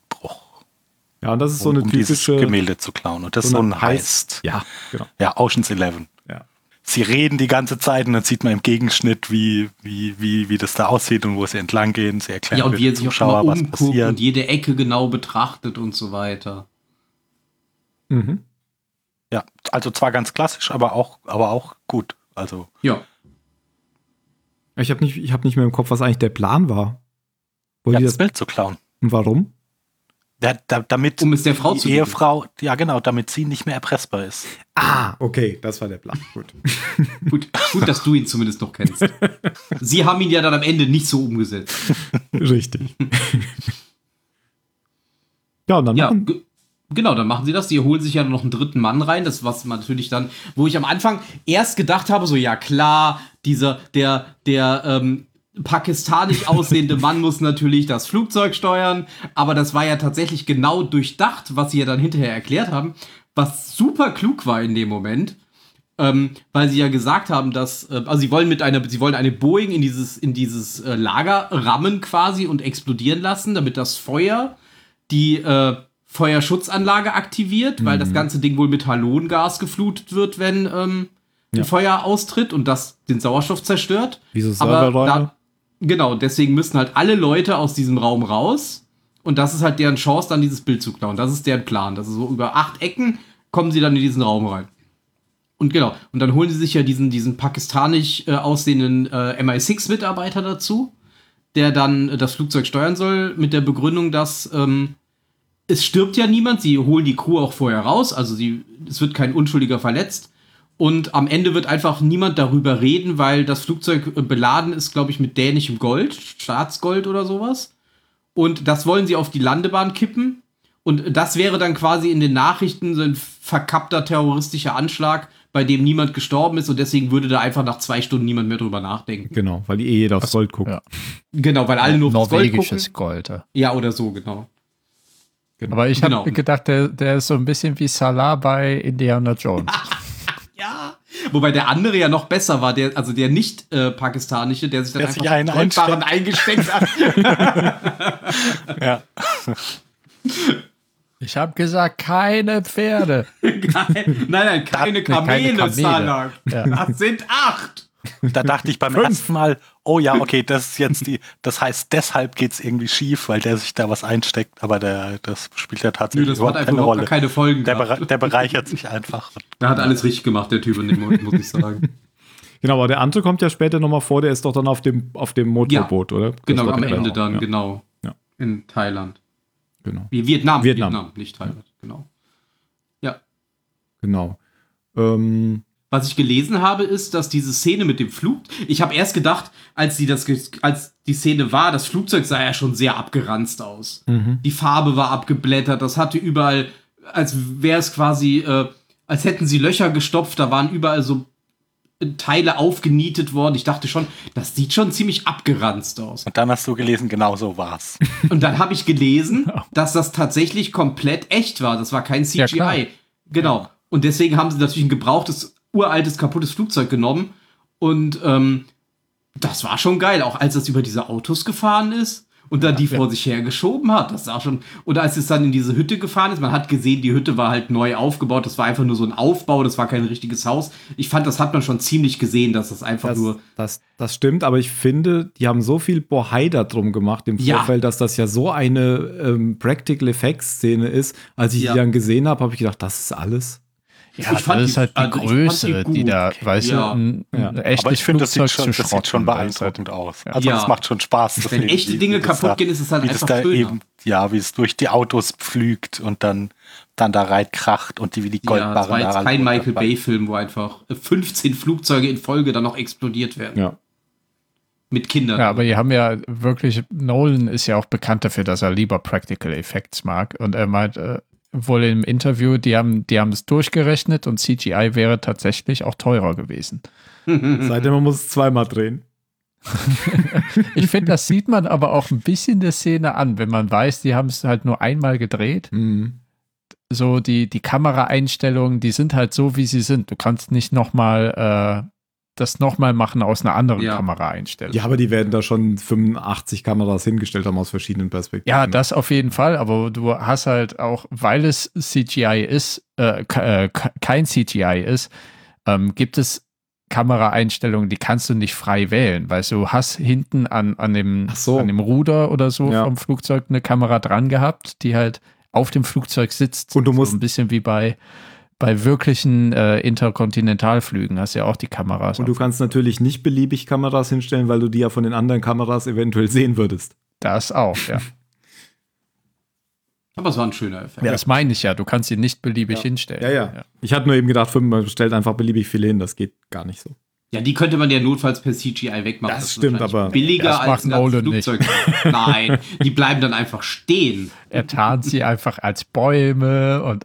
Ja, und das ist so eine um, um dieses typische. Gemälde zu klauen. Und das ist so ein Heist. Ja, genau. Ja, Oceans 11. Ja. Sie reden die ganze Zeit und dann sieht man im Gegenschnitt, wie, wie, wie, wie das da aussieht und wo sie entlang gehen. Sie erklären ja, und wie er die sich auch schon mal Zuschauer, was umguckt passiert. und jede Ecke genau betrachtet und so weiter. Mhm. Ja, also zwar ganz klassisch, aber auch, aber auch gut. Also Ja. Ich habe nicht, ich hab nicht mehr im Kopf, was eigentlich der Plan war. Wollen ja, das das, Bild zu klauen. und warum? Ja, da, damit Um es der Frau die zu geben. Ehefrau, ja genau, damit sie nicht mehr erpressbar ist. Ah, okay, das war der Plan. Gut. (laughs) Gut, gut, dass du ihn zumindest noch kennst. Sie haben ihn ja dann am Ende nicht so umgesetzt. Richtig. (laughs) ja, und dann Ja, machen, genau, dann machen sie das. Die holen sich ja noch einen dritten Mann rein. Das, was man natürlich dann, wo ich am Anfang erst gedacht habe, so, ja klar, dieser, der, der, ähm, pakistanisch aussehende Mann muss natürlich das Flugzeug steuern, aber das war ja tatsächlich genau durchdacht, was sie ja dann hinterher erklärt haben, was super klug war in dem Moment. Ähm, weil sie ja gesagt haben, dass, äh, also sie wollen mit einer, sie wollen eine Boeing in dieses, in dieses äh, Lager rammen quasi und explodieren lassen, damit das Feuer die äh, Feuerschutzanlage aktiviert, weil das ganze Ding wohl mit Halongas geflutet wird, wenn ähm, ein Ja. Feuer austritt und das den Sauerstoff zerstört. wie so Aber Serverräume. Genau, deswegen müssen halt alle Leute aus diesem Raum raus. Und das ist halt deren Chance, dann dieses Bild zu klauen. Das ist deren Plan. Das ist so über acht Ecken kommen sie dann in diesen Raum rein. Und genau, und dann holen sie sich ja diesen, diesen pakistanisch äh, aussehenden äh, MI6-Mitarbeiter dazu, der dann äh, das Flugzeug steuern soll, mit der Begründung, dass ähm, es stirbt ja niemand, sie holen die Crew auch vorher raus, also sie, es wird kein Unschuldiger verletzt. Und am Ende wird einfach niemand darüber reden, weil das Flugzeug äh, beladen ist, glaube ich, mit dänischem Gold, Staatsgold oder sowas. Und das wollen sie auf die Landebahn kippen. Und das wäre dann quasi in den Nachrichten so ein verkappter terroristischer Anschlag, bei dem niemand gestorben ist. Und deswegen würde da einfach nach zwei Stunden niemand mehr drüber nachdenken. Genau, weil eh jeder aufs Gold guckt. ja. Genau, weil alle nur aufs Gold gucken. Norwegisches Gold. ja. Ja, oder so, genau. Aber ich Genau. habe gedacht, der, der ist so ein bisschen wie Salah bei Indiana Jones. (laughs) Ja. Wobei der andere ja noch besser war, der, also der nicht äh, pakistanische, der sich dann Der einfach sich einen Goldbarren eingesteckt hat. (laughs) (laughs) Ja. Ich habe gesagt, keine Pferde. (laughs) nein, nein, keine keine Kamele, Kamele. Salak. Ja. Das sind acht. Da dachte ich beim ersten Mal, oh ja, okay, das ist jetzt die, das heißt, deshalb geht's irgendwie schief, weil der sich da was einsteckt, aber der, das spielt ja Nö, tatsächlich das hat überhaupt einfach keine überhaupt Rolle. keine Folgen Der, bere der bereichert sich einfach. Der hat alles richtig gemacht, der Typ, in dem Moment, muss ich sagen. (laughs) Genau, aber der andere kommt ja später nochmal vor, der ist doch dann auf dem, auf dem Motorboot, oder? Das Genau, am Ende auch, dann, ja, genau. Ja. In Thailand. Genau. Wie Vietnam, Vietnam. Vietnam, nicht Thailand, genau. Ja. genau. Ähm, Was ich gelesen habe, ist, dass diese Szene mit dem Flug. Ich habe erst gedacht, als die das, als die Szene war, das Flugzeug sah ja schon sehr abgeranzt aus. Die Farbe war abgeblättert, das hatte überall, als wäre es quasi, äh, als hätten sie Löcher gestopft, da waren überall so Teile aufgenietet worden. Ich dachte schon, das sieht schon ziemlich abgeranzt aus. Und dann hast du gelesen, genau so war's. (laughs) Und dann habe ich gelesen, (laughs) dass das tatsächlich komplett echt war. Das war kein Ja. CGI. genau. Und deswegen haben sie natürlich ein gebrauchtes, uraltes, kaputtes Flugzeug genommen. Und ähm, das war schon geil, auch als es über diese Autos gefahren ist und dann die vor sich her geschoben hat. Das sah schon. Oder als es dann in diese Hütte gefahren ist, man hat gesehen, die Hütte war halt neu aufgebaut. Das war einfach nur so ein Aufbau, das war kein richtiges Haus. Ich fand, das hat man schon ziemlich gesehen, dass das einfach das, nur. das, das stimmt, aber ich finde, die haben so viel Bohai da drum gemacht im Ja. Vorfeld, dass das ja so eine ähm, Practical Effects Szene ist. Als ich Ja. die dann gesehen habe, habe ich gedacht, das ist alles. Ja, Ich fand das ist halt die also Größe, die die, da, weißt Ja. du, ein, Ja. ein echtes Aber ich finde, das, sieht schon, das sieht schon beeindruckend aus. Also Ja. das macht schon Spaß. zu Wenn sehen, echte wie- Dinge wie kaputt da- gehen, ist es halt einfach da schöner. eben, ja, wie es durch die Autos pflügt und dann, dann da reinkracht und die wie die Ja, das war Goldbarren jetzt kein Michael. Bay-Film, wo einfach 15 Flugzeuge in Folge dann noch explodiert werden. Ja. Mit Kindern. Ja, aber die haben ja wirklich, Nolan ist ja auch bekannt dafür, dass er lieber Practical Effects mag. Und er meint äh, wohl im Interview, die haben, die haben es durchgerechnet und CGI wäre tatsächlich auch teurer gewesen. (laughs) Seitdem man muss es zweimal drehen. (laughs) Ich finde, das sieht man aber auch ein bisschen der Szene an, wenn man weiß, die haben es halt nur einmal gedreht. Mhm. So die, die Kameraeinstellungen, die sind halt so, wie sie sind. Du kannst nicht nochmal äh, das nochmal machen aus einer anderen Ja. Kameraeinstellung. Ja, aber die werden da schon 85 Kameras hingestellt haben aus verschiedenen Perspektiven. Ja, das auf jeden Fall, aber du hast halt auch, weil es CGI ist, äh, äh, ke- kein CGI ist, ähm, gibt es Kameraeinstellungen, die kannst du nicht frei wählen, weil du hast hinten an, an, dem, so. an dem Ruder oder so Ja. vom Flugzeug eine Kamera dran gehabt, die halt auf dem Flugzeug sitzt. Und du musst- so ein bisschen wie bei, bei wirklichen äh, Interkontinentalflügen hast du ja auch die Kameras. Und du kannst natürlich nicht beliebig Kameras hinstellen, weil du die ja von den anderen Kameras eventuell sehen würdest. das auch, ja. (laughs) Aber es war ein schöner Effekt. ja. Das meine ich ja, du kannst sie nicht beliebig Ja. hinstellen. Ja, ja. Ich hatte nur eben gedacht, fünf, man stellt einfach beliebig viele hin. Das geht gar nicht so. Ja, die könnte man ja notfalls per CGI wegmachen. Das ist stimmt, aber- Billiger Das als macht ein ganzes nicht. Flugzeug. Nein, die bleiben dann einfach stehen. Er tarnt sie einfach als Bäume und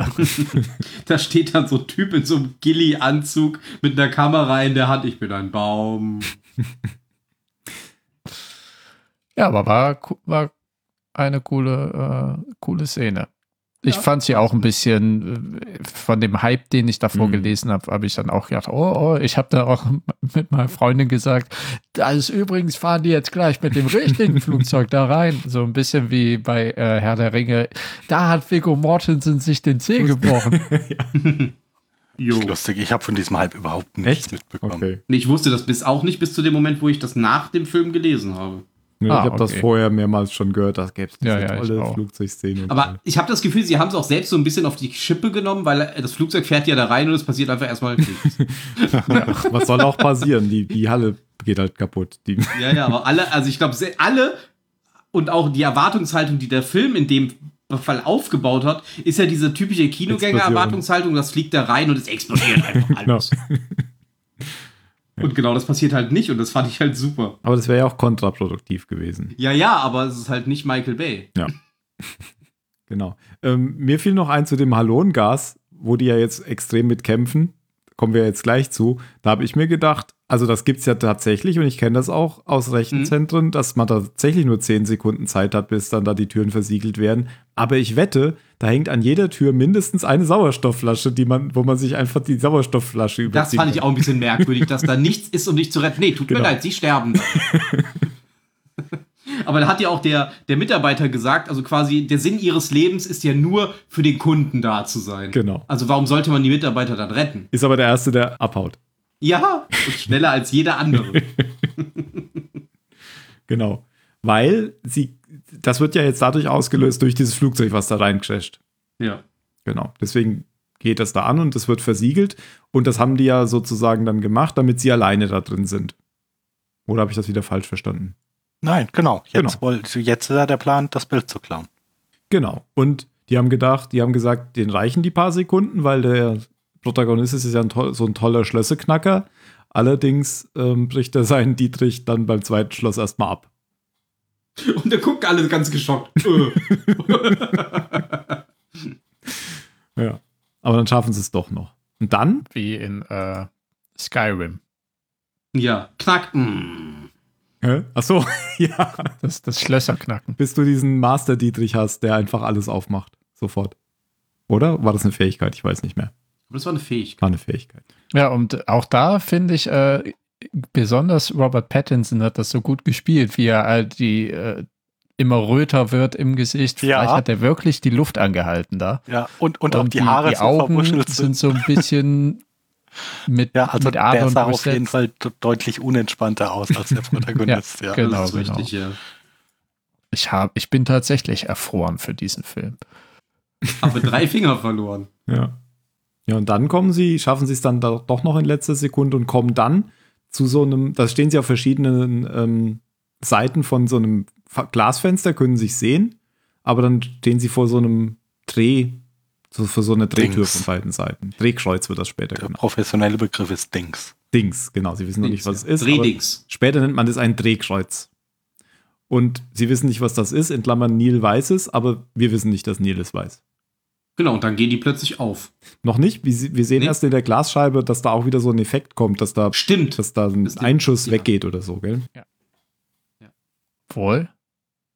(laughs) Da steht dann so ein Typ in so einem Gilly-Anzug mit einer Kamera in der Hand. Ich bin ein Baum. ja, aber war, war eine coole, äh, coole Szene. Ich fand sie auch ein bisschen äh, von dem Hype, den ich davor Mhm. gelesen habe, habe ich dann auch gedacht, oh, oh, ich habe da auch (laughs) mit meiner Freundin gesagt, das ist übrigens fahren die jetzt gleich mit dem richtigen (laughs) Flugzeug da rein. So ein bisschen wie bei äh, Herr der Ringe. Da hat Viggo Mortensen sich den Zeh gebrochen. (laughs) Jo. Lustig, ich habe von diesem Hype überhaupt nichts Echt? mitbekommen. Okay. Ich wusste das bis auch nicht bis zu dem Moment, wo ich das nach dem Film gelesen habe. Ja, Ah, ich habe das okay. vorher mehrmals schon gehört, da gäbe es diese Ja, ja, tolle. Flugzeugszene. Aber ich habe das Gefühl, sie haben es auch selbst so ein bisschen auf die Schippe genommen, weil das Flugzeug fährt ja da rein und es passiert einfach erstmal nichts. (laughs) Was soll auch passieren? Die, die Halle geht halt kaputt. Die, ja, ja, aber alle, also ich glaube, alle und auch die Erwartungshaltung, die der Film in dem Fall aufgebaut hat, ist ja diese typische Kinogänger-Erwartungshaltung, das fliegt da rein und es explodiert einfach (laughs) alles. Und genau das passiert halt nicht und das fand ich halt super. Aber das wäre ja auch kontraproduktiv gewesen. Ja, ja, aber es ist halt nicht Michael Bay. Ja. (laughs) genau. Ähm, mir fiel noch ein zu dem Halongas, wo die ja jetzt extrem mit kämpfen. Kommen wir jetzt gleich zu. Da habe ich mir gedacht, also das gibt es ja tatsächlich und ich kenne das auch aus Rechenzentren, mhm. dass man tatsächlich nur 10 Sekunden Zeit hat, bis dann da die Türen versiegelt werden. Aber ich wette, da hängt an jeder Tür mindestens eine Sauerstoffflasche, die man, wo man sich einfach die Sauerstoffflasche überzieht. Das fand ich auch ein bisschen merkwürdig, dass da nichts ist, um dich zu retten. Nee, tut genau. mir leid, sie sterben. (laughs) Aber da hat ja auch der, der Mitarbeiter gesagt, also quasi der Sinn ihres Lebens ist ja nur für den Kunden da zu sein. Genau. Also warum sollte man die Mitarbeiter dann retten? Ist aber der Erste, der abhaut. Ja, und schneller als jeder andere. (laughs) genau. Weil sie, das wird ja jetzt dadurch ausgelöst durch dieses Flugzeug, was da reincrasht. Ja. Genau. Deswegen geht das da an und es wird versiegelt. Und das haben die ja sozusagen dann gemacht, damit sie alleine da drin sind. Oder habe ich das wieder falsch verstanden? Nein, genau. Jetzt, genau. jetzt ist ja der Plan, das Bild zu klauen. Genau. Und die haben gedacht, die haben gesagt, den reichen die paar Sekunden, weil der Protagonist ist ja ein so ein toller Schlösseknacker. Allerdings ähm, bricht er seinen Dietrich dann beim zweiten Schloss erstmal ab. Und er guckt alle ganz geschockt. (laughs) ja. Aber dann schaffen sie es doch noch. Und dann? Wie in äh, Skyrim. Ja, knack. Mm. Hä? Ach so, (laughs) ja. Das, das Schlösserknacken. Bis du diesen Master Dietrich hast, der einfach alles aufmacht. Sofort. Oder? War das eine Fähigkeit? Ich weiß nicht mehr. Aber das war eine Fähigkeit. War eine Fähigkeit. Ja, und auch da finde ich, äh, besonders Robert Pattinson hat das so gut gespielt, wie er halt die äh, immer röter wird im Gesicht. Ja. Vielleicht hat er wirklich die Luft angehalten da. Ja, und, und, und auch die, die Haare die Augen sind. sind so ein bisschen (laughs) mit, ja, also mit der sah auf jeden Fall deutlich unentspannter aus als der (laughs) Protagonist. ja, ja, genau, das ist genau. richtig, ja. Ich, hab, ich bin tatsächlich erfroren für diesen Film. Habe drei Finger verloren. Ja. Ja, und dann kommen sie, schaffen sie es dann doch noch in letzter Sekunde und kommen dann zu so einem, da stehen sie auf verschiedenen ähm, Seiten von so einem Glasfenster, können sich sehen, aber dann stehen sie vor so einem Dreh, so für so eine Drehtür Dings. von beiden Seiten. Drehkreuz wird das später Der genannt. professionelle Begriff ist Dings. Dings, genau. Sie wissen noch nicht, was ja. es ist. Drehdings. Später nennt man das ein Drehkreuz. Und sie wissen nicht, was das ist. In Klammern, Neil weiß es, aber wir wissen nicht, dass Neil es weiß. Genau, und dann gehen die plötzlich auf. Noch nicht. Wir sehen nee. erst in der Glasscheibe, dass da auch wieder so ein Effekt kommt, dass da, Stimmt. Dass da ein das Einschuss ja. weggeht oder so, gell? Ja. ja. Wohl?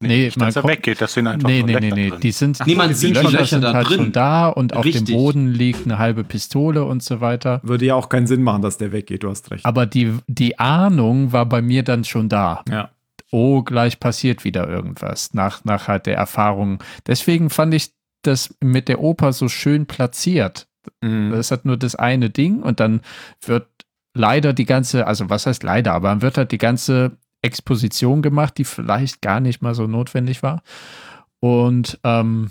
Nee, nee dass er weggeht, das sind einfach Nee, nee, nee, nee. Die sind, nee, man sieht die Löcher da halt drin. schon da und auf Richtig. dem Boden liegt eine halbe Pistole und so weiter. Würde ja auch keinen Sinn machen, dass der weggeht, du hast recht. Aber die, die Ahnung war bei mir dann schon da. Ja. Oh, gleich passiert wieder irgendwas nach, nach halt der Erfahrung. Deswegen fand ich das mit der Oper so schön platziert. Mhm. Das hat nur das eine Ding und dann wird leider die ganze, also was heißt leider, aber dann wird halt die ganze Exposition gemacht, die vielleicht gar nicht mal so notwendig war. Und ähm,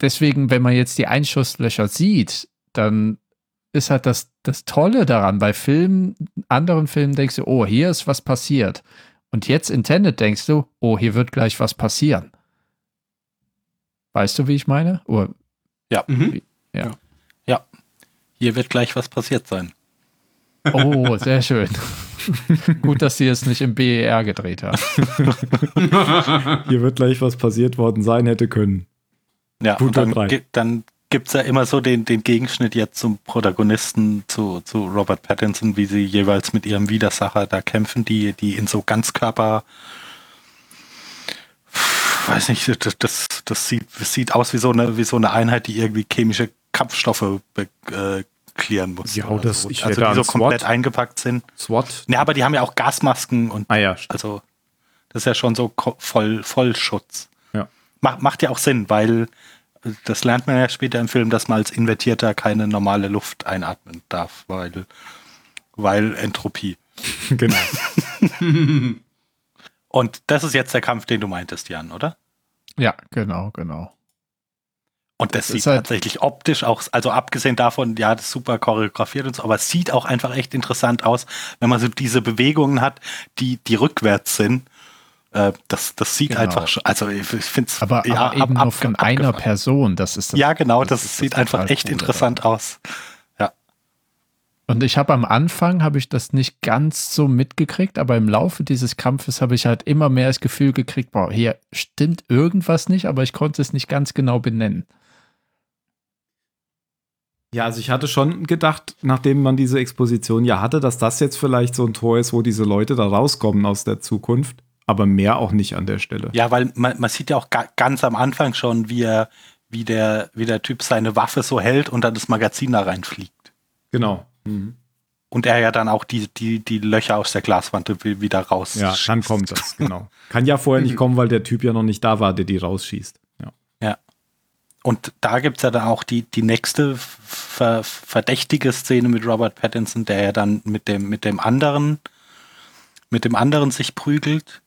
deswegen, wenn man jetzt die Einschusslöcher sieht, dann ist halt das, das Tolle daran. Bei Filmen, anderen Filmen denkst du, oh, hier ist was passiert. Und jetzt in Tenet denkst du, oh, hier wird gleich was passieren. Weißt du, wie ich meine? Oder, ja. Mhm. ja. Ja. Hier wird gleich was passiert sein. Oh, sehr schön. (laughs) Gut, dass sie es nicht im BER gedreht haben. (laughs) Hier wird gleich was passiert worden sein hätte können. Ja, und dann, dann gibt es ja immer so den, den Gegenschnitt jetzt zum Protagonisten, zu, zu Robert Pattinson, wie sie jeweils mit ihrem Widersacher da kämpfen, die, die in so Ganzkörper weiß nicht, das, das, das, sieht, das sieht aus wie so, eine, wie so eine Einheit, die irgendwie chemische Kampfstoffe äh, klären muss. Ja, das, so. ich also die so komplett SWAT. eingepackt sind. SWAT? Ja, aber die haben ja auch Gasmasken und ah, ja, also das ist ja schon so voll Vollschutz. Ja. Macht, macht ja auch Sinn, weil das lernt man ja später im Film, dass man als Invertierter keine normale Luft einatmen darf, weil, weil Entropie. (laughs) genau. (laughs) Und das ist jetzt der Kampf, den du meintest, Jan, oder? Ja, genau, genau. Und das, das sieht halt tatsächlich optisch auch, also abgesehen davon, ja, das ist super choreografiert und so, aber es sieht auch einfach echt interessant aus, wenn man so diese Bewegungen hat, die, die rückwärts sind. Äh, das, das sieht Genau. einfach schon, also ich finde es Aber, aber eben nur von einer Person. Das ist das, Ja, genau, das, ist sieht total einfach echt coole interessant aus. Und ich habe am Anfang habe ich das nicht ganz so mitgekriegt, aber im Laufe dieses Kampfes habe ich halt immer mehr das Gefühl gekriegt, boah, hier stimmt irgendwas nicht, aber ich konnte es nicht ganz genau benennen. Ja, also ich hatte schon gedacht, nachdem man diese Exposition ja hatte, dass das jetzt vielleicht so ein Tor ist, wo diese Leute da rauskommen aus der Zukunft, aber mehr auch nicht an der Stelle. Ja, weil man, man sieht ja auch ga, ganz am Anfang schon, wie er, wie der, wie der Typ seine Waffe so hält und dann das Magazin da reinfliegt. Genau. Mhm. Und er ja dann auch die, die, die Löcher aus der Glaswand wi- wieder raus. Ja, dann kommt das, genau. Kann ja vorher nicht kommen, weil der Typ ja noch nicht da war, der die rausschießt. Ja. Ja. Und da gibt's ja dann auch die, die nächste ver, verdächtige Szene mit Robert Pattinson, der ja dann mit dem, mit dem anderen, mit dem anderen sich prügelt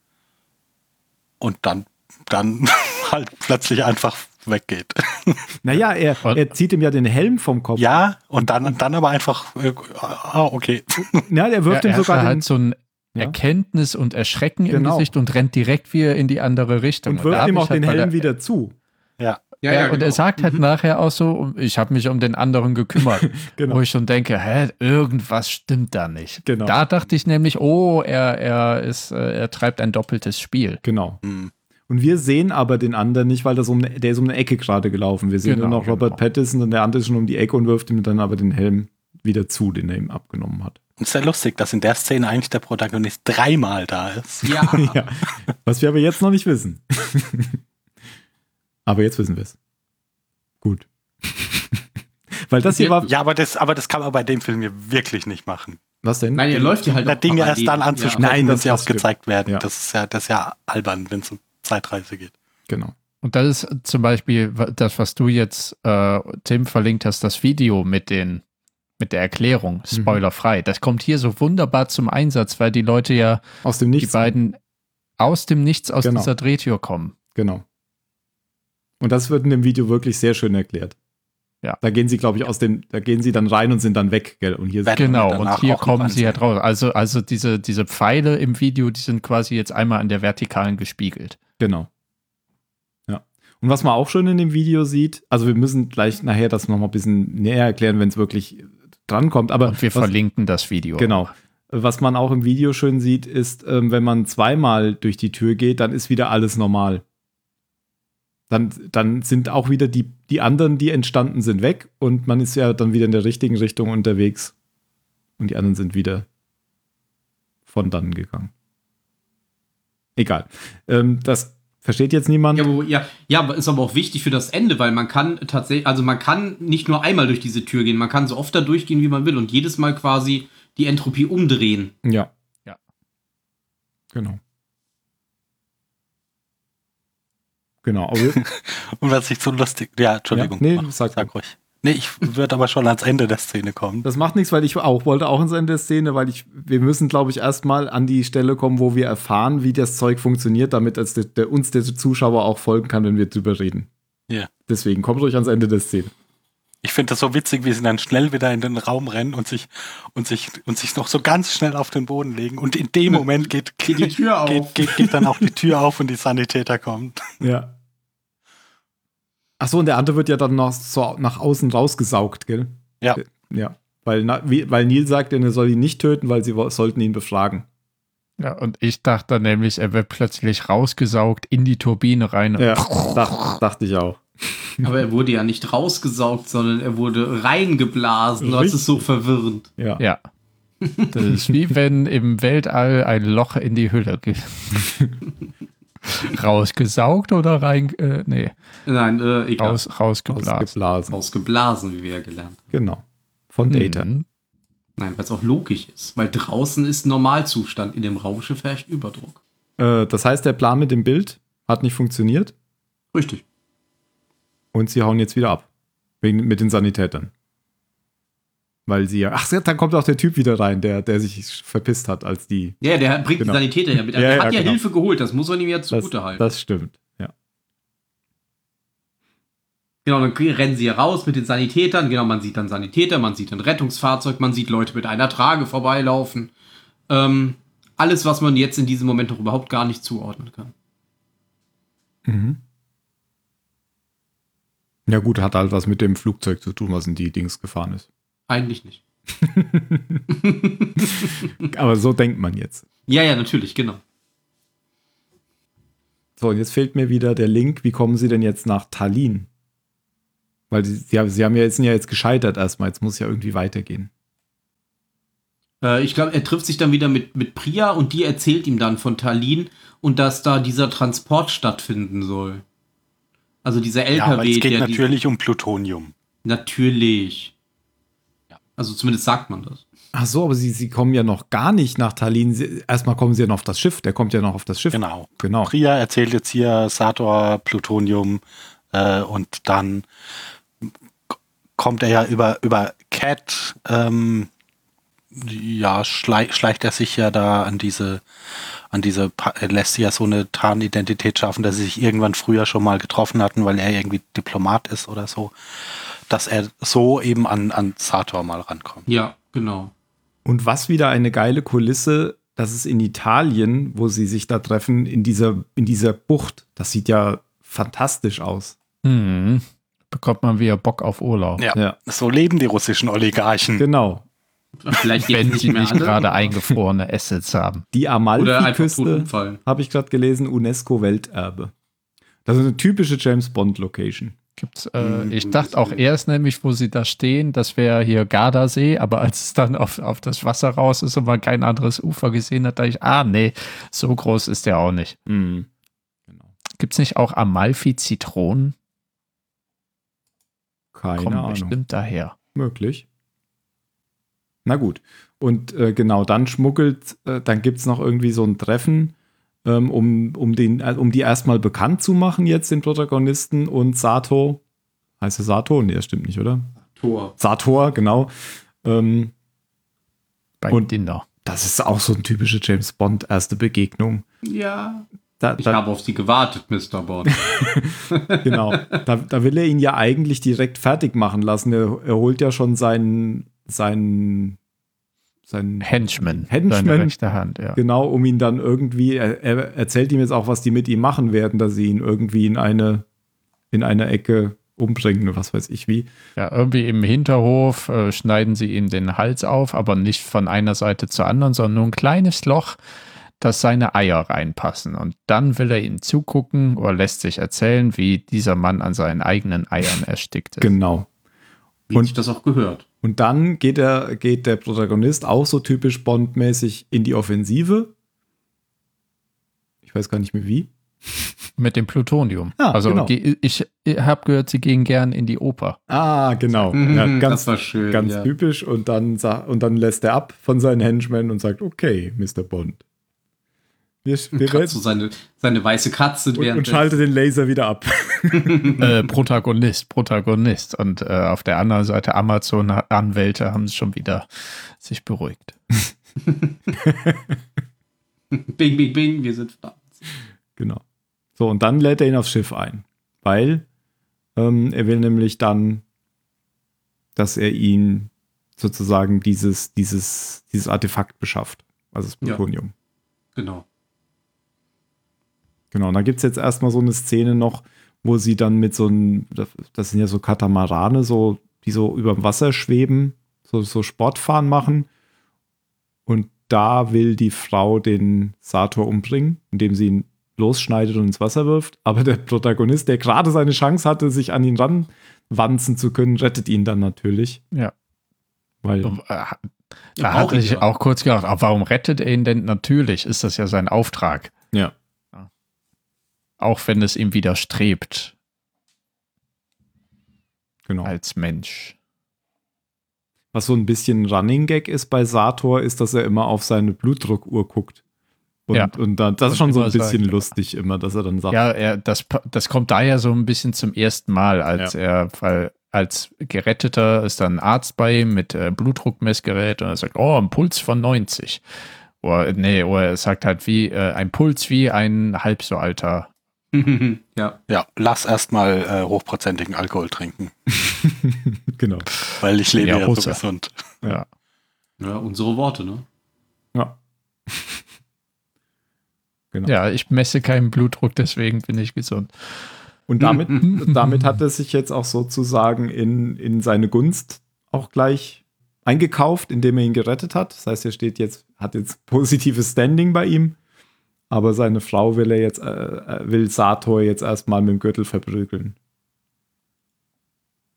und dann, dann (laughs) halt plötzlich einfach weggeht. (laughs) Naja, er, Und- er zieht ihm ja den Helm vom Kopf. Ja, und dann, dann aber einfach, äh, ah, okay. (laughs) ja der wirft ja, ihm er sogar hat den, halt so ein Ja. Erkenntnis und Erschrecken im Genau. Gesicht und rennt direkt wieder in die andere Richtung. und wirft hab ihm auch halt den Helm der, wieder zu. Ja. Ja, Ja, ja, und genau. er sagt halt nachher auch so, ich habe mich um den anderen gekümmert. (laughs) Genau. Wo ich schon denke, hä, irgendwas stimmt da nicht. Genau. Da dachte ich nämlich, oh, er, er, ist, äh, er treibt ein doppeltes Spiel. Genau. Hm. Und wir sehen aber den anderen nicht, weil das um, der ist um eine Ecke gerade gelaufen. Wir sehen Genau, nur noch Robert genau. Pattinson und der andere ist schon um die Ecke und wirft ihm dann aber den Helm wieder zu, den er ihm abgenommen hat. Und sehr lustig, dass in der Szene eigentlich der Protagonist dreimal da ist. Ja, (laughs) ja. Was wir aber jetzt noch nicht wissen. (laughs) aber jetzt wissen wir es. Gut. (laughs) weil das hier war. Ja, aber das, aber das kann man bei dem Film hier wirklich nicht machen. Was denn? nein, er läuft ja halt Da Dinge erst dann Ja. anzusprechen, Nein, wenn das- sie auch gezeigt werden. Ja. Das ist ja, das ist ja albern, wenn es um Zeitreise geht. Genau. Und das ist zum Beispiel das, was du jetzt, äh, Tim, verlinkt hast, das Video mit den mit der Erklärung, spoilerfrei. Das kommt hier so wunderbar zum Einsatz, weil die Leute ja, Aus dem die Nichts. beiden aus dem Nichts aus Genau. dieser Drehtür kommen. Genau. Und das wird in dem Video wirklich sehr schön erklärt. Ja. Da gehen sie, glaube ich, aus dem, da gehen sie dann rein und sind dann weg, gell? Und hier Genau, und hier kommen sie halt ansehen. raus. Also, also diese, diese Pfeile im Video, die sind quasi jetzt einmal an der Vertikalen gespiegelt. Genau. Ja. Und was man auch schön in dem Video sieht, also wir müssen gleich nachher das nochmal ein bisschen näher erklären, wenn es wirklich drankommt, aber Und wir was, verlinken das Video. genau. Was man auch im Video schön sieht, ist, ähm, wenn man zweimal durch die Tür geht, dann ist wieder alles normal. Dann, dann sind auch wieder die, die anderen, die entstanden sind, weg und man ist ja dann wieder in der richtigen Richtung unterwegs. Und die anderen sind wieder von dann gegangen. Egal. Ähm, das versteht jetzt niemand. Ja, ja, ja, aber ist aber auch wichtig für das Ende, weil man kann tatsächlich, also man kann nicht nur einmal durch diese Tür gehen, man kann so oft da durchgehen, wie man will und jedes Mal quasi die Entropie umdrehen. Ja. Ja. Genau. Genau. (laughs) Und was ich so lustig, ja, Entschuldigung. Ja, nee, mach, sag sag ruhig. Nee, ich würde aber schon ans Ende der Szene kommen. das macht nichts, weil ich auch wollte auch ins Ende der Szene, weil ich, wir müssen, glaube ich, erstmal an die Stelle kommen, wo wir erfahren, wie das Zeug funktioniert, damit es der, der, uns der Zuschauer auch folgen kann, wenn wir drüber reden. Ja. Deswegen kommt ruhig ans Ende der Szene. Ich finde das so witzig, wie sie dann schnell wieder in den Raum rennen und sich, und sich, und sich noch so ganz schnell auf den Boden legen. Und in dem Moment geht, Geht die Tür auf. geht, geht, geht dann auch die Tür auf und die Sanitäter kommen. Ja. Ach so, und der andere wird ja dann noch so nach außen rausgesaugt, gell? Ja. Ja. Weil, na, wie, weil Neil sagt, er soll ihn nicht töten, weil sie sollten ihn befragen. Ja, und ich dachte dann nämlich, er wird plötzlich rausgesaugt in die Turbine rein. Ja, dach, dachte ich auch. (laughs) Aber er wurde ja nicht rausgesaugt, sondern er wurde reingeblasen. Das Richtig. ist so verwirrend. Ja. Ja. Das ist wie wenn im Weltall ein Loch in die Hülle ge (laughs) (laughs) rausgesaugt oder rein, äh, nee, Nein, äh, egal. raus, rausgeblasen. Ausgeblasen. Rausgeblasen, wie wir ja gelernt haben. Genau. Von Data. Mhm. Nein, weil es auch logisch ist. Weil draußen ist Normalzustand, in dem Raumschiff herrscht Überdruck. Äh, das heißt, der Plan mit dem Bild hat nicht funktioniert Richtig. und sie hauen jetzt wieder ab. Wegen, mit den Sanitätern. Weil sie ja. Ach, dann kommt auch der Typ wieder rein, der, der sich verpisst hat, als die. Ja, der bringt Genau. die Sanitäter ja mit. Ja, der ja, hat ja genau. Hilfe geholt, das muss man ihm ja zugute halten. das stimmt. Ja. Genau, dann rennen sie raus mit den Sanitätern. Genau, man sieht dann Sanitäter, man sieht ein Rettungsfahrzeug, man sieht Leute mit einer Trage vorbeilaufen. Ähm, alles, was man jetzt in diesem Moment noch überhaupt gar nicht zuordnen kann. Mhm. Ja gut, hat halt was mit dem Flugzeug zu tun, was in die Dings gefahren ist. Eigentlich nicht. (laughs) Aber so denkt man jetzt. Ja, ja, natürlich, genau. So, und jetzt fehlt mir wieder der Link. Wie kommen Sie denn jetzt nach Tallinn? Weil Sie, Sie, haben, Sie haben ja jetzt, sind ja jetzt gescheitert erstmal. Jetzt muss ja irgendwie weitergehen. Äh, ich glaube, er trifft sich dann wieder mit, mit Priya und die erzählt ihm dann von Tallinn und dass da dieser Transport stattfinden soll. Also dieser LKW, Ja, aber es geht der die- natürlich um Plutonium. natürlich. Also zumindest sagt man das. Ach so, aber Sie, Sie kommen ja noch gar nicht nach Tallinn. Sie, erstmal kommen Sie ja noch auf das Schiff. Der kommt ja noch auf das Schiff. Genau. Genau. Priya erzählt jetzt hier Sator, Plutonium äh, und dann kommt er ja über, über Cat, ähm, ja, schlei schleicht er sich ja da an diese, an diese, Pa- er lässt sich ja so eine Tarnidentität schaffen, dass sie sich irgendwann früher schon mal getroffen hatten, weil er irgendwie Diplomat ist oder so, dass er so eben an, an Sator mal rankommt. Ja, genau. Und was wieder eine geile Kulisse, das ist in Italien, wo sie sich da treffen, in dieser, in dieser Bucht. Das sieht ja fantastisch aus. Hm. Bekommt man wieder Bock auf Urlaub. Ja, Ja. so leben die russischen Oligarchen. Genau. Vielleicht (laughs) Wenn nicht sie nicht alle. gerade (laughs) eingefrorene Assets haben. Die Amalfi-Küste, habe ich gerade gelesen, UNESCO-Welterbe. Das ist eine typische James Bond-Location. Gibt's, äh, Hm, ich dachte auch erst nämlich, wo sie da stehen, das wäre hier Gardasee, aber als es dann auf, auf das Wasser raus ist und man kein anderes Ufer gesehen hat, dachte ich, ah nee, so groß ist der auch nicht. Mhm. Genau. Gibt es nicht auch Amalfi-Zitronen? Keine Kommen Ahnung. bestimmt daher. Möglich. Na gut. Und äh, genau, dann schmuggelt, äh, dann gibt es noch irgendwie so ein Treffen, ähm, um, um, den, äh, um die erstmal bekannt zu machen, jetzt den Protagonisten und Sato. Heißt er Sato? Nee, das stimmt nicht, oder? Tor. Sator, genau. Ähm, Beim Und- Dinner. das ist auch so eine typische James Bond erste Begegnung. Ja. Da, Ich da, habe auf sie gewartet, Mr. Bond. (laughs) genau. Da, da will er ihn ja eigentlich direkt fertig machen lassen. Er, er holt ja schon seinen, seinen, seinen Henchman. Henchman. Seine rechte Hand, ja. Genau, um ihn dann irgendwie, er, er erzählt ihm jetzt auch, was die mit ihm machen werden, dass sie ihn irgendwie in eine, in eine Ecke umbringen, was weiß ich wie. Ja, irgendwie im Hinterhof äh, schneiden sie ihm den Hals auf, aber nicht von einer Seite zur anderen, sondern nur ein kleines Loch, dass seine Eier reinpassen. Und dann will er ihm zugucken oder lässt sich erzählen, wie dieser Mann an seinen eigenen Eiern erstickt ist. Genau. Wie Und- sich das auch gehört. Und dann geht, er, geht der Protagonist auch so typisch Bond-mäßig in die Offensive. Ich weiß gar nicht mehr wie. (laughs) Mit dem Plutonium. Ja, also genau. ge- ich, ich habe gehört, sie gehen gern in die Oper. Ah, genau. Mhm, Ja, ganz das war schön. ganz ja. typisch. Und dann, und dann lässt er ab von seinen Henchmen und sagt, okay, Mr. Bond. Wir, wir Kratzt so werden, seine, seine weiße Katze und, und schalte den Laser wieder ab. (laughs) äh, Protagonist, Protagonist. Und äh, auf der anderen Seite Amazon-Anwälte haben schon wieder sich beruhigt. (laughs) Bing, bing, bing, wir sind da. Genau. So, und dann lädt er ihn aufs Schiff ein. Weil ähm, er will nämlich dann, dass er ihn sozusagen dieses, dieses, dieses Artefakt beschafft. Also das Ja. Plutonium. Genau. Genau, und da gibt es jetzt erstmal so eine Szene noch, wo sie dann mit so einem, das sind ja so Katamarane, so, die so über dem Wasser schweben, so, so Sportfahren machen. Und da will die Frau den Sator umbringen, indem sie ihn losschneidet und ins Wasser wirft. Aber der Protagonist, der gerade seine Chance hatte, sich an ihn ranwanzen zu können, rettet ihn dann natürlich. Ja. Weil, äh, Ja, da hatte ich ja. auch kurz gedacht, aber warum rettet er ihn denn? Natürlich ist das ja sein Auftrag. ja, Auch wenn es ihm widerstrebt genau. als Mensch. Was so ein bisschen Running Gag ist bei Sator, ist, dass er immer auf seine Blutdruckuhr guckt. Und, Ja. und dann, das ist schon so ein bisschen sagt, lustig immer, dass er dann sagt, Ja, er, das, das kommt daher so ein bisschen zum ersten Mal, als Ja. er, weil als Geretteter ist dann ein Arzt bei ihm mit äh, Blutdruckmessgerät und er sagt, oh, ein Puls von 90. Oder, nee, oder er sagt halt wie äh, ein Puls wie ein halb so alter. (laughs) ja. Ja, lass erstmal äh, hochprozentigen Alkohol trinken, (laughs) genau. weil ich lebe Ja, ja, so gesund. Ja. ja, unsere Worte, ne? Ja. (laughs) genau. Ja, ich messe keinen Blutdruck, deswegen bin ich gesund. Und damit, damit hat er sich jetzt auch sozusagen in, in seine Gunst auch gleich eingekauft, indem er ihn gerettet hat. Das heißt, er steht jetzt, hat jetzt positives Standing bei ihm. Aber seine Frau will er jetzt, äh, äh will Sator jetzt erstmal mit dem Gürtel verprügeln.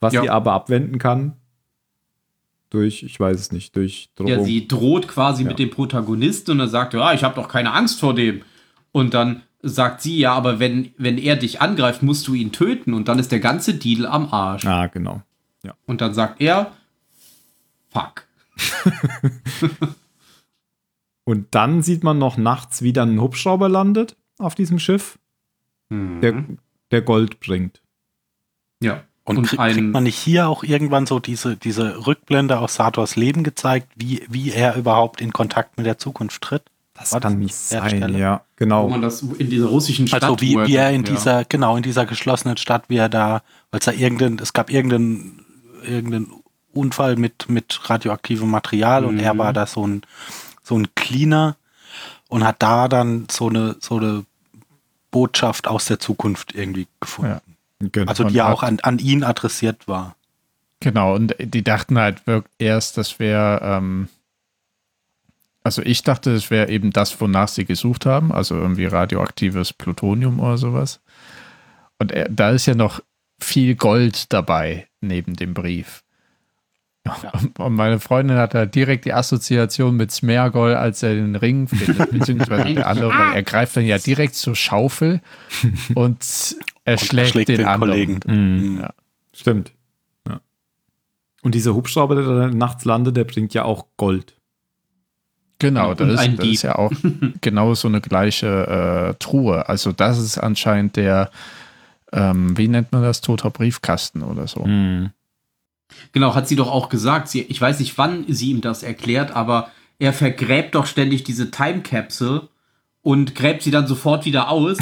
Was Ja. sie aber abwenden kann. Durch, ich weiß es nicht, durch Drohung. Ja, sie droht quasi Ja. mit dem Protagonisten und er sagt, ja, ich habe doch keine Angst vor dem. Und dann sagt sie, ja, aber wenn, wenn er dich angreift, musst du ihn töten und dann ist der ganze Deal am Arsch. ah, genau. Und dann sagt er, fuck. (laughs) Und dann sieht man noch nachts, wie dann ein Hubschrauber landet auf diesem Schiff, der, der Gold bringt. ja. Und, Und krieg, ein- kriegt man nicht hier auch irgendwann so diese, diese Rückblende aus Sators Leben gezeigt, wie, wie er überhaupt in Kontakt mit der Zukunft tritt? Das War das kann nicht nicht der sein, Stelle? ja, Wo genau. man das in dieser russischen Stadt. Also wie, wo wie er in ja. dieser, genau, in dieser geschlossenen Stadt, wie er da, weil es da irgendein, es gab irgendeinen irgendeinen Unfall mit, mit radioaktivem Material und Mhm. er war da so ein, so ein Cleaner und hat da dann so eine, so eine Botschaft aus der Zukunft irgendwie gefunden. Ja. genau. Also die ja auch an, an ihn adressiert war. Genau, und die dachten halt wirklich erst, das wäre, ähm, also ich dachte, es wäre eben das, wonach sie gesucht haben, also irgendwie radioaktives Plutonium oder sowas. Und er, da ist ja noch viel Gold dabei neben dem Brief. Und meine Freundin hat da direkt die Assoziation mit Smergol, als er den Ring findet, beziehungsweise der (laughs) andere, weil er greift dann ja direkt zur Schaufel und erschlägt den, den anderen. Kollegen. Mhm. Ja. Stimmt. Ja. Und dieser Hubschrauber, der da nachts landet, der bringt ja auch Gold. Genau, das, ist, das ist ja auch (laughs) genau so eine gleiche äh, Truhe. Also das ist anscheinend der, ähm, wie nennt man das, toter Briefkasten oder so. Mhm. Genau, hat sie doch auch gesagt. Sie, ich weiß nicht, wann sie ihm das erklärt, aber er vergräbt doch ständig diese Time Capsule und gräbt sie dann sofort wieder aus,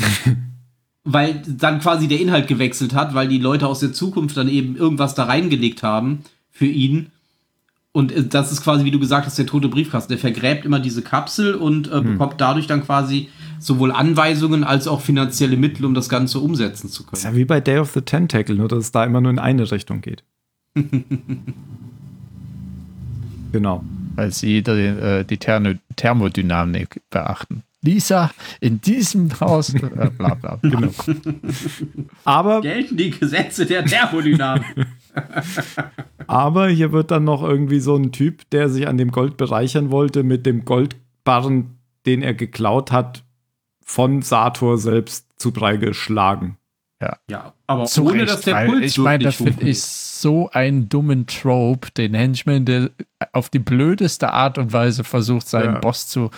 (laughs) weil dann quasi der Inhalt gewechselt hat, weil die Leute aus der Zukunft dann eben irgendwas da reingelegt haben für ihn. Und äh, das ist quasi, wie du gesagt hast, der tote Briefkasten. Der vergräbt immer diese Kapsel und äh, bekommt dadurch dann quasi sowohl Anweisungen als auch finanzielle Mittel, um das Ganze umsetzen zu Das ist können. ja wie bei Day of the Tentacle, nur dass es da immer nur in eine Richtung geht. (laughs) genau. Weil sie die, äh, die Thermo Thermodynamik beachten. Lisa, in diesem Haus, äh, bla bla. (laughs) Genau. Aber, Gelten die Gesetze der Thermodynamik. (laughs) aber hier wird dann noch irgendwie so ein Typ, der sich an dem Gold bereichern wollte, mit dem Goldbarren, den er geklaut hat, von Sator selbst zu Brei geschlagen. Ja, aber Zu ohne Recht, dass der Puls ich meine, das finde ich so einen dummen Trope, den Henchman, der auf die blödeste Art und Weise versucht, seinen Ja. Boss zu,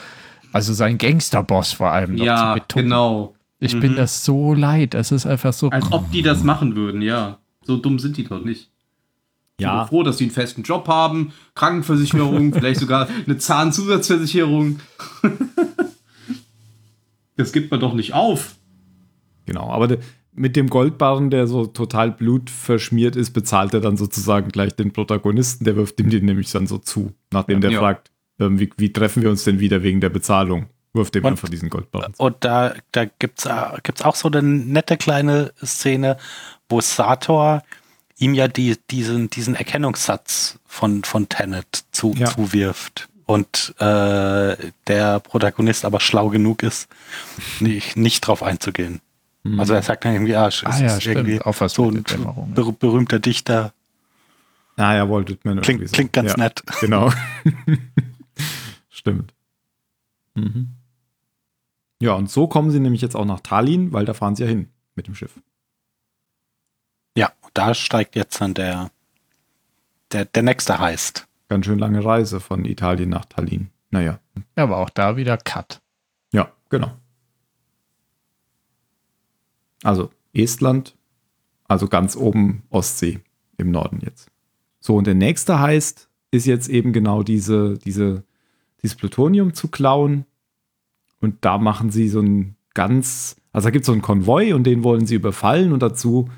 also seinen Gangsterboss vor allem noch Ja, zu betonen. genau. Ich bin das so leid. Es ist einfach so. Als ob die das machen würden, ja. So dumm sind die doch nicht. Ich bin froh, dass die einen festen Job haben, Krankenversicherung, (laughs) vielleicht sogar eine Zahnzusatzversicherung. (laughs) das gibt man doch nicht auf. Genau, aber mit dem Goldbarren, der so total blutverschmiert ist, bezahlt er dann sozusagen gleich den Protagonisten. Der wirft ihm den nämlich dann so zu, nachdem der Ja. fragt, ähm, wie, wie treffen wir uns denn wieder wegen der Bezahlung? Wirft dem Und- einfach diesen Goldbarren. Und da, da gibt's äh, gibt's auch so eine nette kleine Szene, wo Sator ihm ja die, diesen, diesen Erkennungssatz von, von Tenet zu, Ja. zuwirft. Und äh, der Protagonist aber schlau genug ist, nicht, nicht drauf einzugehen. Also er sagt dann irgendwie, ah, es Ah ja, ist stimmt. irgendwie Auch was so ein ber berühmter Dichter. Ah ja, wolltet man Klingt, so. klingt ganz ja, nett. (laughs) Genau. (laughs) Stimmt. Mhm. Ja, und so kommen sie nämlich jetzt auch nach Tallinn, weil da fahren sie ja hin mit dem Schiff. Ja, da steigt jetzt dann der, der, der nächste heißt. Ganz schön lange Reise von Italien nach Tallinn. Naja, Ja, aber auch da wieder Cut. ja, genau. Also Estland, also ganz oben Ostsee im Norden jetzt. So, und der nächste heißt, ist jetzt eben genau diese, diese, dieses Plutonium zu klauen. Und da machen sie so ein ganz, also da gibt es so einen Konvoi und den wollen sie überfallen und dazu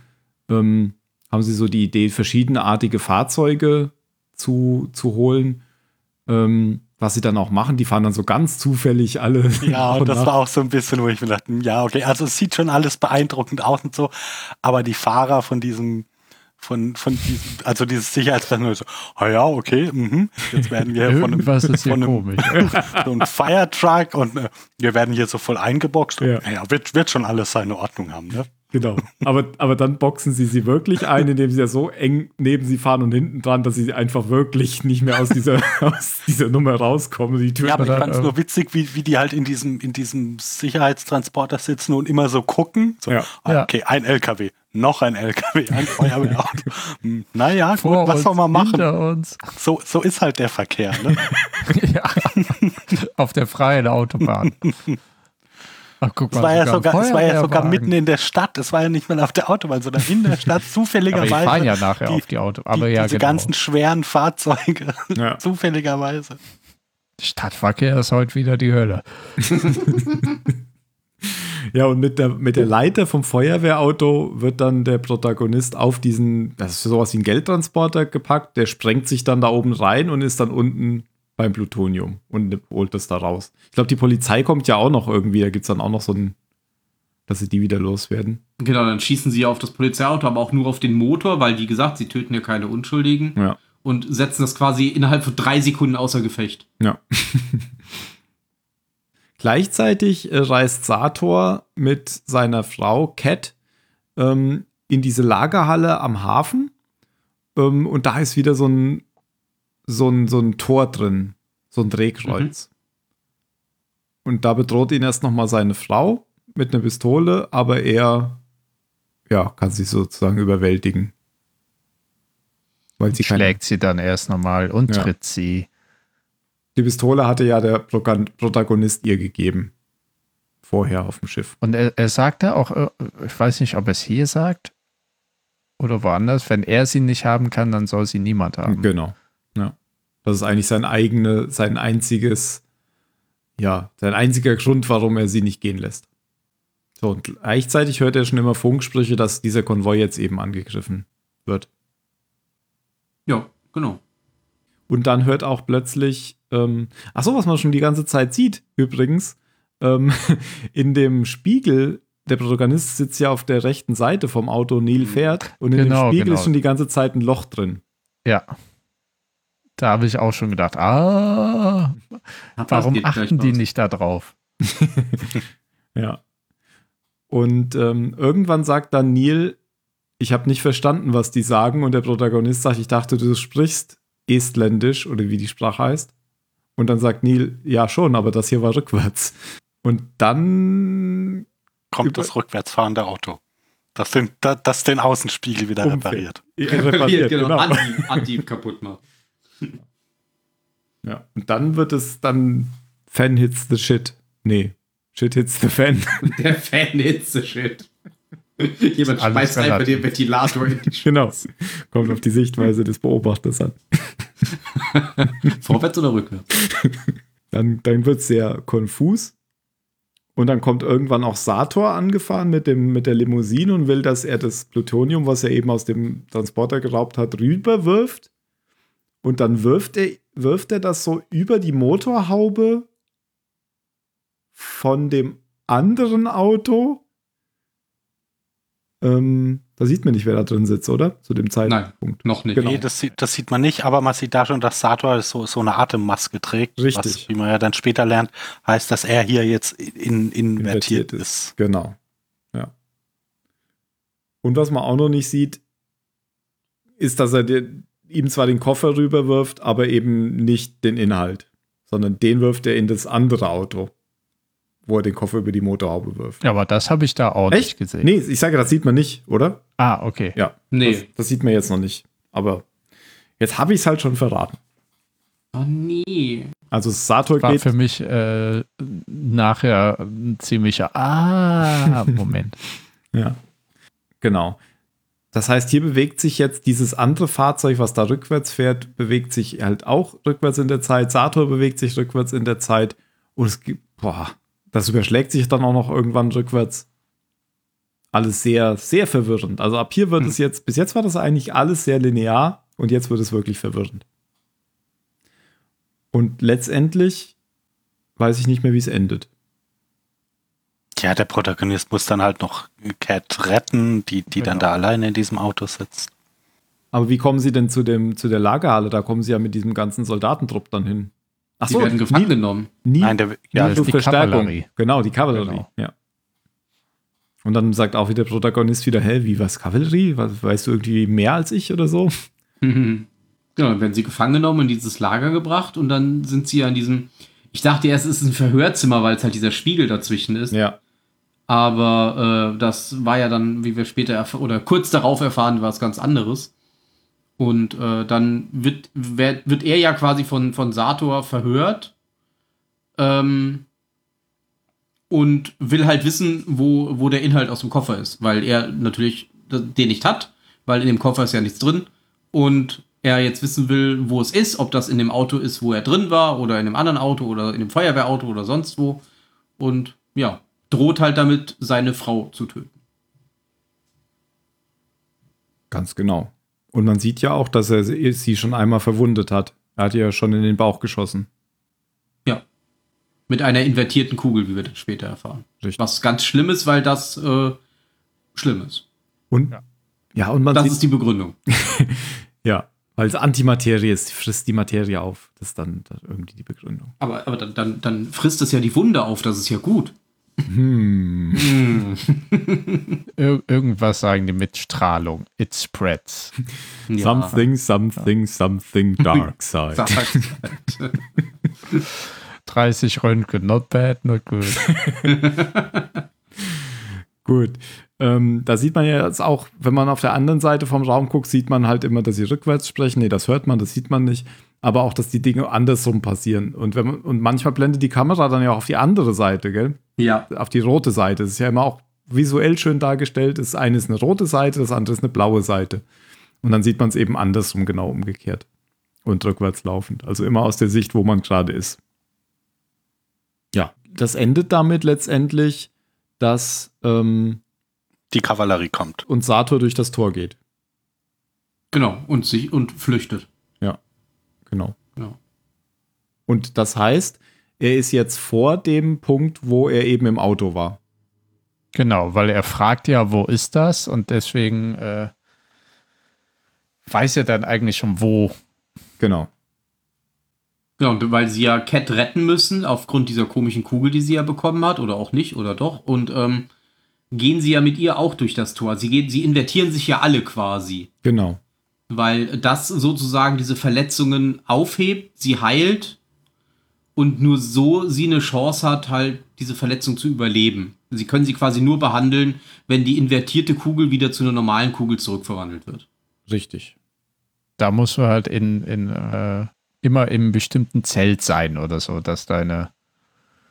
ähm, haben sie so die Idee, verschiedenartige Fahrzeuge zu, zu holen, ähm, was sie dann auch machen, die fahren dann so ganz zufällig alle. (laughs) Ja, und das war auch so ein bisschen, wo ich mir dachte, ja, okay, also es sieht schon alles beeindruckend aus und so, aber die Fahrer von diesem, von, von diesem, also dieses Sicherheitspersonal so, ah ja, okay, mhm, jetzt werden wir von einem, Irgendwas ist hier von einem (laughs) so ein Firetruck und äh, wir werden hier so voll eingeboxt. Ja. Und, naja, wird, wird schon alles seine Ordnung haben, ne? Genau. Aber, aber dann boxen sie sie wirklich ein, indem sie ja so eng neben sie fahren und hinten dran, dass sie einfach wirklich nicht mehr aus dieser, (laughs) aus dieser Nummer rauskommen. Die Tür Ja, aber ich fand es äh, nur witzig, wie, wie die halt in diesem, in diesem Sicherheitstransporter sitzen und immer so gucken. So, Ja. ah, Ja. okay, ein LKW, noch ein LKW, ein Feuerwehrauto. (laughs) Hm, naja, gut, Vor was uns, soll man machen? So, so ist halt der Verkehr. Ne? (laughs) ja. Auf der freien Autobahn. Ach, guck Es mal, war, ja sogar, es war ja sogar mitten in der Stadt. Es war ja nicht mal auf der Autobahn, sondern in der Stadt (laughs) Aber zufälligerweise. die fahren ja nachher die- auf die Auto. Aber die, ja, diese genau. ganzen schweren Fahrzeuge. Ja. (laughs) Zufälligerweise. Stadtverkehr ist heute wieder die Hölle. (laughs) Ja, und mit der, mit der Leiter vom Feuerwehrauto wird dann der Protagonist auf diesen, das ist sowas wie ein Geldtransporter gepackt, der sprengt sich dann da oben rein und ist dann unten beim Plutonium und holt das da raus. Ich glaube, die Polizei kommt ja auch noch irgendwie, da gibt es dann auch noch so ein, dass sie die wieder loswerden. Genau, dann schießen sie auf das Polizeiauto, aber auch nur auf den Motor, weil, wie gesagt, sie töten ja keine Unschuldigen Ja. und setzen das quasi innerhalb von drei Sekunden außer Gefecht. Ja. (laughs) Gleichzeitig äh, reist Sator mit seiner Frau Cat ähm, in diese Lagerhalle am Hafen. Ähm, und da ist wieder so ein, so, ein, so ein Tor drin, so ein Drehkreuz. Und da bedroht ihn erst nochmal seine Frau mit einer Pistole, aber er ja, kann sich sozusagen überwältigen. Weil sie Schlägt sie dann erst nochmal und Ja. tritt sie. die Pistole hatte ja der Protagonist ihr gegeben. Vorher auf dem Schiff. Und er, er sagt da auch, äh, ich weiß nicht, ob er es hier sagt oder woanders, wenn er sie nicht haben kann, dann soll sie niemand haben. Genau. Das ist eigentlich sein eigene, sein einziges, ja, sein einziger Grund, warum er sie nicht gehen lässt. So, und gleichzeitig hört er schon immer Funksprüche, dass dieser Konvoi jetzt eben angegriffen wird. Ja, genau. Und dann hört auch plötzlich, ähm, ach so, was man schon die ganze Zeit sieht, übrigens, ähm, (laughs) in dem Spiegel, der Protagonist sitzt ja auf der rechten Seite vom Auto, Neil fährt, und in Genau, dem Spiegel genau. ist schon die ganze Zeit ein Loch drin. Ja. Da habe ich auch schon gedacht, ah, warum achten die nicht da drauf? (laughs) Ja. Und ähm, irgendwann sagt dann Neil, ich habe nicht verstanden, was die sagen. Und der Protagonist sagt, ich dachte, du sprichst Estländisch oder wie die Sprache heißt. Und dann sagt Neil, ja schon, aber das hier war rückwärts. Und dann Kommt das rückwärtsfahrende Auto. Das, den, da- das den Außenspiegel wieder Umfällt. repariert. repariert, genau, genau. Anti, Anti kaputt macht. (laughs) Ja. Und dann wird es dann Fan hits the shit. Nee, shit hits the fan. (laughs) Der Fan hits the shit. (laughs) Jemand schmeißt einfach den Ventilator in die genau. Kommt auf die Sichtweise des Beobachters an. Vorwärts oder rückwärts? Dann, dann wird es sehr konfus. Und dann kommt irgendwann auch Sator angefahren mit, dem, mit der Limousine und will, dass er das Plutonium, was er eben aus dem Transporter geraubt hat, rüberwirft. Und dann wirft er, wirft er das so über die Motorhaube von dem anderen Auto. Ähm, da sieht man nicht, wer da drin sitzt, oder? Zu dem Zeitpunkt. Noch nicht. Genau. Nee, das sieht, das sieht man nicht, aber man sieht da schon, dass Sator so, so eine Atemmaske trägt. Richtig. Was, wie man ja dann später lernt, heißt, dass er hier jetzt in, invertiert, ist. Genau. Ja. Und was man auch noch nicht sieht, ist, dass er dir, ihm zwar den Koffer rüberwirft, aber eben nicht den Inhalt, sondern den wirft er in das andere Auto, wo er den Koffer über die Motorhaube wirft. Ja, aber das habe ich da auch nicht gesehen. Nee, ich sage, das sieht man nicht, oder? Ah, okay. Ja. Nee. Das, das sieht man jetzt noch nicht. Aber jetzt habe ich es halt schon verraten. Oh nee. Also Sator War geht. für mich äh, nachher ein ziemlicher Ah, (laughs) Moment. Ja. Genau. Das heißt, hier bewegt sich jetzt dieses andere Fahrzeug, was da rückwärts fährt, bewegt sich halt auch rückwärts in der Zeit. Sator bewegt sich rückwärts in der Zeit. Und es gibt, boah, das überschlägt sich dann auch noch irgendwann rückwärts. Alles sehr, sehr verwirrend. Also ab hier wird es jetzt, bis jetzt war das eigentlich alles sehr linear und jetzt wird es wirklich verwirrend. Und letztendlich weiß ich nicht mehr, wie es endet. Ja, der Protagonist muss dann halt noch Cat retten, die, die dann Genau. da alleine in diesem Auto sitzt. Aber wie kommen sie denn zu, dem, zu der Lagerhalle? Da kommen sie ja mit diesem ganzen Soldatentrupp dann hin. Ach Die werden gefangen nie, genommen. nie, Nein, der, nie ja, das ist die Luftverstärkung. Kavallerie. Genau, die Kavallerie. Genau. Ja. Und dann sagt auch wieder der Protagonist wieder, hä, wie was Kavallerie? Was, weißt du irgendwie mehr als ich oder so? Mhm. (laughs) Genau, dann werden sie gefangen genommen in dieses Lager gebracht und dann sind sie ja in diesem. Ich dachte erst, es ist ein Verhörzimmer, weil es halt dieser Spiegel dazwischen ist. Ja. Aber äh, das war ja dann, wie wir später oder kurz darauf erfahren, was ganz anderes. Und äh, dann wird, wird, wird er ja quasi von, von Sator verhört. Ähm, und will halt wissen, wo, wo der Inhalt aus dem Koffer ist, weil er natürlich den nicht hat, weil in dem Koffer ist ja nichts drin. Und er jetzt wissen will, wo es ist, ob das in dem Auto ist, wo er drin war, oder in einem anderen Auto oder in dem Feuerwehrauto oder sonst wo. Und ja, droht halt damit, seine Frau zu töten. Ganz genau. Und man sieht ja auch, dass er sie schon einmal verwundet hat. Er hat ihr ja schon in den Bauch geschossen. Ja. Mit einer invertierten Kugel, wie wir das später erfahren. Richtig. Was ganz schlimm ist, weil das äh, schlimm ist. Und Ja. ja, und man Das sieht, ist die Begründung. (laughs) ja, weil es Antimaterie ist, sie frisst die Materie auf. Das ist dann, dann irgendwie die Begründung. Aber, aber dann, dann, dann frisst es ja die Wunde auf, das ist ja gut. Hm. Ir irgendwas sagen die mit Strahlung. It spreads. Ja. Something, something, something dark (laughs) side. Sagt halt. 30 Röntgen, not bad, not good. (laughs) Gut. Ähm, da sieht man ja jetzt auch, wenn man auf der anderen Seite vom Raum guckt, sieht man halt immer, dass sie rückwärts sprechen. Nee, das hört man, das sieht man nicht. Aber auch, dass die Dinge andersrum passieren. Und, wenn man, und manchmal blendet die Kamera dann ja auch auf die andere Seite, gell? ja. Auf die rote Seite. Das ist ja immer auch visuell schön dargestellt. Das eine ist eine rote Seite, das andere ist eine blaue Seite. Und dann sieht man es eben andersrum, genau umgekehrt. Und rückwärts laufend. Also immer aus der Sicht, wo man gerade ist. Ja, das endet damit letztendlich, dass ähm, die Kavallerie kommt. und Sator durch das Tor geht. Genau. Und sich und flüchtet. Genau. Genau. Und das heißt, er ist jetzt vor dem Punkt, wo er eben im Auto war. Genau, weil er fragt ja, wo ist das? Und deswegen äh, weiß er dann eigentlich schon, wo. Genau. Genau, und weil sie ja Cat retten müssen, aufgrund dieser komischen Kugel, die sie ja bekommen hat, oder auch nicht, oder doch. Und ähm, gehen sie ja mit ihr auch durch das Tor. Sie, gehen, sie invertieren sich ja alle quasi. Genau. Weil das sozusagen diese Verletzungen aufhebt, sie heilt und nur so sie eine Chance hat, halt diese Verletzung zu überleben. Sie können sie quasi nur behandeln, wenn die invertierte Kugel wieder zu einer normalen Kugel zurückverwandelt wird. Richtig. Da musst du halt in, in äh, immer im bestimmten Zelt sein oder so, dass deine.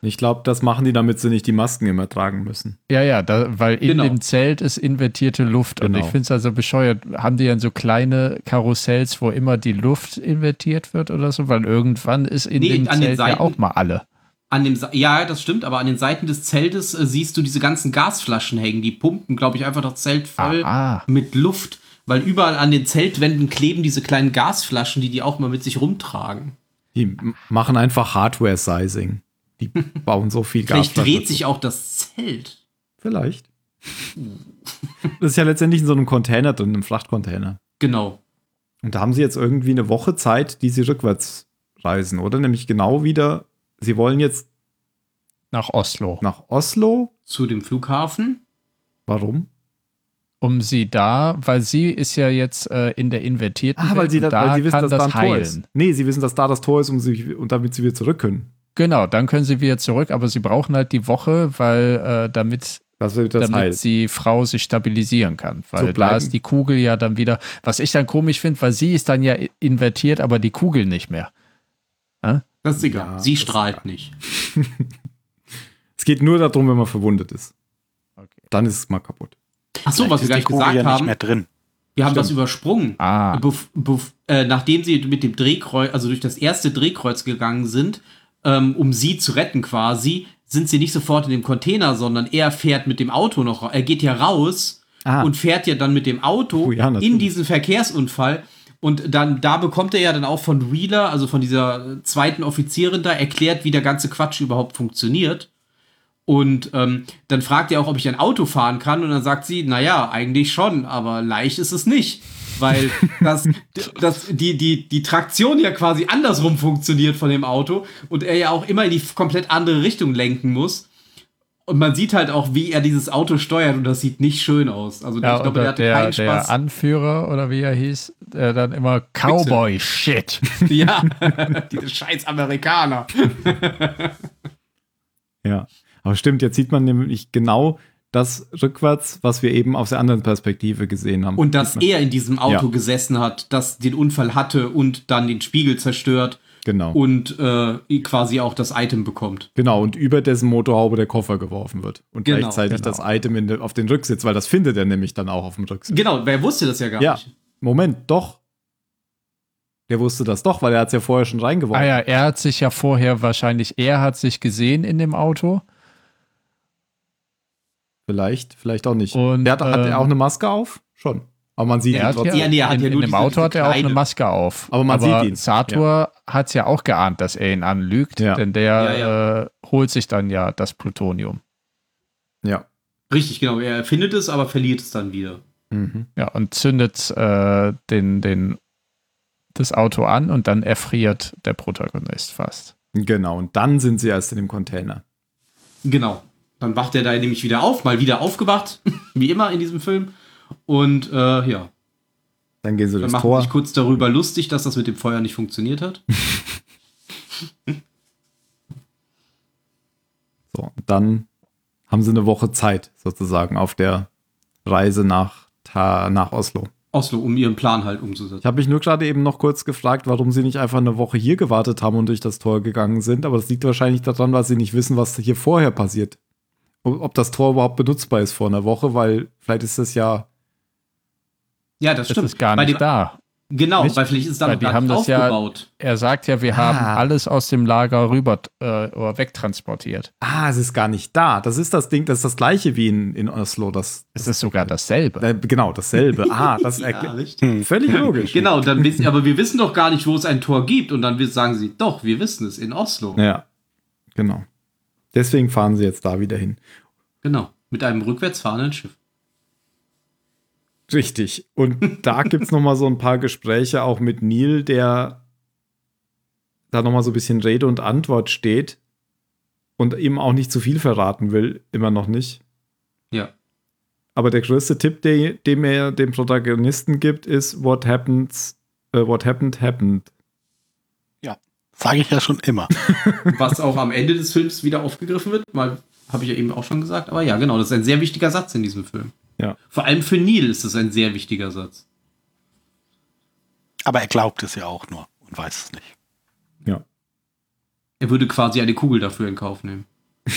Ich glaube, das machen die, damit sie nicht die Masken immer tragen müssen. Ja, ja, da, weil in Genau. dem Zelt ist invertierte Luft. Und Genau. ich finde es also bescheuert. Haben die dann so kleine Karussells, wo immer die Luft invertiert wird oder so? Weil irgendwann ist in Nee, dem an den Zelt ja Seiten- auch mal alle. An dem ja, das stimmt, aber an den Seiten des Zeltes äh, siehst du diese ganzen Gasflaschen hängen. Die pumpen, glaube ich, einfach das Zelt voll Ah, mit Luft, weil überall an den Zeltwänden kleben diese kleinen Gasflaschen, die die auch mal mit sich rumtragen. Die machen einfach Hardware-Sizing. Die bauen so viel Gas. (laughs) Vielleicht dreht sich auch das Zelt. Vielleicht. Das ist ja letztendlich in so einem Container drin, einem Frachtcontainer. Genau. Und da haben sie jetzt irgendwie eine Woche Zeit, die sie rückwärts reisen, oder? Nämlich genau wieder, sie wollen jetzt nach Oslo. nach Oslo. Zu dem Flughafen. Warum? Um sie da, weil sie ist ja jetzt äh, in der invertierten Ah, weil sie, das, weil sie wissen, kann dass da ein das Tor ist. Nee, sie wissen, dass da das Tor ist, um sie, und damit sie wieder zurück können. Genau, dann können sie wieder zurück, aber sie brauchen halt die Woche, weil äh, damit, damit heilt. die Frau sich stabilisieren kann. Weil So da ist die Kugel ja dann wieder, was ich dann komisch finde, weil sie ist dann ja invertiert, aber die Kugel nicht mehr. Das ist egal. Ja, Sie strahlt nicht. (laughs) Es geht nur darum, wenn man verwundet ist. Okay. Dann ist es mal kaputt. Ach so, was wir nicht Kugel gesagt ja nicht haben. mehr drin. Wir haben Stimmt. das übersprungen. Ah, Bef, bef, äh, nachdem sie mit dem Drehkreuz, also durch das erste Drehkreuz gegangen sind, ähm, um sie zu retten quasi, sind sie nicht sofort in dem Container, sondern er fährt mit dem Auto noch, er geht ja raus Ah. und fährt ja dann mit dem Auto Oh ja, in diesen Verkehrsunfall Und dann, da bekommt er ja dann auch von Wheeler, also von dieser zweiten Offizierin da, erklärt, wie der ganze Quatsch überhaupt funktioniert. Und ähm, dann fragt er auch, ob ich ein Auto fahren kann. Und dann sagt sie, naja, eigentlich schon, aber leicht ist es nicht. Weil (laughs) das, das, die, die, die Traktion ja quasi andersrum funktioniert von dem Auto und er ja auch immer in die komplett andere Richtung lenken muss. Und man sieht halt auch, wie er dieses Auto steuert und das sieht nicht schön aus. Also Ja, ich glaube, der hatte der, keinen der Spaß. Anführer oder wie er hieß, der dann immer Cowboy-Shit. (laughs) ja, (laughs) diese scheiß Amerikaner. Ja. Aber stimmt, jetzt sieht man nämlich genau das rückwärts, was wir eben aus der anderen Perspektive gesehen haben. Und dass er in diesem Auto Ja. gesessen hat, das den Unfall hatte und dann den Spiegel zerstört Genau. und äh, quasi auch das Item bekommt. Genau, und über dessen Motorhaube der Koffer geworfen wird. Und Genau, gleichzeitig genau. das Item in de, auf den Rücksitz, weil das findet er nämlich dann auch auf dem Rücksitz. Genau, wer wusste das ja gar Ja. nicht. Moment, doch. Der wusste das doch, weil er hat es ja vorher schon reingeworfen. Ah ja, er hat sich ja vorher wahrscheinlich, er hat sich gesehen in dem Auto. Vielleicht, vielleicht auch nicht. Und, der hat, hat ähm, er auch eine Maske auf? Schon. Aber man sieht Er ihn hat trotzdem. Ja, nee, hat in, ja nur in dem diese- Auto hat er auch eine Maske auf. Aber man sieht ihn. Sator hat es ja auch geahnt, dass er ihn anlügt, Ja. denn der Ja, ja. Äh, holt sich dann ja das Plutonium. Ja. Richtig, genau. Er findet es, aber verliert es dann wieder. Mhm. Ja, und zündet äh, den, den, das Auto an und dann erfriert der Protagonist fast. Genau, und dann sind sie erst in dem Container. Genau. Dann wacht er da nämlich wieder auf, mal wieder aufgewacht, (laughs) wie immer in diesem Film. Und äh, ja, Dann gehen sie dann durchs Tor. sich kurz darüber lustig, dass das mit dem Feuer nicht funktioniert hat. (laughs) So, und dann haben sie eine Woche Zeit, sozusagen, auf der Reise nach, nach Oslo. Oslo, um ihren Plan halt Ich umzusetzen. habe mich nur gerade eben noch kurz gefragt, warum sie nicht einfach eine Woche hier gewartet haben und durch das Tor gegangen sind. Aber das liegt wahrscheinlich daran, weil sie nicht wissen, was hier vorher passiert. Ob das Tor überhaupt benutzbar ist vor einer Woche, weil vielleicht ist das ja. Ja, das Das stimmt. ist gar nicht dem- da. Genau, Nicht? weil vielleicht ist es da Weil die gar haben nicht das ja- aufgebaut. Er sagt ja, wir haben Ah. alles aus dem Lager rüber äh, oder wegtransportiert. Ah, es ist gar nicht da. Das ist das Ding, das ist das gleiche wie in, in Oslo. Das, Es ist sogar dasselbe. äh, genau, dasselbe. (laughs) Ah, das Ja, erklärt. richtig. Völlig logisch. Genau, dann wissen, aber wir wissen doch gar nicht, wo es ein Tor gibt. Und dann sagen sie, doch, wir wissen es, in Oslo. Ja, genau. Deswegen fahren sie jetzt da wieder hin. Genau, mit einem rückwärts fahrenden Schiff. Richtig. Und da (laughs) gibt es nochmal so ein paar Gespräche auch mit Neil, der da nochmal so ein bisschen Rede und Antwort steht und ihm auch nicht zu viel verraten will, immer noch nicht. Ja. Aber der größte Tipp, der, den er dem Protagonisten gibt, ist What happens, äh, what happened, happened. Sage ich ja schon immer. (laughs) Was auch am Ende des Films wieder aufgegriffen wird, mal habe ich ja eben auch schon gesagt. Aber ja, genau, das ist ein sehr wichtiger Satz in diesem Film. Ja. Vor allem für Neil ist es ein sehr wichtiger Satz. Aber er glaubt es ja auch nur und weiß es nicht. Ja. Er würde quasi eine Kugel dafür in Kauf nehmen. (laughs)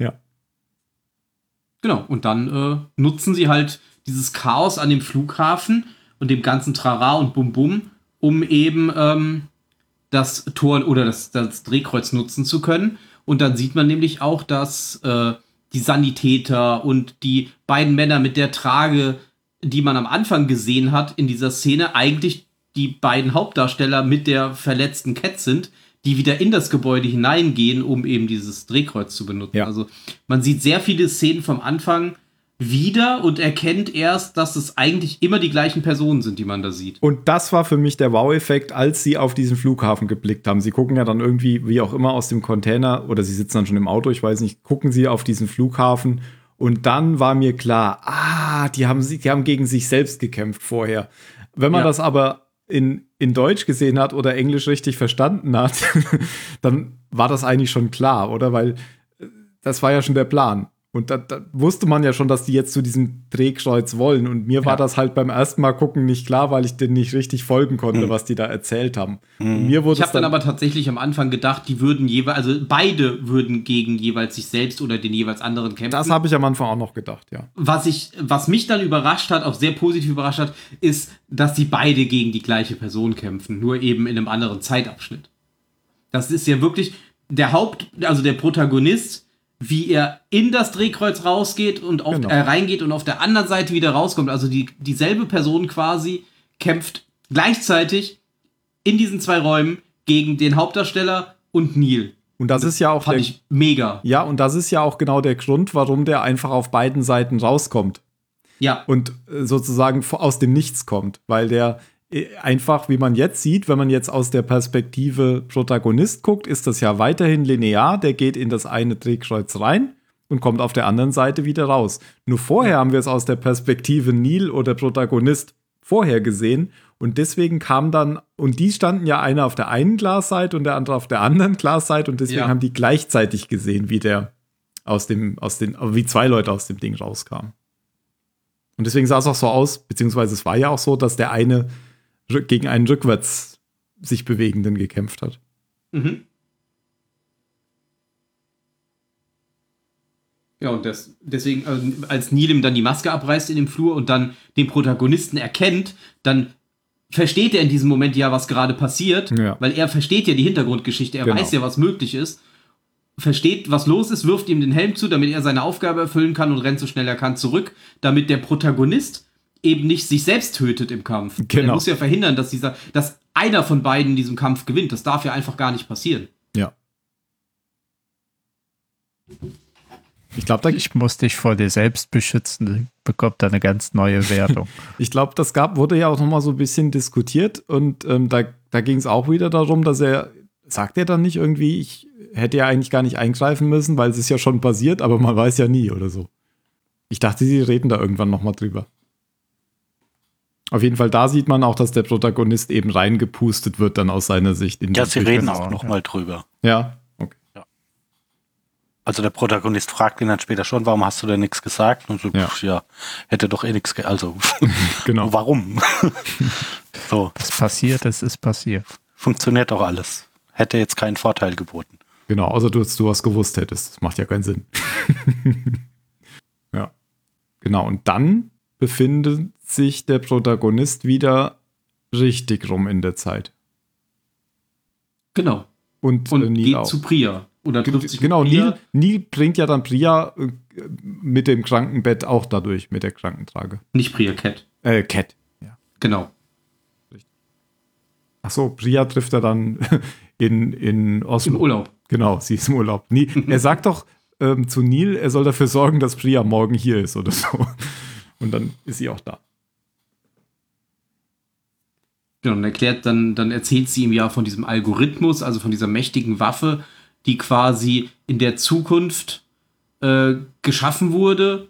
Ja. Genau, und dann äh, nutzen sie halt dieses Chaos an dem Flughafen und dem ganzen Trara und Bum Bum, um eben ähm, das Tor oder das, das Drehkreuz nutzen zu können. Und dann sieht man nämlich auch, dass äh, die Sanitäter und die beiden Männer mit der Trage, die man am Anfang gesehen hat in dieser Szene, eigentlich die beiden Hauptdarsteller mit der verletzten Cat sind, die wieder in das Gebäude hineingehen, um eben dieses Drehkreuz zu benutzen. Ja. Also man sieht sehr viele Szenen vom Anfang wieder und erkennt erst, dass es eigentlich immer die gleichen Personen sind, die man da sieht. Und das war für mich der Wow-Effekt, als sie auf diesen Flughafen geblickt haben. Sie gucken ja dann irgendwie, wie auch immer, aus dem Container oder sie sitzen dann schon im Auto, ich weiß nicht, gucken sie auf diesen Flughafen und dann war mir klar, ah, die haben, sie- die haben gegen sich selbst gekämpft vorher. Wenn man Ja. das aber in, in Deutsch gesehen hat oder Englisch richtig verstanden hat, (laughs) dann war das eigentlich schon klar, oder? Weil äh, das war ja schon der Plan. Und da, da wusste man ja schon, dass die jetzt zu diesem Drehkreuz wollen. Und mir war Ja. das halt beim ersten Mal gucken nicht klar, weil ich denen nicht richtig folgen konnte, Hm. was die da erzählt haben. Und mir wurde Ich habe es dann aber tatsächlich am Anfang gedacht, die würden jeweils, also beide würden gegen jeweils sich selbst oder den jeweils anderen kämpfen. das habe ich am Anfang auch noch gedacht, ja. was ich, was mich dann überrascht hat, auch sehr positiv überrascht hat, ist, dass sie beide gegen die gleiche Person kämpfen, nur eben in einem anderen Zeitabschnitt. Das ist ja wirklich der Haupt, also der Protagonist, wie er in das Drehkreuz rausgeht und auf, Genau. äh, reingeht und auf der anderen Seite wieder rauskommt. Also die, dieselbe Person quasi kämpft gleichzeitig in diesen zwei Räumen gegen den Hauptdarsteller und Neil. Und das ist ja auch Fand der, ich mega. ja, und das ist ja auch genau der Grund, warum der einfach auf beiden Seiten rauskommt Ja, und äh, sozusagen aus dem Nichts kommt, weil der einfach, wie man jetzt sieht, wenn man jetzt aus der Perspektive Protagonist guckt, ist das ja weiterhin linear. Der geht in das eine Drehkreuz rein und kommt auf der anderen Seite wieder raus. Nur vorher haben wir es aus der Perspektive Neil oder Protagonist vorher gesehen und deswegen kam dann, und die standen ja einer auf der einen Glasseite und der andere auf der anderen Glasseite und deswegen Ja. haben die gleichzeitig gesehen, wie der aus dem, aus den, wie zwei Leute aus dem Ding rauskamen. Und deswegen sah es auch so aus, beziehungsweise es war ja auch so, dass der eine gegen einen rückwärts sich bewegenden gekämpft hat. Mhm. Ja, und das, deswegen, äh, als Neil ihm dann die Maske abreißt in dem Flur und dann den Protagonisten erkennt, dann versteht er in diesem Moment ja, was gerade passiert, Ja. weil er versteht ja die Hintergrundgeschichte, er Genau. weiß ja, was möglich ist, versteht, was los ist, wirft ihm den Helm zu, damit er seine Aufgabe erfüllen kann und rennt so schnell er kann zurück, damit der Protagonist eben nicht sich selbst tötet im Kampf. Er Genau. muss ja verhindern, dass dieser, dass einer von beiden in diesem Kampf gewinnt. Das darf ja einfach gar nicht passieren. Ja. Ich glaube, da, Ich muss dich vor dir selbst beschützen, bekommt da eine ganz neue Wertung. (laughs) ich glaube, das gab, wurde ja auch noch mal so ein bisschen diskutiert und ähm, da, da ging es auch wieder darum, dass er, sagt er dann nicht irgendwie, ich hätte ja eigentlich gar nicht eingreifen müssen, weil es ist ja schon passiert, aber man weiß ja nie oder so. Ich dachte, sie reden da irgendwann noch mal drüber. Auf jeden Fall, da sieht man auch, dass der Protagonist eben reingepustet wird dann aus seiner Sicht. In Ja, sie reden auch noch ja. mal drüber. Ja, okay. Also der Protagonist fragt ihn dann später schon, warum hast du denn nichts gesagt? Und so, Ja. pf, ja, hätte doch eh nichts, ge also (laughs) (laughs) Genau. warum? (laughs) so, Was passiert ist, ist passiert. funktioniert doch alles. Hätte jetzt keinen Vorteil geboten. Genau, außer du, du was gewusst hättest. Das macht ja keinen Sinn. ja. Genau, und dann befindet sich der Protagonist wieder richtig rum in der Zeit. Genau. Und, Und äh, Neil geht auch. zu Priya. Oder trifft sich genau. Neil, Neil bringt ja dann Priya äh, mit dem Krankenbett auch dadurch, mit der Krankentrage. Nicht Priya, Cat. Äh, Cat. Ja. Genau. Ach so, Priya trifft er dann (laughs) in, in Oslo. Im Urlaub. Genau, sie ist im Urlaub. Nie, (laughs) er sagt doch ähm, zu Neil, er soll dafür sorgen, dass Priya morgen hier ist oder so. Und dann ist sie auch da. Genau, und erklärt dann, dann erzählt sie ihm ja von diesem Algorithmus, also von dieser mächtigen Waffe, die quasi in der Zukunft äh, geschaffen wurde,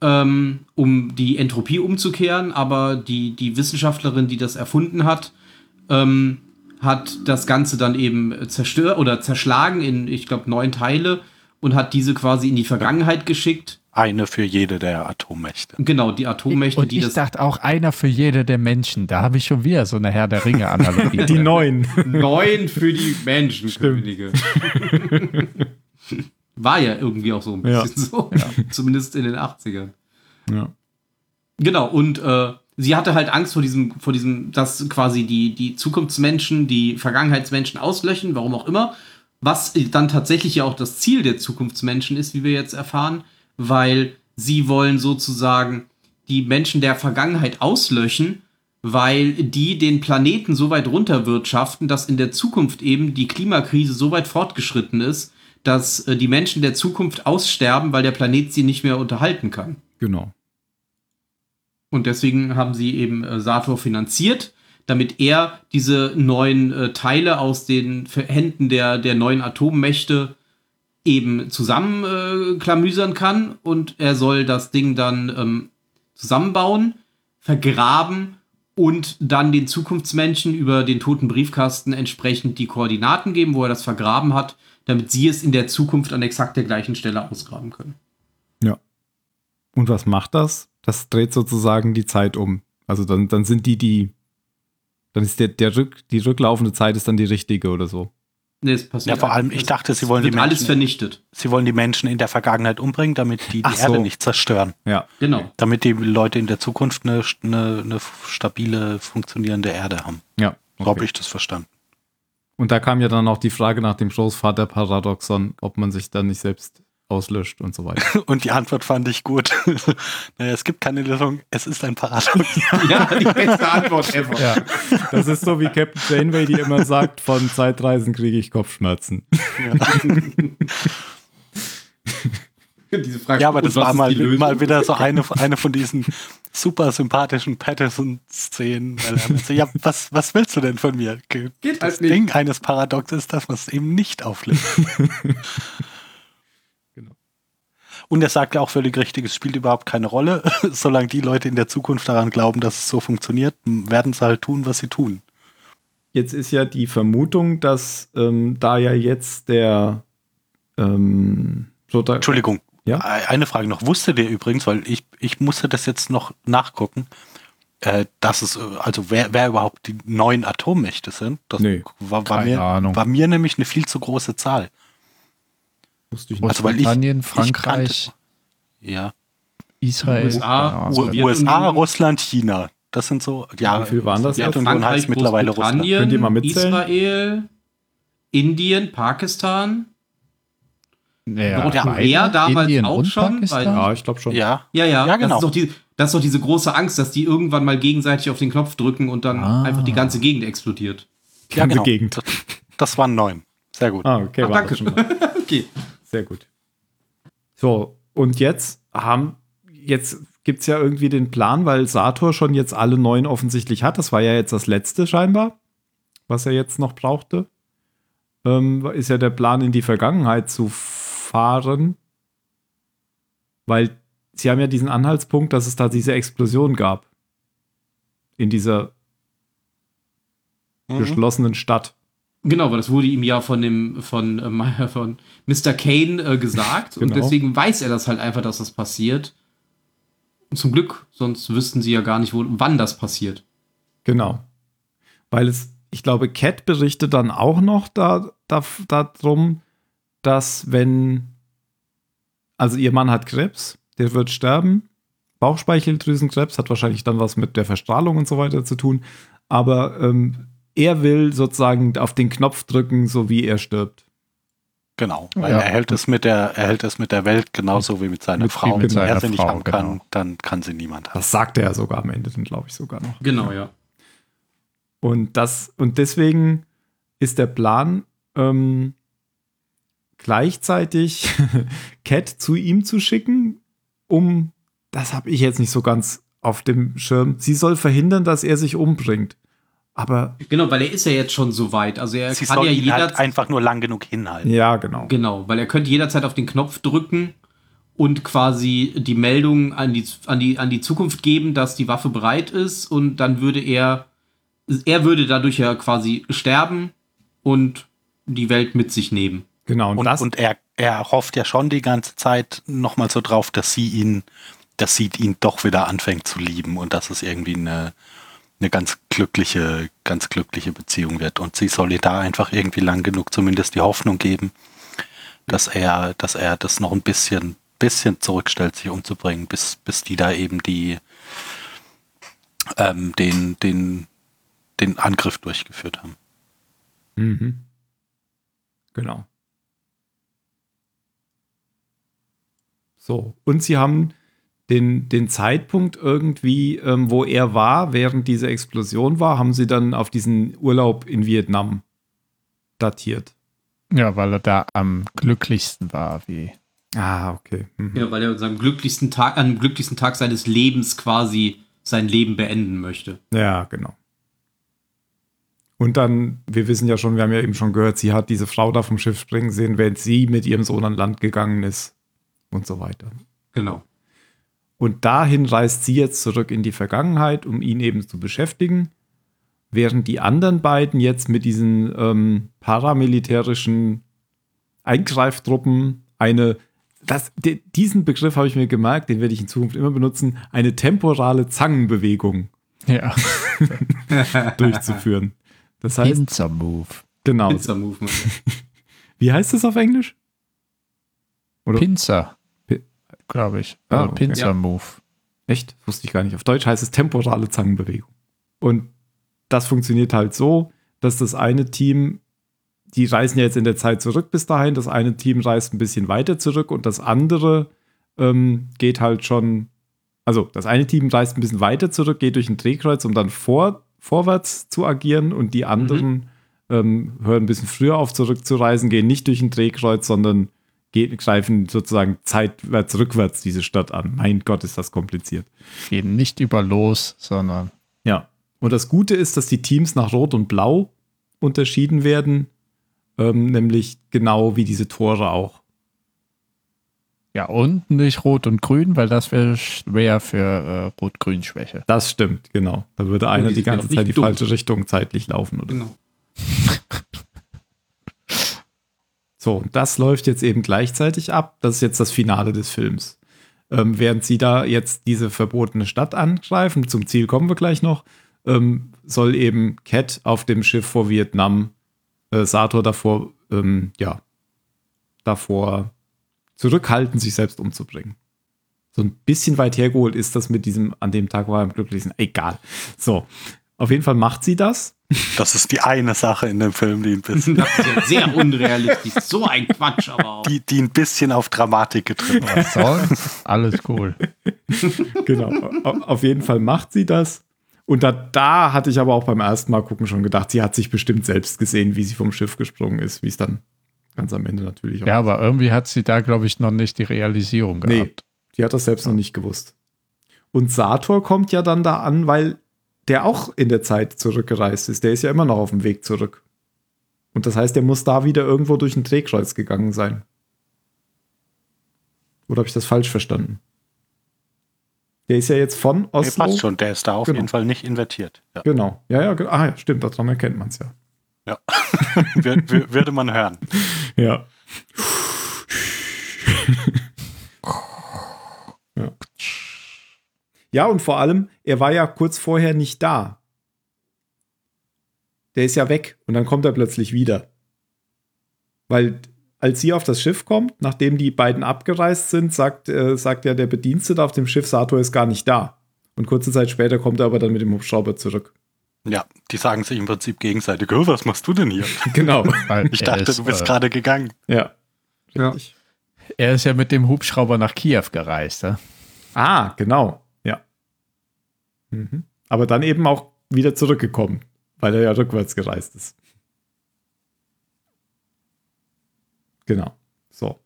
ähm, um die Entropie umzukehren, aber die, die Wissenschaftlerin, die das erfunden hat, ähm, hat das Ganze dann eben zerstört oder zerschlagen in, ich glaube, neun Teile und hat diese quasi in die Vergangenheit geschickt. Eine für jede der Atommächte. Genau, die Atommächte, Und die ich das dachte auch einer für jede der Menschen. Da habe ich schon wieder so eine Herr der Ringe-Analogie. Die neun. Neun für die Menschenkönige. War ja irgendwie auch so ein Ja. bisschen so. Zumindest in den 80ern. ja. Genau, und äh, sie hatte halt Angst vor diesem, vor diesem, dass quasi die, die Zukunftsmenschen, die Vergangenheitsmenschen auslöschen, warum auch immer. Was dann tatsächlich ja auch das Ziel der Zukunftsmenschen ist, wie wir jetzt erfahren, weil sie wollen sozusagen die Menschen der Vergangenheit auslöschen, weil die den Planeten so weit runterwirtschaften, dass in der Zukunft eben die Klimakrise so weit fortgeschritten ist, dass äh, die Menschen der Zukunft aussterben, weil der Planet sie nicht mehr unterhalten kann. Genau. Und deswegen haben sie eben äh, Sator finanziert, damit er diese neuen äh, Teile aus den Händen der, der neuen Atommächte eben zusammenklamüsern äh, kann. Und er soll das Ding dann ähm, zusammenbauen, vergraben und dann den Zukunftsmenschen über den toten Briefkasten entsprechend die Koordinaten geben, wo er das vergraben hat, damit sie es in der Zukunft an exakt der gleichen Stelle ausgraben können. Ja. Und was macht das? Das dreht sozusagen die Zeit um. Also dann, dann sind die, die, dann ist der, der Rück, die rücklaufende Zeit ist dann die richtige oder so. Nee, es passiert Ja, vor allem, ich dachte, sie wollen die alles Menschen- vernichtet. Sie wollen die Menschen in der Vergangenheit umbringen, damit die die Ach so. Erde nicht zerstören. Ja. Genau. Damit die Leute in der Zukunft eine, eine, eine stabile, funktionierende Erde haben. Ja. So habe ich das verstanden. Und da kam ja dann auch die Frage nach dem Großvater-Paradoxon, ob man sich dann nicht selbst auslöscht und so weiter. (laughs) Und die Antwort fand ich gut. (laughs) naja, es gibt keine Lösung, es ist ein Paradox. (laughs) Ja, die beste Antwort ever. Ja. Das ist so wie Captain Janeway, die immer sagt, von Zeitreisen kriege ich Kopfschmerzen. Diese Frage, Ja, aber das war mal, mal wieder so eine, eine von diesen super sympathischen Patterson-Szenen. er meinte, Ja, was, was willst du denn von mir? Geht das halt nicht. Ding eines Paradox ist, dass man es eben nicht auflöst. Und er sagt ja auch völlig richtig, es spielt überhaupt keine Rolle. (laughs) Solange die Leute in der Zukunft daran glauben, dass es so funktioniert, werden sie halt tun, was sie tun. Jetzt ist ja die Vermutung, dass ähm, da ja jetzt der ähm, Entschuldigung, Ja? e- eine Frage noch. Wusstet ihr übrigens, weil ich, ich musste das jetzt noch nachgucken, äh, dass es, äh, also wer, wer überhaupt die neuen Atommächte sind, das Nee, war, war, keine mir, Ahnung. war mir nämlich eine viel zu große Zahl. Wusste ich nicht. Also, weil ich- Großbritannien, ich Frankreich, Ja. Israel. USA, Ja. USA, Russland, China. Das sind so, ja, Wie viel waren das Ja, Union heißt mittlerweile Russland. Könnt ihr mal mitzählen? Israel, Indien, Pakistan. ja, Nordkorea damals Indien auch schon, Pakistan? ja, ich glaube schon. Ja, Ja, ja, Ja, genau. Das ist, doch die, das ist doch diese große Angst, dass die irgendwann mal gegenseitig auf den Knopf drücken und dann Ah. einfach die ganze Gegend explodiert. Die ja, ganze genau. Gegend. Das, das waren neun. Sehr gut. Ah, okay, Ach, war danke. das schon mal. (laughs) Okay. Sehr gut. So, und jetzt haben, jetzt gibt es ja irgendwie den Plan, weil Sator schon jetzt alle neun offensichtlich hat. Das war ja jetzt das letzte scheinbar, was er jetzt noch brauchte. Ähm, ist ja der Plan, in die Vergangenheit zu fahren. Weil sie haben ja diesen Anhaltspunkt, dass es da diese Explosion gab. In dieser Mhm. geschlossenen Stadt. Genau, weil das wurde ihm ja von dem von, äh, (laughs) von Mr. Kane äh, gesagt und Genau. deswegen weiß er das halt einfach, dass das passiert. Und zum Glück, sonst wüssten sie ja gar nicht, wo, wann das passiert. Genau. Weil es, ich glaube, Cat berichtet dann auch noch da, da, darum, dass wenn, also ihr Mann hat Krebs, der wird sterben. Bauchspeicheldrüsenkrebs hat wahrscheinlich dann was mit der Verstrahlung und so weiter zu tun. Aber ähm, er will sozusagen auf den Knopf drücken, so wie er stirbt. Genau, weil Ja. er hält es mit der, er hält es mit der Welt genauso wie mit seiner Mit- Frau. wie mit Wenn er seiner sie nicht Frau, haben kann, genau. dann kann sie niemand haben. Das sagt er sogar am Ende, dann glaube ich sogar noch. Genau, ja. Und das, und deswegen ist der Plan, ähm, gleichzeitig (laughs) Cat zu ihm zu schicken, um, das habe ich jetzt nicht so ganz auf dem Schirm, sie soll verhindern, dass er sich umbringt. Aber Genau, weil er ist ja jetzt schon so weit. Also er Sie kann ja ihn halt jederzeit. einfach nur lang genug hinhalten. ja, genau. Genau, weil er könnte jederzeit auf den Knopf drücken und quasi die Meldung an die, an die, an die Zukunft geben, dass die Waffe bereit ist und dann würde er, er würde dadurch ja quasi sterben und die Welt mit sich nehmen. Genau. Und, Und, das, und er, er hofft ja schon die ganze Zeit nochmal so drauf, dass sie ihn, dass sie ihn doch wieder anfängt zu lieben und dass es irgendwie eine, eine ganz glückliche, ganz glückliche Beziehung wird. Und sie soll ihr da einfach irgendwie lang genug zumindest die Hoffnung geben, dass er, dass er das noch ein bisschen, bisschen zurückstellt, sich umzubringen, bis, bis die da eben die, ähm, den, den, den Angriff durchgeführt haben. Mhm. Genau. So, und sie haben den, den Zeitpunkt irgendwie, ähm, wo er war, während diese Explosion war, haben sie dann auf diesen Urlaub in Vietnam datiert. Ja, weil er da am glücklichsten war, wie. Ah, okay. Mhm. Ja, weil er an seinem glücklichsten Tag, an dem glücklichsten Tag seines Lebens quasi sein Leben beenden möchte. Ja, genau. Und dann, wir wissen ja schon, wir haben ja eben schon gehört, sie hat diese Frau da vom Schiff springen sehen, während sie mit ihrem Sohn an Land gegangen ist und so weiter. Genau. Und dahin reist sie jetzt zurück in die Vergangenheit, um ihn eben zu beschäftigen, während die anderen beiden jetzt mit diesen ähm, paramilitärischen Eingreiftruppen eine, das, de, diesen Begriff habe ich mir gemerkt, den werde ich in Zukunft immer benutzen, eine temporale Zangenbewegung Ja. (laughs) durchzuführen. Das heißt, Pinzer Move. genau. Pizza Movement. (laughs) Wie heißt das auf Englisch? Oder? Pinzer. Glaube ich. Ah, Also okay. Pinzer Ja. Move. Echt? Wusste ich gar nicht. Auf Deutsch heißt es temporale Zangenbewegung. Und das funktioniert halt so, dass das eine Team die reisen ja jetzt in der Zeit zurück bis dahin. Das eine Team reist ein bisschen weiter zurück und das andere ähm, geht halt schon. Also, das eine Team reist ein bisschen weiter zurück, geht durch ein Drehkreuz, um dann vor, vorwärts zu agieren und die anderen ähm, hören ein bisschen früher auf zurückzureisen, gehen nicht durch ein Drehkreuz, sondern greifen sozusagen zeitwärts, rückwärts diese Stadt an. Mein Gott, ist das kompliziert. Gehen nicht über los, sondern Ja. Und das Gute ist, dass die Teams nach Rot und Blau unterschieden werden, ähm, nämlich genau wie diese Tore auch. ja, und nicht rot und grün, weil das wäre schwer für äh, Rot-Grün-Schwäche. Das stimmt, genau. Da würde einer die ganze Zeit die dumm. falsche Richtung zeitlich laufen. Oder? Genau. So, das läuft jetzt eben gleichzeitig ab. Das ist jetzt das Finale des Films. Ähm, während sie da jetzt diese verbotene Stadt angreifen, zum Ziel kommen wir gleich noch, ähm, soll eben Cat auf dem Schiff vor Vietnam äh, Sator davor, ähm, ja, davor zurückhalten, sich selbst umzubringen. So ein bisschen weit hergeholt ist das mit diesem, an dem Tag war er am glücklichsten. Egal. So, auf jeden Fall macht sie das. Das ist die eine Sache in dem Film, die ein bisschen, Das ist ja sehr unrealistisch. So ein Quatsch, aber auch. die, die ein bisschen auf Dramatik getrimmt hat. Sonst? Alles cool. genau. Au- Auf jeden Fall macht sie das. Und da, da hatte ich aber auch beim ersten Mal gucken schon gedacht, sie hat sich bestimmt selbst gesehen, wie sie vom Schiff gesprungen ist, wie es dann ganz am Ende natürlich auch. Ja, aber irgendwie hat sie da, glaube ich, noch nicht die Realisierung nee, gehabt. die hat das selbst noch nicht gewusst. Und Sator kommt ja dann da an, weil der auch in der Zeit zurückgereist ist. Der ist ja immer noch auf dem Weg zurück. Und das heißt, der muss da wieder irgendwo durch ein Drehkreuz gegangen sein. Oder habe ich das falsch verstanden? Der ist ja jetzt von Nee, Oslo. passt schon, der ist da auf Genau. jeden Fall nicht invertiert. Ja. Genau. Ja, ja, ah, ja stimmt, daran erkennt man es ja. Ja. (laughs) Wür- wür- Würde man hören. Ja. ja. Ja, und vor allem, er war ja kurz vorher nicht da. Der ist ja weg und dann kommt er plötzlich wieder. Weil als sie auf das Schiff kommt, nachdem die beiden abgereist sind, sagt, äh, sagt ja der Bedienstete auf dem Schiff, Sato ist gar nicht da. Und kurze Zeit später kommt er aber dann mit dem Hubschrauber zurück. Ja, die sagen sich im Prinzip gegenseitig, oh, was machst du denn hier? (laughs) Genau. Weil Ich dachte, ist, du bist äh, gerade gegangen. ja. Ja. Er ist ja mit dem Hubschrauber nach Kiew gereist. Ja? Ah, genau. Mhm. Aber dann eben auch wieder zurückgekommen, weil er ja rückwärts gereist ist. Genau. So.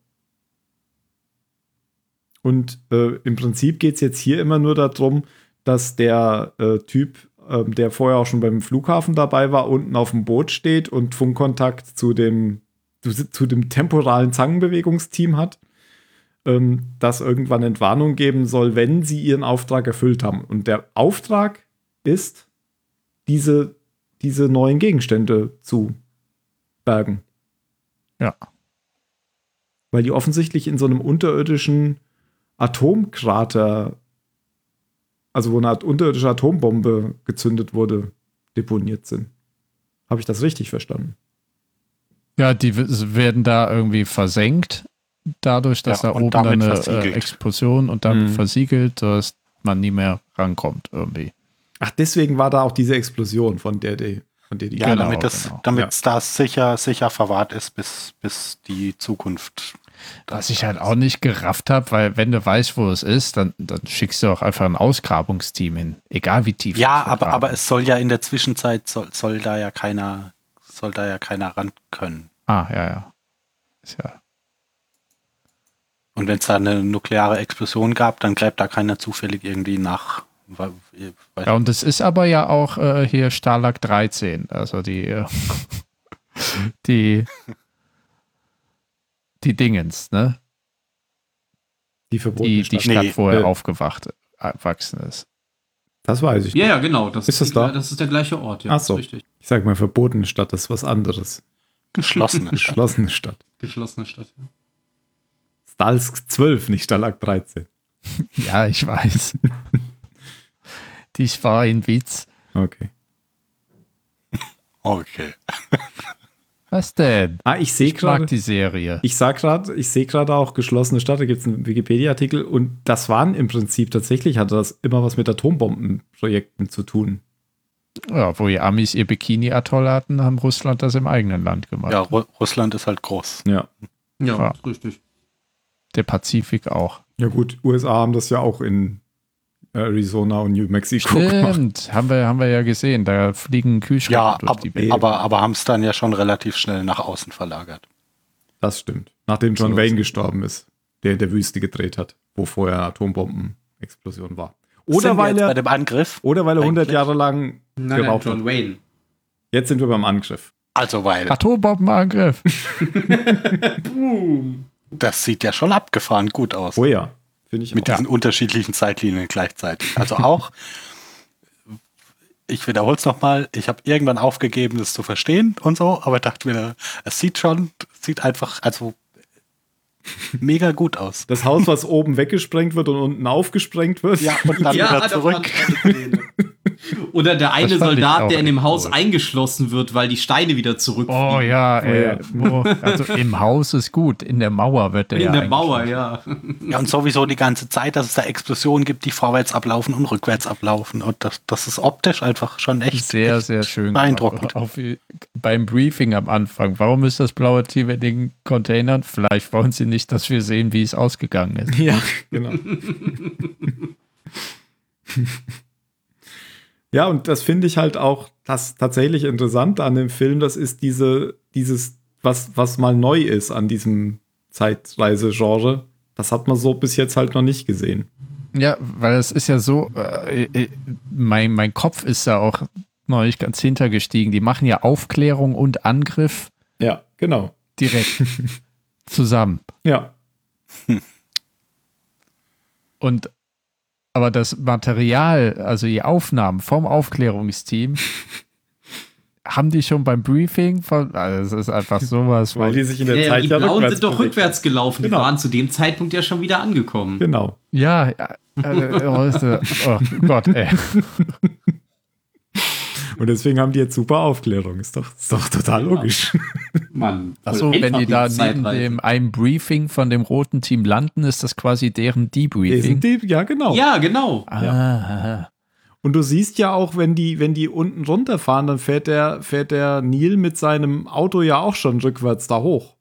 Und äh, im Prinzip geht es jetzt hier immer nur darum, dass der äh, Typ, ähm, der vorher auch schon beim Flughafen dabei war, unten auf dem Boot steht und Funkkontakt zu dem, zu, zu dem temporalen Zangenbewegungsteam hat ähm, das irgendwann Entwarnung geben soll, wenn sie ihren Auftrag erfüllt haben. Und der Auftrag ist, diese, diese neuen Gegenstände zu bergen. Ja. Weil die offensichtlich in so einem unterirdischen Atomkrater, also wo eine Art unterirdische Atombombe gezündet wurde, deponiert sind. Habe ich das richtig verstanden? Ja, die werden da irgendwie versenkt, dadurch, dass Ja, da oben dann eine äh, versiegelt. Explosion und dann Mhm. versiegelt, dass man nie mehr rankommt irgendwie. Ach, deswegen war da auch diese Explosion, von der die, von der die Ja, Genau, damit das, genau. damit Ja. es da sicher, sicher verwahrt ist, bis, bis die Zukunft. Was ich halt auch nicht gerafft habe, weil wenn du weißt, wo es ist, dann, dann schickst du auch einfach ein Ausgrabungsteam hin. Egal wie tief. Ja, das aber, aber es soll ja in der Zwischenzeit, soll, soll da ja keiner, soll da ja keiner ran können. Ah, ja, ja. Ist ja. Und wenn es da eine nukleare Explosion gab, dann gräbt da keiner zufällig irgendwie nach. Ja, und es ist aber ja auch äh, hier Stalag 13, also die, äh, (laughs) die, die Dingens, ne? die verbotene Die, die Stadt- Stadt, Nee, wo er äh, aufgewacht, erwachsen ist. Das weiß ich. Ja, ja, genau. Das Ist das die- da? Das ist der gleiche Ort, ja. Ach so. Richtig. Ich sag mal verbotene Stadt, das ist was anderes. geschlossene Stadt. Geschlossene Stadt. Geschlossene Stadt. Ja. Stalsk 12, nicht Stalag 13. (laughs) Ja, ich weiß. Dies war ein Witz. Okay. Okay. (laughs) Was denn? Ah, ich sehe gerade. die Serie. Ich sag gerade, ich sehe gerade auch geschlossene Stadt, da gibt es einen Wikipedia-Artikel und das waren im Prinzip tatsächlich, hatte das immer was mit Atombombenprojekten zu tun. Ja, wo die Amis ihr Bikini-Atoll hatten, haben Russland das im eigenen Land gemacht. Ja, Ru Russland ist halt groß. Ja. Ja, Ja. richtig. Der Pazifik auch. Ja, gut, USA haben das ja auch in Arizona und New Mexico gemacht. Stimmt, haben wir, haben wir ja gesehen. Da fliegen Kühlschränke Ja, durch ab, die Welt. aber, aber haben es dann ja schon relativ schnell nach außen verlagert. Das stimmt. Nachdem John So. Wayne gestorben ist, der in der Wüste gedreht hat, wo vorher Atombombenexplosion war. Oder Sind wir weil jetzt bei er, dem Angriff. oder weil er 100 eigentlich? Jahre lang Nein, nein, John hat. Wayne. Jetzt sind wir beim Angriff. Also, weil Atombombenangriff. (laughs) (laughs) Boom. Das sieht ja schon abgefahren gut aus. Oh ja, finde ich mit auch. diesen unterschiedlichen Zeitlinien gleichzeitig. Also auch, ich wiederhole es nochmal, ich habe irgendwann aufgegeben, das zu verstehen und so, aber dachte mir, es sieht schon, sieht einfach, also mega gut aus. Das Haus, was oben weggesprengt wird und unten aufgesprengt wird. Ja, und dann (laughs) wieder da zurück. Oder der eine Soldat, der in dem Haus cool. eingeschlossen wird, weil die Steine wieder zurückfliegen. Oh ja. Wo, also im Haus ist gut, in der Mauer wird der In ja der Mauer, ja. Ja, und sowieso die ganze Zeit, dass es da Explosionen gibt, die vorwärts ablaufen und rückwärts ablaufen. Und das, das ist optisch einfach schon echt Sehr, echt sehr schön. beeindruckend. Auf, beim Briefing am Anfang. Warum ist das blaue Team in den Containern? Vielleicht wollen sie nicht, dass wir sehen, wie es ausgegangen ist. Ja, (laughs) genau. (laughs) ja, und das finde ich halt auch das tatsächlich interessant an dem Film. Das ist diese, dieses, was, was mal neu ist an diesem Zeitreise-Genre. Das hat man so bis jetzt halt noch nicht gesehen. Ja, weil es ist ja so, äh, äh, mein, mein Kopf ist da auch neulich ganz hintergestiegen. Die machen ja Aufklärung und Angriff Ja, genau. direkt (laughs) zusammen. Ja, Und aber das Material, also die Aufnahmen vom Aufklärungsteam, (laughs) haben die schon beim Briefing von, also es ist einfach sowas weil die sich in der Ja, Zeit die ja Blauen rückwärts sind doch rückwärts gelaufen. Genau. Die waren zu dem Zeitpunkt ja schon wieder angekommen. Genau. ja, ja, äh, äh, oh Gott, ey. (laughs) Und deswegen haben die jetzt super Aufklärung. Ist doch, ist doch total logisch. Mann. Achso, wenn die da neben dem einem Briefing von dem roten Team landen, ist das quasi deren Debriefing. die, ja, genau. Ja, genau. Ah, Und du siehst ja auch, wenn die, wenn die unten runterfahren, dann fährt der, fährt der Neil mit seinem Auto ja auch schon rückwärts da hoch.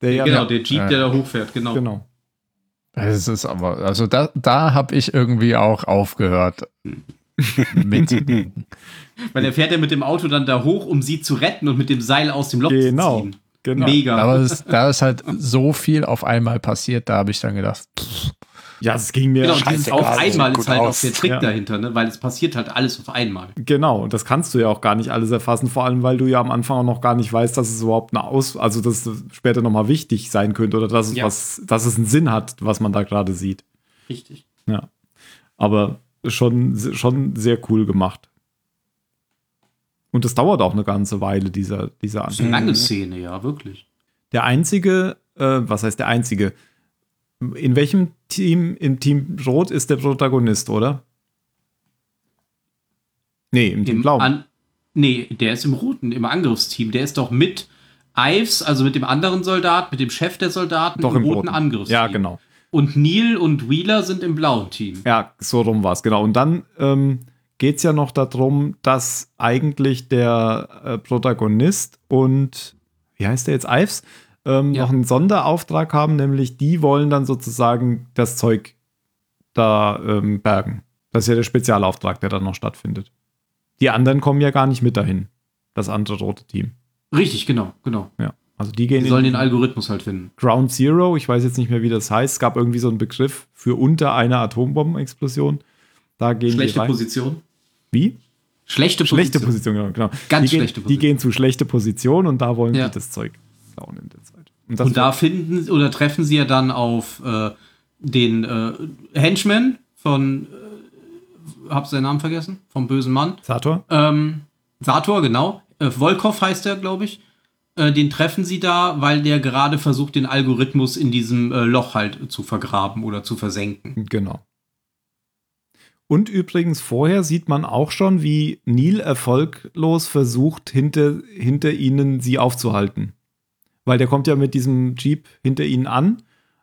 Der ja, genau, der Jeep, Ja. der da hochfährt, genau. genau. Es ist aber, also da, da habe ich irgendwie auch aufgehört. (laughs) mit. Weil er fährt ja mit dem Auto dann da hoch, um sie zu retten und mit dem Seil aus dem Loch Genau. zu ziehen. genau. Mega. Aber es, da ist halt so viel auf einmal passiert, da habe ich dann gedacht, pff, Ja, es ging mir. genau, und dieses auf einmal ist halt auch aus. der Trick Ja. dahinter, ne? weil es passiert halt alles auf einmal. Genau, und das kannst du ja auch gar nicht alles erfassen, vor allem weil du ja am Anfang auch noch gar nicht weißt, dass es überhaupt eine Aus, also dass es später nochmal wichtig sein könnte oder dass es Ja. was, dass es einen Sinn hat, was man da gerade sieht. Richtig. Ja. Aber schon, schon sehr cool gemacht. Und es dauert auch eine ganze Weile, dieser, dieser Das ist eine Anfang. lange Szene, ja, wirklich. Der einzige, äh, was heißt der einzige? In welchem Team, im Team Rot ist der Protagonist, oder? Nee, im Team Im Blau. An nee, der ist im Roten, im Angriffsteam. Der ist doch mit Ives, also mit dem anderen Soldat, mit dem Chef der Soldaten Doch im roten. Angriffsteam. Ja, genau. Und Neil und Wheeler sind im blauen Team. Ja, so rum war es, genau. Und dann ähm, geht es ja noch darum, dass eigentlich der äh, Protagonist und, wie heißt der jetzt, Ives, ähm, Ja. noch einen Sonderauftrag haben, nämlich die wollen dann sozusagen das Zeug da ähm, bergen. Das ist ja der Spezialauftrag, der dann noch stattfindet. Die anderen kommen ja gar nicht mit dahin, das andere rote Team. Richtig, genau, genau. Ja. Also die gehen Die sollen den Algorithmus halt finden. Ground Zero, ich weiß jetzt nicht mehr, wie das heißt. Es gab irgendwie so einen Begriff für unter einer Atombombenexplosion. Da gehen die Schlechte rein. Position. Wie? Schlechte Position. Schlechte Position, genau. genau. Ganz die schlechte gehen, Position. Die gehen zu schlechte Position und da wollen Ja. die das Zeug klauen in der Zeit. Und, Und da finden oder treffen sie ja dann auf äh, den äh, Henchman von, äh, hab seinen Namen vergessen, vom bösen Mann. Sator? Ähm, Sator, genau. Äh, Volkov heißt er, glaube ich. Äh, den treffen sie da, weil der gerade versucht, den Algorithmus in diesem äh, Loch halt zu vergraben oder zu versenken. Genau. Und übrigens, vorher sieht man auch schon, wie Neil erfolglos versucht, hinter, hinter ihnen sie aufzuhalten. Weil der kommt ja mit diesem Jeep hinter ihnen an,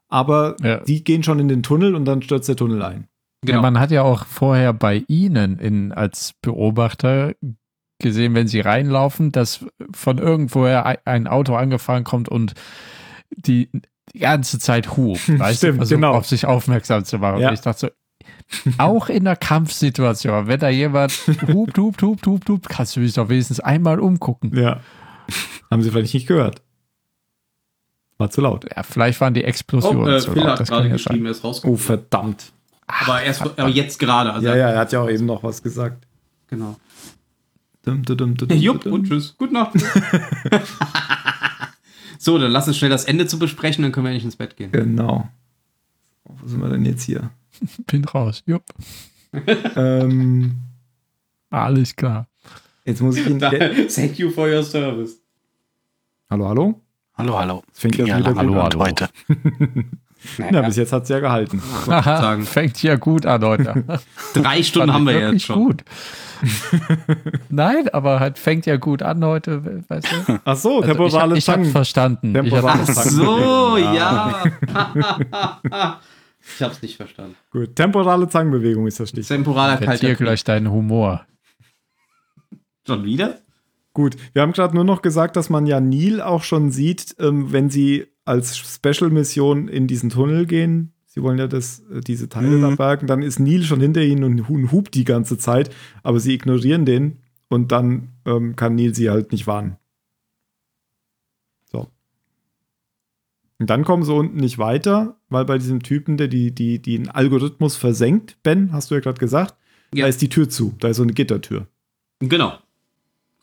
aber Ja. die gehen schon in den Tunnel und dann stürzt der Tunnel ein. Ja, man hat ja auch vorher bei Ihnen in, als Beobachter gesehen, wenn Sie reinlaufen, dass von irgendwoher ein- Auto angefahren kommt und die die ganze Zeit hupt, (laughs) weißt Stimmt, du, versucht genau. auf sich aufmerksam zu machen. Ja. Und ich dachte so, auch in der Kampfsituation, wenn da jemand (laughs) hupt, hupt, hupt, hupt, hupt, kannst du dich doch wenigstens einmal umgucken. Ja. Haben sie vielleicht nicht gehört. War zu laut. Ja, vielleicht waren die Oh, Explosionen äh, zu Phil laut, hat gerade geschrieben, er ist rausgekommen. Oh, verdammt. aber, erst, aber jetzt gerade. Also Ja, ja, er hat ja auch eben noch was gesagt. Genau. Dum, dum, dum, Jupp dum. und tschüss. Gute Nacht. (laughs) so, dann lass uns schnell das Ende zu besprechen, dann können wir endlich ins Bett gehen. Genau. Wo sind wir denn jetzt hier? (laughs) Bin raus. Jupp. (laughs) ähm, Alles klar. jetzt muss ich ihn. Thank you for your service. hallo, hallo? Hallo, hallo. Es fängt ja wieder und an. heute. Ja, bis jetzt hat es ja gehalten. Aha, fängt ja gut an heute. Drei Stunden haben wir jetzt schon. gut. (laughs) Nein, aber halt fängt ja gut an heute, weißt du? Ach so, Also ich temporale ich habe Zangen. verstanden. Ich hab, Ach so, ja. (laughs) ich hab's nicht verstanden. Gut, temporale Zangenbewegung ist das Stichwort. Temporaler jetzt hier kalter gleich deinen Humor. Schon wieder? Gut, wir haben gerade nur noch gesagt, dass man ja Neil auch schon sieht, ähm, wenn sie als Special-Mission in diesen Tunnel gehen. Sie wollen ja das, äh, diese Teile Mhm. da bergen. Dann ist Neil schon hinter ihnen und hu- hupt die ganze Zeit, aber sie ignorieren den und dann ähm, kann Neil sie halt nicht warnen. So. Und dann kommen sie unten nicht weiter, weil bei diesem Typen, der die, die, die den Algorithmus versenkt, Ben, hast du ja gerade gesagt, Ja. da ist die Tür zu. Da ist so eine Gittertür. Genau.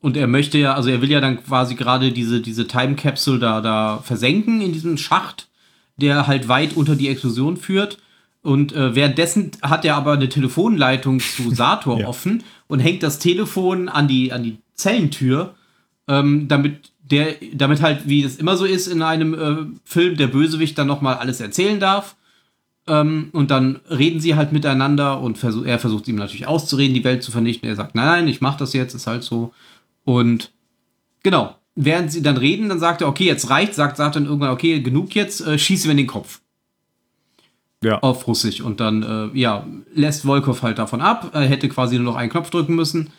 Und er möchte ja, also er will ja dann quasi gerade diese, diese Time Capsule da, da versenken in diesem Schacht, der halt weit unter die Explosion führt. Und äh, währenddessen hat er aber eine Telefonleitung zu (laughs) Sator Ja. offen und hängt das Telefon an die, an die Zellentür, ähm, damit der, damit halt, wie es immer so ist in einem äh, Film, der Bösewicht dann nochmal alles erzählen darf. Ähm, und dann reden sie halt miteinander und versuch, er versucht ihm natürlich auszureden, die Welt zu vernichten. Er sagt, nein, nein, ich mach das jetzt, ist halt so. Und genau, während sie dann reden, dann sagt er, okay, jetzt reicht, sagt Satan irgendwann, okay, genug jetzt, äh, schieße mir in den Kopf. Ja. Auf Russisch. Und dann, äh, ja, lässt Volkov halt davon ab. Er hätte quasi nur noch einen Knopf drücken müssen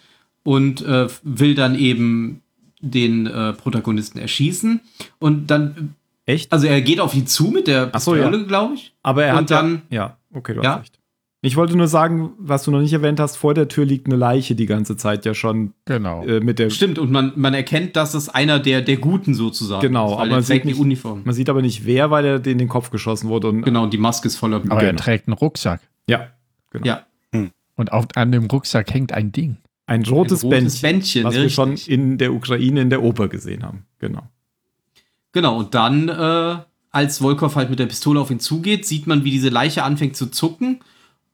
und äh, will dann eben den äh, Protagonisten erschießen. Und dann, Echt? also er geht auf ihn zu mit der Ach so, ja. Pistole, glaube ich. Aber er Und hat dann- ja, ja, okay, du Ja. hast recht. Ich wollte nur sagen, was du noch nicht erwähnt hast, vor der Tür liegt eine Leiche die ganze Zeit ja schon Genau. äh, mit der. Stimmt, und man, man erkennt, dass es einer der, der Guten sozusagen Genau, ist, aber man er sieht trägt die nicht- Uniform. Man sieht aber nicht wer, weil er in den Kopf geschossen wurde. Und, Genau, und die Maske ist voller Blut. aber er genau. trägt einen Rucksack. Ja, genau. Ja, Und auf, an dem Rucksack hängt ein Ding. Ein rotes, ein rotes Bändchen, Bändchen, was wir richtig. schon in der Ukraine in der Oper gesehen haben. Genau. Genau, und dann, äh, als Volkov halt mit der Pistole auf ihn zugeht, sieht man, wie diese Leiche anfängt zu zucken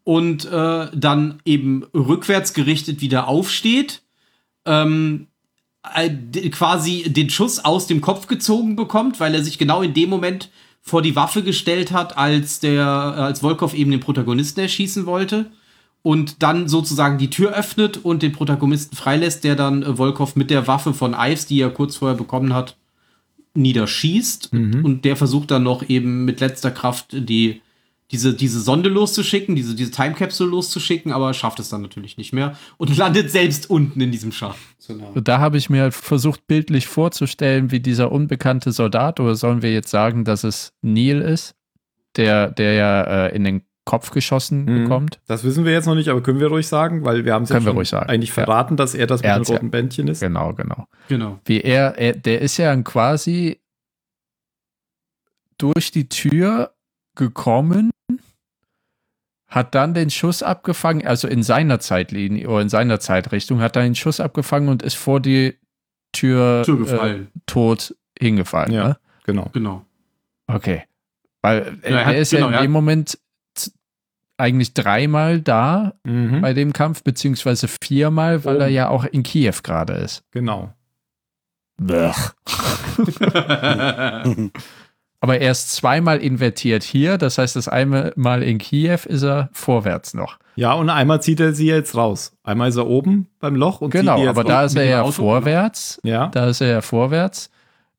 und äh, dann eben rückwärts gerichtet wieder aufsteht, ähm, äh, quasi den Schuss aus dem Kopf gezogen bekommt, weil er sich genau in dem Moment vor die Waffe gestellt hat, als der, äh, als Volkov eben den Protagonisten erschießen wollte. Und dann sozusagen die Tür öffnet und den Protagonisten freilässt, der dann äh, Volkov mit der Waffe von Ives, die er kurz vorher bekommen hat, niederschießt. Und der versucht dann noch eben mit letzter Kraft die, diese, diese Sonde loszuschicken, diese, diese Time Capsule loszuschicken, aber schafft es dann natürlich nicht mehr und (laughs) landet selbst unten in diesem Schacht. Da habe ich mir versucht, bildlich vorzustellen, wie dieser unbekannte Soldat, oder sollen wir jetzt sagen, dass es Neil ist, der, der ja äh, in den Kopf geschossen Mhm. bekommt. Das wissen wir jetzt noch nicht, aber können wir ruhig sagen, weil wir haben es ja Können wir schon ruhig sagen, eigentlich ja. verraten, dass er das mit dem ja. roten Bändchen ist. Genau, genau. Genau. Wie er, er, der ist ja quasi durch die Tür gekommen, hat dann den Schuss abgefangen, also in seiner Zeitlinie oder in seiner Zeitrichtung, hat dann den Schuss abgefangen und ist vor die Tür, Tür äh, tot hingefallen. Ja. Ne? Genau. Genau. Okay. Weil äh, Ja, er er hat- ist genau, ja in dem Moment eigentlich dreimal da Mhm. bei dem Kampf, beziehungsweise viermal, weil Oh. er ja auch in Kiew gerade ist. Genau. (laughs) (laughs) (laughs) Aber er ist zweimal invertiert hier, das heißt, das einmal Mal in Kiew ist er vorwärts noch. Ja, und einmal zieht er sie jetzt raus. Einmal ist er oben beim Loch und zieht Genau, jetzt aber da ist er ja Auto. vorwärts. Ja, Da ist er ja vorwärts.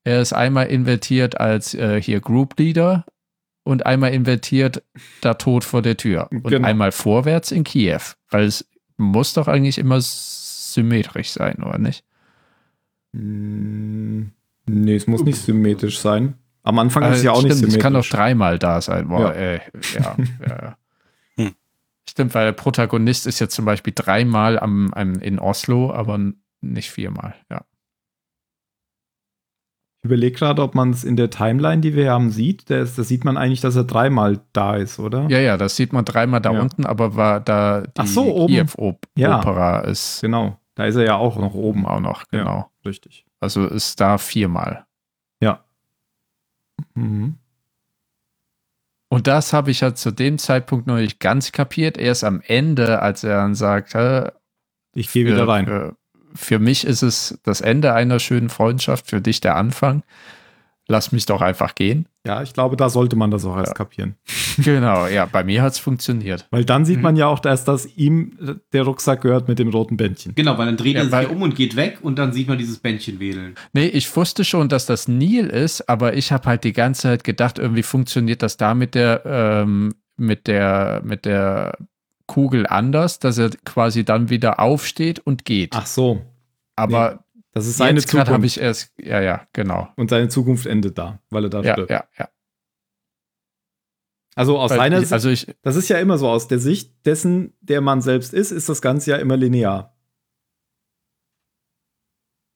Er ist einmal invertiert als äh, hier Group Leader und einmal invertiert da tot vor der Tür. Und Genau. einmal vorwärts in Kiew. Weil es muss doch eigentlich immer symmetrisch sein, oder nicht? Mm, Nee, es muss nicht symmetrisch sein. Am Anfang ist es ja auch Äh, nicht stimmt, symmetrisch. Es kann doch dreimal da sein. Boah, Ja. Äh, ja, ja. (laughs) Hm. Stimmt, weil der Protagonist ist jetzt zum Beispiel dreimal am, am, in Oslo, aber nicht viermal. Ja. Ich überlege gerade, ob man es in der Timeline, die wir haben, sieht. Da, sieht man eigentlich, dass er dreimal da ist, oder? ja, ja, das sieht man dreimal da Ja. unten, aber war da die Ach so, oben. Ja. Kiew-Opera ist Genau. Da ist er ja auch noch oben auch noch, Ja. genau. Richtig. Also ist da viermal. Mhm. Und das habe ich ja zu dem Zeitpunkt noch nicht ganz kapiert. Erst am Ende, als er dann sagt, hä, Ich gehe wieder rein. Für, für mich ist es das Ende einer schönen Freundschaft, für dich der Anfang. Lass mich doch einfach gehen. Ja, ich glaube, da sollte man das auch erst Ja. kapieren. (laughs) Genau, ja, bei mir hat es funktioniert. Weil dann sieht Mhm. man ja auch erst, dass ihm äh, der Rucksack gehört mit dem roten Bändchen. Genau, weil dann dreht Ja, er sich um und geht weg und dann sieht man dieses Bändchen wedeln. Nee, ich wusste schon, dass das Neil ist, aber ich habe halt die ganze Zeit gedacht, irgendwie funktioniert das da mit der, ähm, mit der, mit der Kugel anders, dass er quasi dann wieder aufsteht und geht. Ach so. aber Das ist seine jetzt gerade habe Zukunft. ich erst, ja, ja, genau. Und seine Zukunft endet da, weil er da Ja, stirbt. ja, ja. Also aus Weil seiner ich, Sicht, also ich, das ist ja immer so, aus der Sicht dessen, der man selbst ist, ist das Ganze ja immer linear.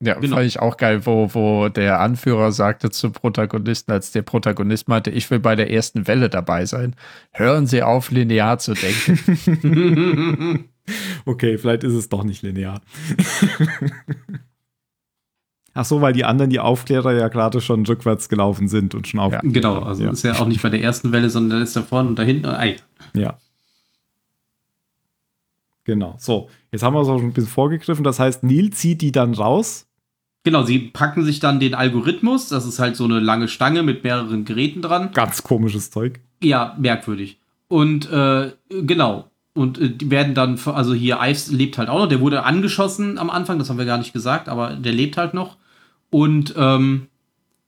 Ja, Genau. fand ich auch geil, wo, wo der Anführer sagte zum Protagonisten, als der Protagonist meinte, ich will bei der ersten Welle dabei sein. Hören Sie auf, linear zu denken. (laughs) (laughs) Okay, vielleicht ist es doch nicht linear. (laughs) Ach so, weil die anderen, die Aufklärer ja gerade schon rückwärts gelaufen sind und schon auf. Ja. genau, also Ja. ist ja auch nicht bei der ersten Welle, sondern ist da vorne und da hinten. Ei. Ja. Genau. So, jetzt haben wir es auch schon ein bisschen vorgegriffen. Das heißt, Neil zieht die dann raus. Genau, sie packen sich dann den Algorithmus. Das ist halt so eine lange Stange mit mehreren Geräten dran. Ganz komisches Zeug. Ja, merkwürdig. Und äh, genau. Und äh, die werden dann, also hier, Ives lebt halt auch noch. Der wurde angeschossen am Anfang, das haben wir gar nicht gesagt, aber der lebt halt noch. Und ähm,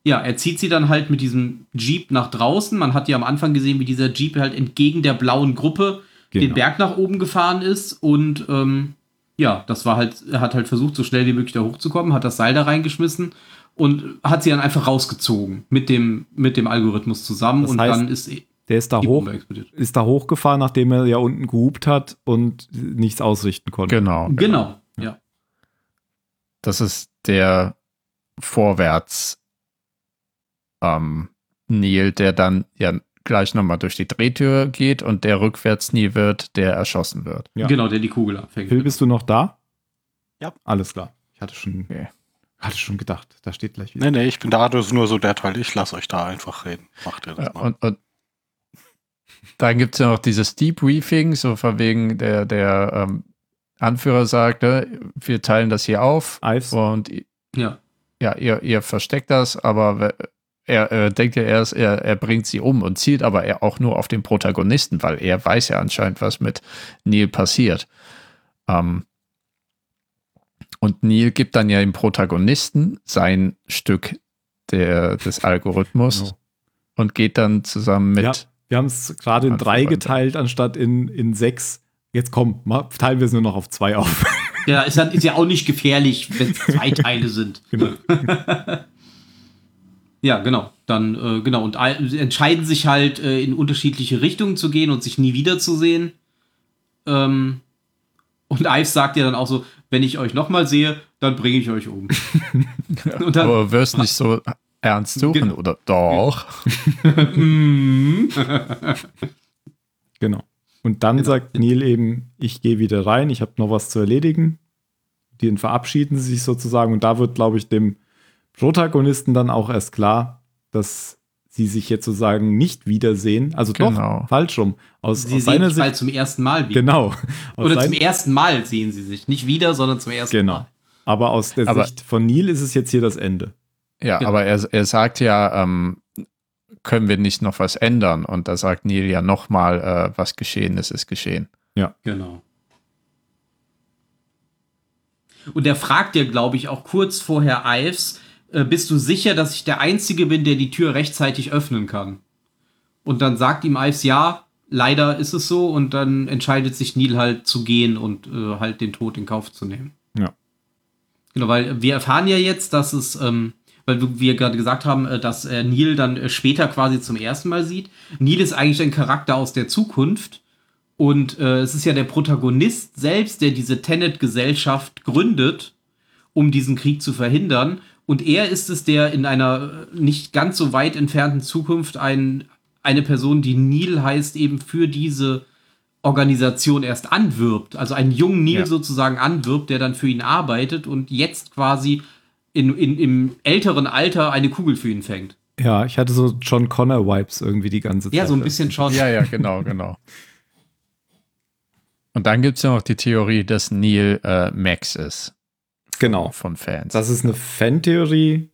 ja, er zieht sie dann halt mit diesem Jeep nach draußen. Man hat ja am Anfang gesehen, wie dieser Jeep halt entgegen der blauen Gruppe den Genau. Berg nach oben gefahren ist. Und ähm, ja, das war halt, er hat halt versucht, so schnell wie möglich da hochzukommen, hat das Seil da reingeschmissen und hat sie dann einfach rausgezogen mit dem, mit dem Algorithmus zusammen. Das und heißt, dann ist Der ist da hoch, ist da hochgefahren, nachdem er ja unten gehupt hat und nichts ausrichten konnte. genau. Genau, ja. Das ist der Vorwärts ähm, Neil, der dann ja gleich nochmal durch die Drehtür geht und der rückwärts Neil wird, der erschossen wird. Ja. Genau, der die Kugel abfängt. Phil, bist du noch da? Ja. Alles klar. Ich hatte schon, Okay. hatte schon gedacht, da steht gleich wieder. Nee, nee, ich bin da, das ist nur so der Teil. Ich lasse euch da einfach reden. Macht ihr das Ja, mal. und, und dann gibt es ja noch dieses Debriefing, so von wegen der, der ähm, Anführer sagt, ne, wir teilen das hier auf Ives? und Ja. Ja, ihr, ihr versteckt das, aber er, er denkt ja erst, er, er bringt sie um und zielt aber er auch nur auf den Protagonisten, weil er weiß ja anscheinend, was mit Neil passiert. Ähm, und Neil gibt dann ja dem Protagonisten sein Stück der, des Algorithmus Genau. und geht dann zusammen mit. Ja, wir haben es gerade in drei geteilt, anstatt in, in sechs. Jetzt komm, mal, teilen wir es nur noch auf zwei auf. Ja, ist, halt, ist ja auch nicht gefährlich, wenn es zwei Teile sind. (laughs) Genau. (laughs) Ja, genau. Dann, äh, genau. Und entscheiden sich halt, äh, in unterschiedliche Richtungen zu gehen und sich nie wiederzusehen. Ähm, und Ives sagt ja dann auch so, wenn ich euch nochmal sehe, dann bringe ich euch um. (laughs) und dann, aber wirst nicht so ernst suchen, Genau. oder doch? mm, Genau. Und dann sagt Neil eben, ich gehe wieder rein, ich habe noch was zu erledigen. Den verabschieden sie sich sozusagen und da wird, glaube ich, dem Protagonisten dann auch erst klar, dass sie sich jetzt sozusagen nicht wiedersehen. Also Genau. doch, falsch rum. Aus, sie aus sehen seiner sich Sicht. zum ersten Mal wieder. Genau. Aus Oder zum ersten Mal sehen sie sich. Nicht wieder, sondern zum ersten Genau. Mal. Aber aus der Aber- Sicht von Neil ist es jetzt hier das Ende. Ja, Genau. aber er, er sagt ja, ähm, können wir nicht noch was ändern? Und da sagt Neil ja nochmal, äh, was geschehen ist, ist geschehen. Genau. Und er fragt ja, glaube ich, auch kurz vorher Ives, äh, bist du sicher, dass ich der Einzige bin, der die Tür rechtzeitig öffnen kann? Und dann sagt ihm Ives, ja, leider ist es so. Und dann entscheidet sich Neil halt zu gehen und äh, halt den Tod in Kauf zu nehmen. Ja. Genau, weil wir erfahren ja jetzt, dass es, ähm, weil wir gerade gesagt haben, äh, dass er Neil dann äh, später quasi zum ersten Mal sieht. Neil ist eigentlich ein Charakter aus der Zukunft. Und äh, es ist ja der Protagonist selbst, der diese Tenet-Gesellschaft gründet, um diesen Krieg zu verhindern. Und er ist es, der in einer äh, nicht ganz so weit entfernten Zukunft ein, eine Person, die Neil heißt, eben für diese Organisation erst anwirbt. Also einen jungen Neil Ja. sozusagen anwirbt, der dann für ihn arbeitet und jetzt quasi in, in, im älteren Alter eine Kugel für ihn fängt. Ja, ich hatte so John Connor-Vibes irgendwie die ganze Zeit. Ja, so ein bisschen schon. Ja, ja, genau, genau. Und dann gibt es ja noch die Theorie, dass Neil äh, Max ist Genau. von Fans. Das ist eine Fantheorie.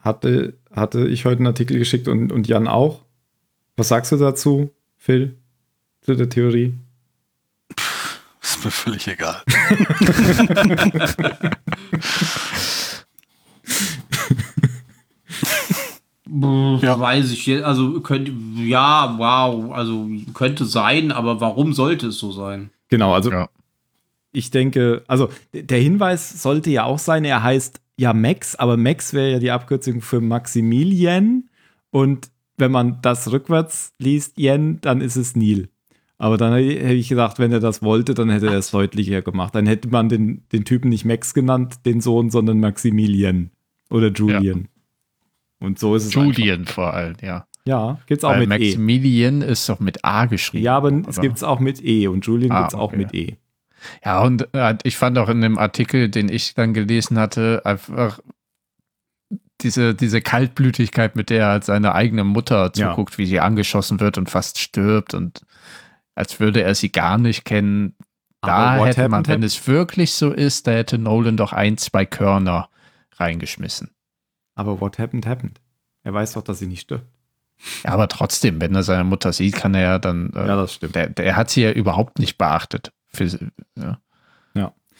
Hatte, hatte ich heute einen Artikel geschickt und, und Jan auch. Was sagst du dazu, Phil? Zu der Theorie? Ist mir völlig egal. (laughs) (laughs) Ja. Weiß ich jetzt, also könnte, ja, wow, also könnte sein, aber warum sollte es so sein? Genau, also Ja. ich denke, also der Hinweis sollte ja auch sein, er heißt ja Max, aber Max wäre ja die Abkürzung für Maximilian und wenn man das rückwärts liest, Yen, dann ist es Neil. Aber dann hätte ich gedacht, wenn er das wollte, dann hätte er es deutlicher gemacht. Dann hätte man den, den Typen nicht Max genannt, den Sohn, sondern Maximilian oder Julian. Und so ist es. Julian vor allem, ja. Einfach. Ja, gibt's auch Weil mit E. Maximilian ist doch mit A geschrieben. Ja, aber es oder? gibt's auch mit E und Julian Ah, gibt's auch okay. mit E. Ja, und äh, ich fand auch in dem Artikel, den ich dann gelesen hatte, einfach diese, diese Kaltblütigkeit, mit der er halt seine eigene Mutter Ja. zuguckt, wie sie angeschossen wird und fast stirbt und als würde er sie gar nicht kennen. Da hätte man, happened wenn es wirklich so ist, da hätte Nolan doch ein, zwei Körner reingeschmissen. Aber what happened, happened. Er weiß doch, dass sie nicht stirbt. Ja, aber trotzdem, wenn er seine Mutter sieht, kann er ja dann. Äh, Ja, das stimmt. der, der hat sie ja überhaupt nicht beachtet. Für, ja.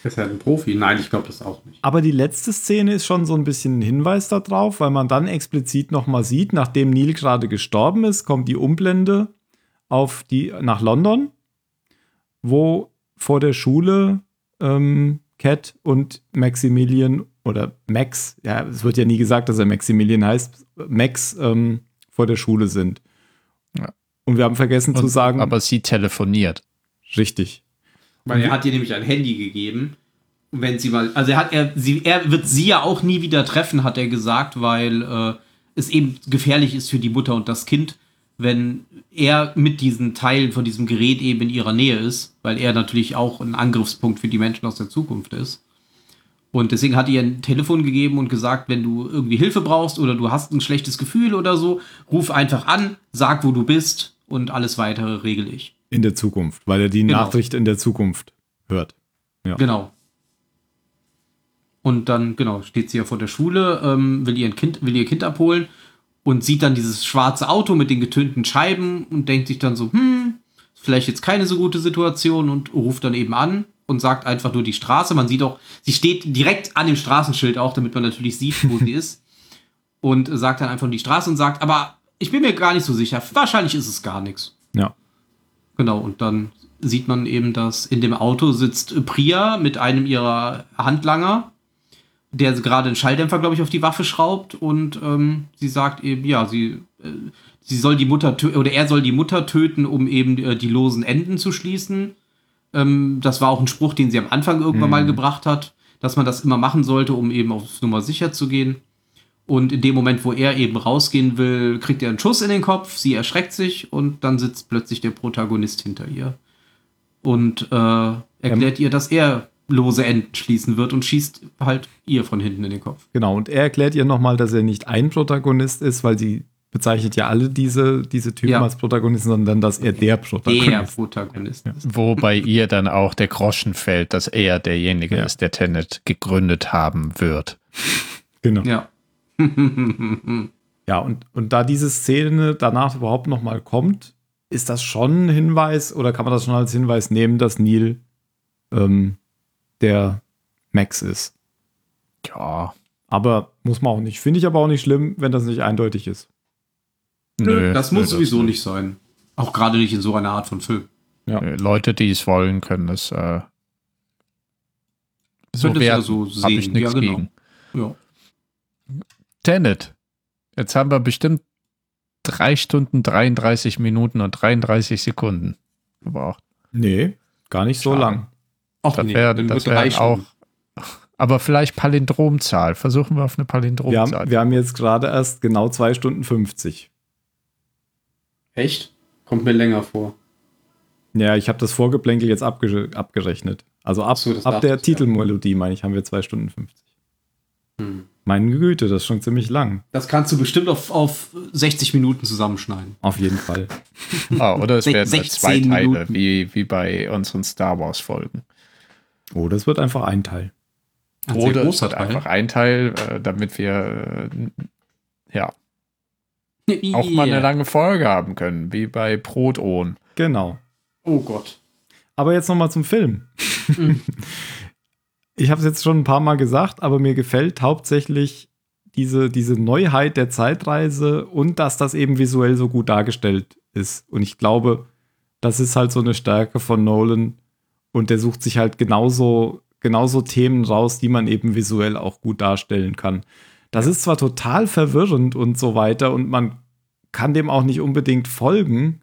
Ist er ein Profi? Nein, ich glaube das auch nicht. Aber die letzte Szene ist schon so ein bisschen ein Hinweis darauf, weil man dann explizit nochmal sieht, nachdem Neil gerade gestorben ist, kommt die Umblende auf die, nach London, wo vor der Schule ähm, Cat und Maximilian oder Max, ja, es wird ja nie gesagt, dass er Maximilian heißt, Max ähm, vor der Schule sind. Ja. Und wir haben vergessen zu Und- sagen, Aber sie telefoniert. richtig. Weil er hat ihr nämlich ein Handy gegeben. Wenn sie mal, also er hat, er, sie, er wird sie ja auch nie wieder treffen, hat er gesagt, weil äh, es eben gefährlich ist für die Mutter und das Kind, wenn er mit diesen Teilen von diesem Gerät eben in ihrer Nähe ist, weil er natürlich auch ein Angriffspunkt für die Menschen aus der Zukunft ist. Und deswegen hat ihr ein Telefon gegeben und gesagt, wenn du irgendwie Hilfe brauchst oder du hast ein schlechtes Gefühl oder so, ruf einfach an, sag, wo du bist und alles weitere regel ich. In der Zukunft, weil er die Genau. Nachricht in der Zukunft hört. Genau. Und dann, genau, steht sie ja vor der Schule, ähm, will, ihr kind, will ihr Kind abholen und sieht dann dieses schwarze Auto mit den getönten Scheiben und denkt sich dann so, hm, ist vielleicht jetzt keine so gute Situation und ruft dann eben an und sagt einfach nur die Straße. Man sieht auch, sie steht direkt an dem Straßenschild auch, damit man natürlich sieht, wo sie ist. (laughs) Und sagt dann einfach nur die Straße und sagt, aber ich bin mir gar nicht so sicher. Wahrscheinlich ist es gar nichts. Ja. Genau, und dann sieht man eben, dass in dem Auto sitzt Priya mit einem ihrer Handlanger, der gerade einen Schalldämpfer, glaube ich, auf die Waffe schraubt und ähm, sie sagt eben, ja, sie, äh, sie soll die Mutter oder er soll die Mutter töten, um eben äh, die losen Enden zu schließen. Ähm, das war auch ein Spruch, den sie am Anfang irgendwann mal gebracht hat, dass man das immer machen sollte, um eben auf Nummer sicher zu gehen. Und in dem Moment, wo er eben rausgehen will, kriegt er einen Schuss in den Kopf, sie erschreckt sich und dann sitzt plötzlich der Protagonist hinter ihr und äh, erklärt ihr, dass er lose Enden schließen wird und schießt halt ihr von hinten in den Kopf. Genau, und er erklärt ihr nochmal, dass er nicht ein Protagonist ist, weil sie bezeichnet ja alle diese, diese Typen Ja. als Protagonisten, sondern dass er der Protagonist Der ist. Protagonist ist. Wo bei ihr dann auch der Groschen fällt, dass er derjenige Ja. ist, der Tenet gegründet haben wird. Genau. Ja. Ja, und, und da diese Szene danach überhaupt nochmal kommt, ist das schon ein Hinweis oder kann man das schon als Hinweis nehmen, dass Neil ähm, der Max ist? Ja, Aber muss man auch nicht. Finde ich aber auch nicht schlimm, wenn das nicht eindeutig ist. Nö, das nö, muss sowieso nicht. nicht sein. Auch gerade nicht in so einer Art von Film. Äh, Leute, die es wollen, können es äh, so es ja werden. so Hab sehen. ich nichts Ja, genau. gegen. Ja. Tenet. Jetzt haben wir bestimmt drei Stunden, 33 Minuten und 33 Sekunden gebraucht. Nee, gar nicht so Schade. lang. Ach Das nee, das wird drei wär auch. (laughs) Aber vielleicht Palindromzahl. Versuchen wir auf eine Wir Palindromzahl. haben, wir haben jetzt gerade erst genau zwei Stunden 50. Echt? Kommt mir länger vor. Ja, ich habe das Vorgeplänkel jetzt abge abgerechnet. Also ab, so, ab der ja. Titelmelodie, meine ich, haben wir zwei Stunden 50. Hm. Meine Güte, das ist schon ziemlich lang. Das kannst du bestimmt auf, auf 60 Minuten zusammenschneiden. Auf jeden Fall. (laughs) Ah, oder es werden halt 16 zwei Teile, Minuten. wie, wie bei unseren Star Wars-Folgen. Oh, das wird einfach ein Teil. Ein Oder es wird einfach ein Teil, äh, damit wir äh, (laughs) auch mal eine lange Folge haben können, wie bei Brotohn. Genau. Oh Gott. Aber jetzt nochmal zum Film. Mhm. (laughs) ich habe es jetzt schon ein paar Mal gesagt, aber mir gefällt hauptsächlich diese, diese Neuheit der Zeitreise und dass das eben visuell so gut dargestellt ist. Und ich glaube, das ist halt so eine Stärke von Nolan. Und der sucht sich halt genauso, genauso Themen raus, die man eben visuell auch gut darstellen kann. Das ist zwar total verwirrend und so weiter und man kann dem auch nicht unbedingt folgen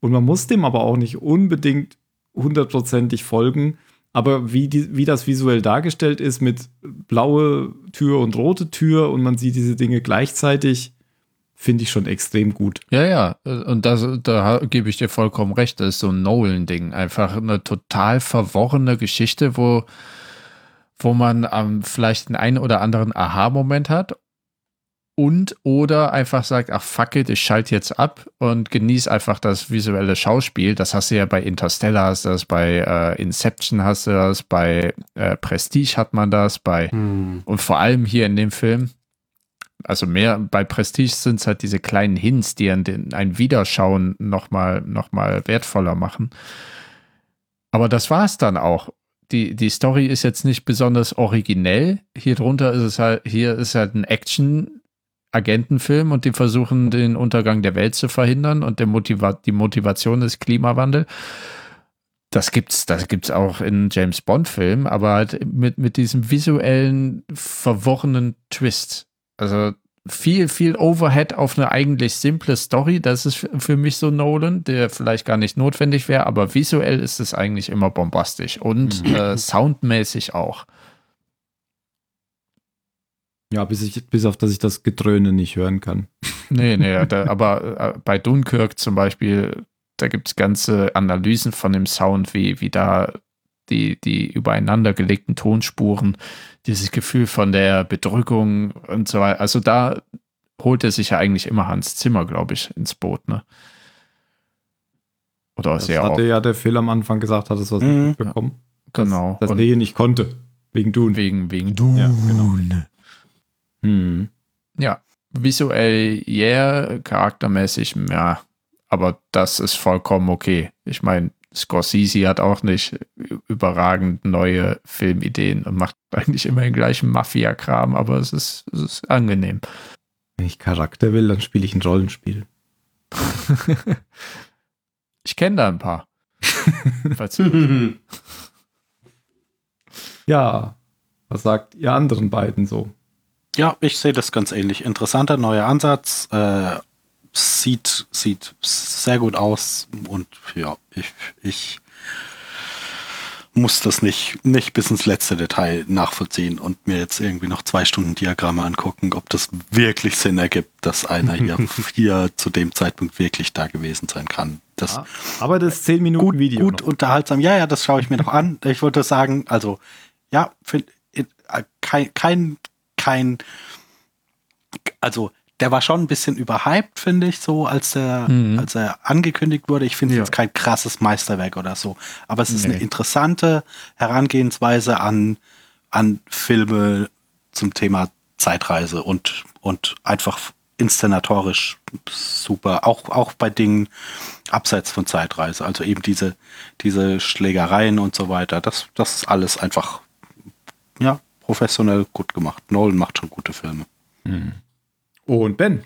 und man muss dem aber auch nicht unbedingt hundertprozentig folgen. Aber wie, die, wie das visuell dargestellt ist mit blaue Tür und rote Tür und man sieht diese Dinge gleichzeitig, finde ich schon extrem gut. Ja, ja, und das, da gebe ich dir vollkommen recht. Das ist so ein Nolan-Ding. Einfach eine total verworrene Geschichte, wo, wo man ähm, vielleicht einen einen oder anderen Aha-Moment hat und oder einfach sagt, ach fuck it, ich schalte jetzt ab und genieße einfach das visuelle Schauspiel. Das hast du ja bei Interstellar, hast du das bei äh, Inception, hast du das bei äh, Prestige hat man das, bei Hm. und vor allem hier in dem Film, also mehr bei Prestige sind es halt diese kleinen Hints, die den, ein Wiederschauen nochmal noch mal wertvoller machen. Aber das war es dann auch. Die, die Story ist jetzt nicht besonders originell. Hier drunter ist es halt, hier ist halt ein Action-Agentenfilm und die versuchen, den Untergang der Welt zu verhindern und der Motiva die Motivation ist Klimawandel. Das gibt's, das gibt's auch in James Bond-Filmen, aber halt mit, mit diesem visuellen, verworrenen Twist. Also viel, viel Overhead auf eine eigentlich simple Story. Das ist für- mich so Nolan, der vielleicht gar nicht notwendig wäre, aber visuell ist es eigentlich immer bombastisch und äh, soundmäßig auch. Ja, bis, ich, bis auf dass ich das Gedröhne nicht hören kann. (laughs) Nee, nee, da, aber äh, bei Dunkirk zum Beispiel, da gibt es ganze Analysen von dem Sound, wie, wie da die, die übereinander gelegten Tonspuren, dieses Gefühl von der Bedrückung und so weiter. Also da holt er sich ja eigentlich immer Hans Zimmer, glaube ich, ins Boot, ne? Oder Das sehr hatte oft. ja der Phil am Anfang gesagt, hat es was Mhm. mitbekommen. Genau. Dass er hier nicht konnte. Wegen Dune. wegen, wegen du. Ja, genau. Hm. Ja, visuell, yeah, charaktermäßig, ja, aber das ist vollkommen okay. Ich meine, Scorsese hat auch nicht überragend neue Filmideen und macht (laughs) eigentlich immer den gleichen Mafia-Kram, aber es ist, es ist angenehm. Wenn ich Charakter will, dann spiele ich ein Rollenspiel. (laughs) Ich kenne da ein paar. (laughs) Ja, was sagt ihr anderen beiden so? Ja, ich sehe das ganz ähnlich. Interessanter neuer Ansatz. Äh, sieht, sieht sehr gut aus und ja, ich, ich muss das nicht, nicht bis ins letzte Detail nachvollziehen und mir jetzt irgendwie noch zwei Stunden Diagramme angucken, ob das wirklich Sinn ergibt, dass einer hier, (laughs) hier zu dem Zeitpunkt wirklich da gewesen sein kann. Das, Ah, Aber das 10 Minuten gut, Video. gut noch. unterhaltsam. Ja, ja, das schaue ich mir noch an. Ich würde sagen, also, ja, find, äh, kein, kein, kein, also, der war schon ein bisschen überhyped, finde ich, so, als er, Mhm. als er angekündigt wurde. Ich finde es Ja. jetzt kein krasses Meisterwerk oder so. Aber es ist Nee. eine interessante Herangehensweise an, an Filme zum Thema Zeitreise und, und einfach inszenatorisch super. Auch, auch bei Dingen abseits von Zeitreise. Also eben diese, diese Schlägereien und so weiter. Das, das ist alles einfach, ja, professionell gut gemacht. Nolan macht schon gute Filme. Oh, und Ben.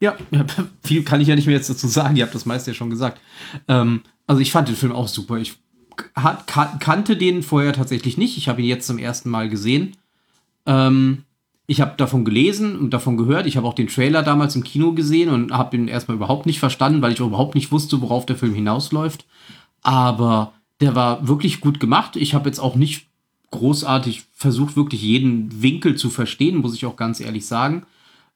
Ja, (laughs) viel kann ich ja nicht mehr jetzt dazu sagen. Ihr habt das meiste ja schon gesagt. Ähm, also ich fand den Film auch super. Ich hat, kan kannte den vorher tatsächlich nicht. Ich habe ihn jetzt zum ersten Mal gesehen. Ähm, ich habe davon gelesen und davon gehört. Ich habe auch den Trailer damals im Kino gesehen und habe ihn erstmal überhaupt nicht verstanden, weil ich überhaupt nicht wusste, worauf der Film hinausläuft. Aber der war wirklich gut gemacht. Ich habe jetzt auch nicht großartig versucht, wirklich jeden Winkel zu verstehen, muss ich auch ganz ehrlich sagen.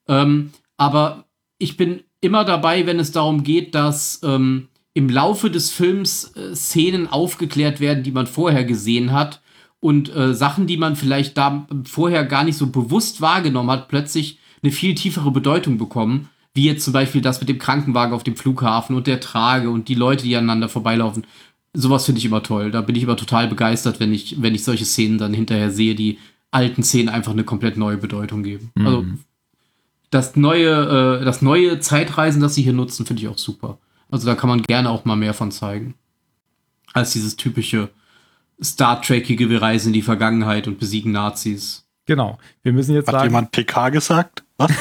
Ähm, aber ich bin immer dabei, wenn es darum geht, dass ähm, im Laufe des Films äh, Szenen aufgeklärt werden, die man vorher gesehen hat und äh, Sachen, die man vielleicht da vorher gar nicht so bewusst wahrgenommen hat, plötzlich eine viel tiefere Bedeutung bekommen. Wie jetzt zum Beispiel das mit dem Krankenwagen auf dem Flughafen und der Trage und die Leute, die aneinander vorbeilaufen. Sowas finde ich immer toll. Da bin ich immer total begeistert, wenn ich, wenn ich solche Szenen dann hinterher sehe, die alten Szenen einfach eine komplett neue Bedeutung geben. Mhm. Also das neue, äh, das neue Zeitreisen, das sie hier nutzen, finde ich auch super. Also da kann man gerne auch mal mehr von zeigen. Als dieses typische Star Trekige, wir reisen in die Vergangenheit und besiegen Nazis. Genau. Wir müssen jetzt Hat sagen. jemand PK gesagt? Was? (laughs) (laughs)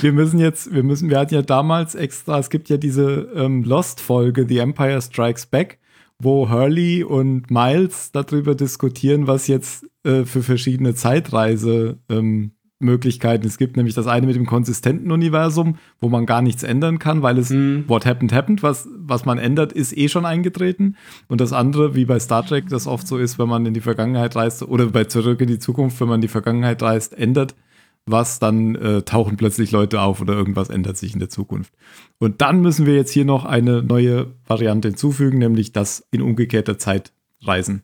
wir müssen jetzt, wir müssen, wir hatten ja damals extra, es gibt ja diese ähm, Lost-Folge, The Empire Strikes Back, wo Hurley und Miles darüber diskutieren, was jetzt äh, für verschiedene Zeitreise ähm, Möglichkeiten es gibt, nämlich das eine mit dem konsistenten Universum, wo man gar nichts ändern kann, weil es mm. what happened happened, was, was man ändert, ist eh schon eingetreten. Und das andere, wie bei Star Trek das oft so ist, wenn man in die Vergangenheit reist oder bei Zurück in die Zukunft, wenn man in die Vergangenheit reist, ändert was, dann äh, tauchen plötzlich Leute auf oder irgendwas ändert sich in der Zukunft. Und dann müssen wir jetzt hier noch eine neue Variante hinzufügen, nämlich das in umgekehrter Zeit reisen.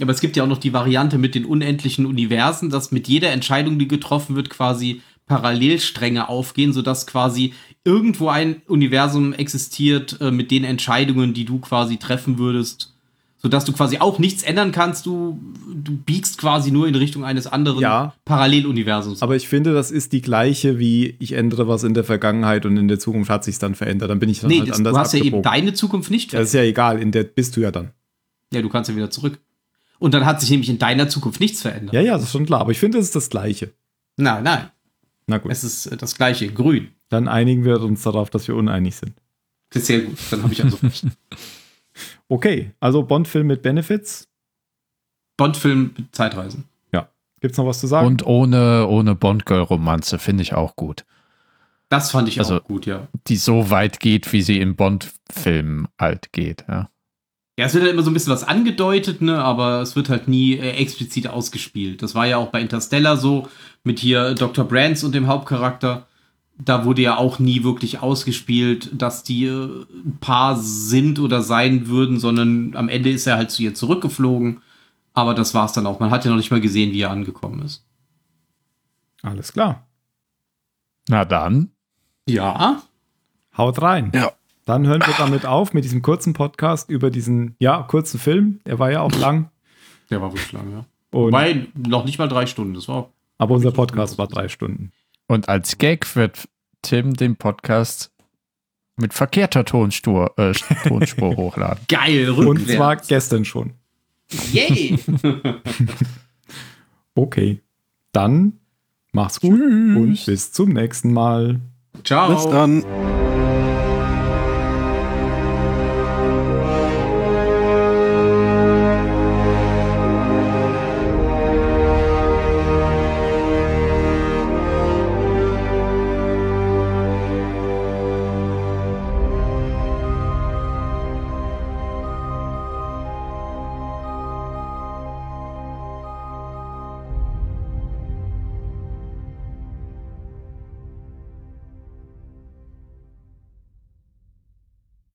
Aber es gibt ja auch noch die Variante mit den unendlichen Universen, dass mit jeder Entscheidung, die getroffen wird, quasi Parallelstränge aufgehen, sodass quasi irgendwo ein Universum existiert äh, mit den Entscheidungen, die du quasi treffen würdest, sodass du quasi auch nichts ändern kannst. Du, du biegst quasi nur in Richtung eines anderen ja, Paralleluniversums. Aber ich finde, das ist die gleiche wie ich ändere was in der Vergangenheit und in der Zukunft hat sich dann verändert. Dann bin ich dann nee, halt das, anders du hast abgebogen. ja eben deine Zukunft nicht verändert. Das ist ja egal, in der bist du ja dann. Ja, du kannst ja wieder zurück. Und dann hat sich nämlich in deiner Zukunft nichts verändert. Ja, ja, das ist schon klar. Aber ich finde, es ist das Gleiche. Nein, nein. Na gut. Es ist äh, das Gleiche in grün. Dann einigen wir uns darauf, dass wir uneinig sind. Das ist sehr gut. Dann habe ich also recht. (laughs) okay, also Bond-Film mit Benefits. Bond-Film mit Zeitreisen. Ja. Gibt es noch was zu sagen? Und ohne, ohne Bond-Girl-Romanze finde ich auch gut. Das fand ich Also- auch gut, ja. Die so weit geht, wie sie in Bond-Filmen halt geht. Ja. Ja, es wird halt immer so ein bisschen was angedeutet, ne, aber es wird halt nie äh, explizit ausgespielt. Das war ja auch bei Interstellar so, mit hier Dr. Brands und dem Hauptcharakter. Da wurde ja auch nie wirklich ausgespielt, dass die äh, ein Paar sind oder sein würden, sondern am Ende ist er halt zu ihr zurückgeflogen. Aber das war's dann auch. Man hat ja noch nicht mal gesehen, wie er angekommen ist. Alles klar. Na dann. Ja. Haut rein. Ja. Dann hören wir damit auf mit diesem kurzen Podcast über diesen, ja, kurzen Film. Der war ja auch lang. Der war wirklich lang, ja. Und, Wobei, noch nicht mal drei Stunden. Das war aber unser Podcast war drei Stunden. Und als Gag wird Tim den Podcast mit verkehrter Tonspur, äh, (laughs) Tonspur hochladen. geil, Und rückwärts. zwar gestern schon. Yay! (laughs) Okay. Dann mach's gut und bis zum nächsten Mal. Ciao. Bis dann.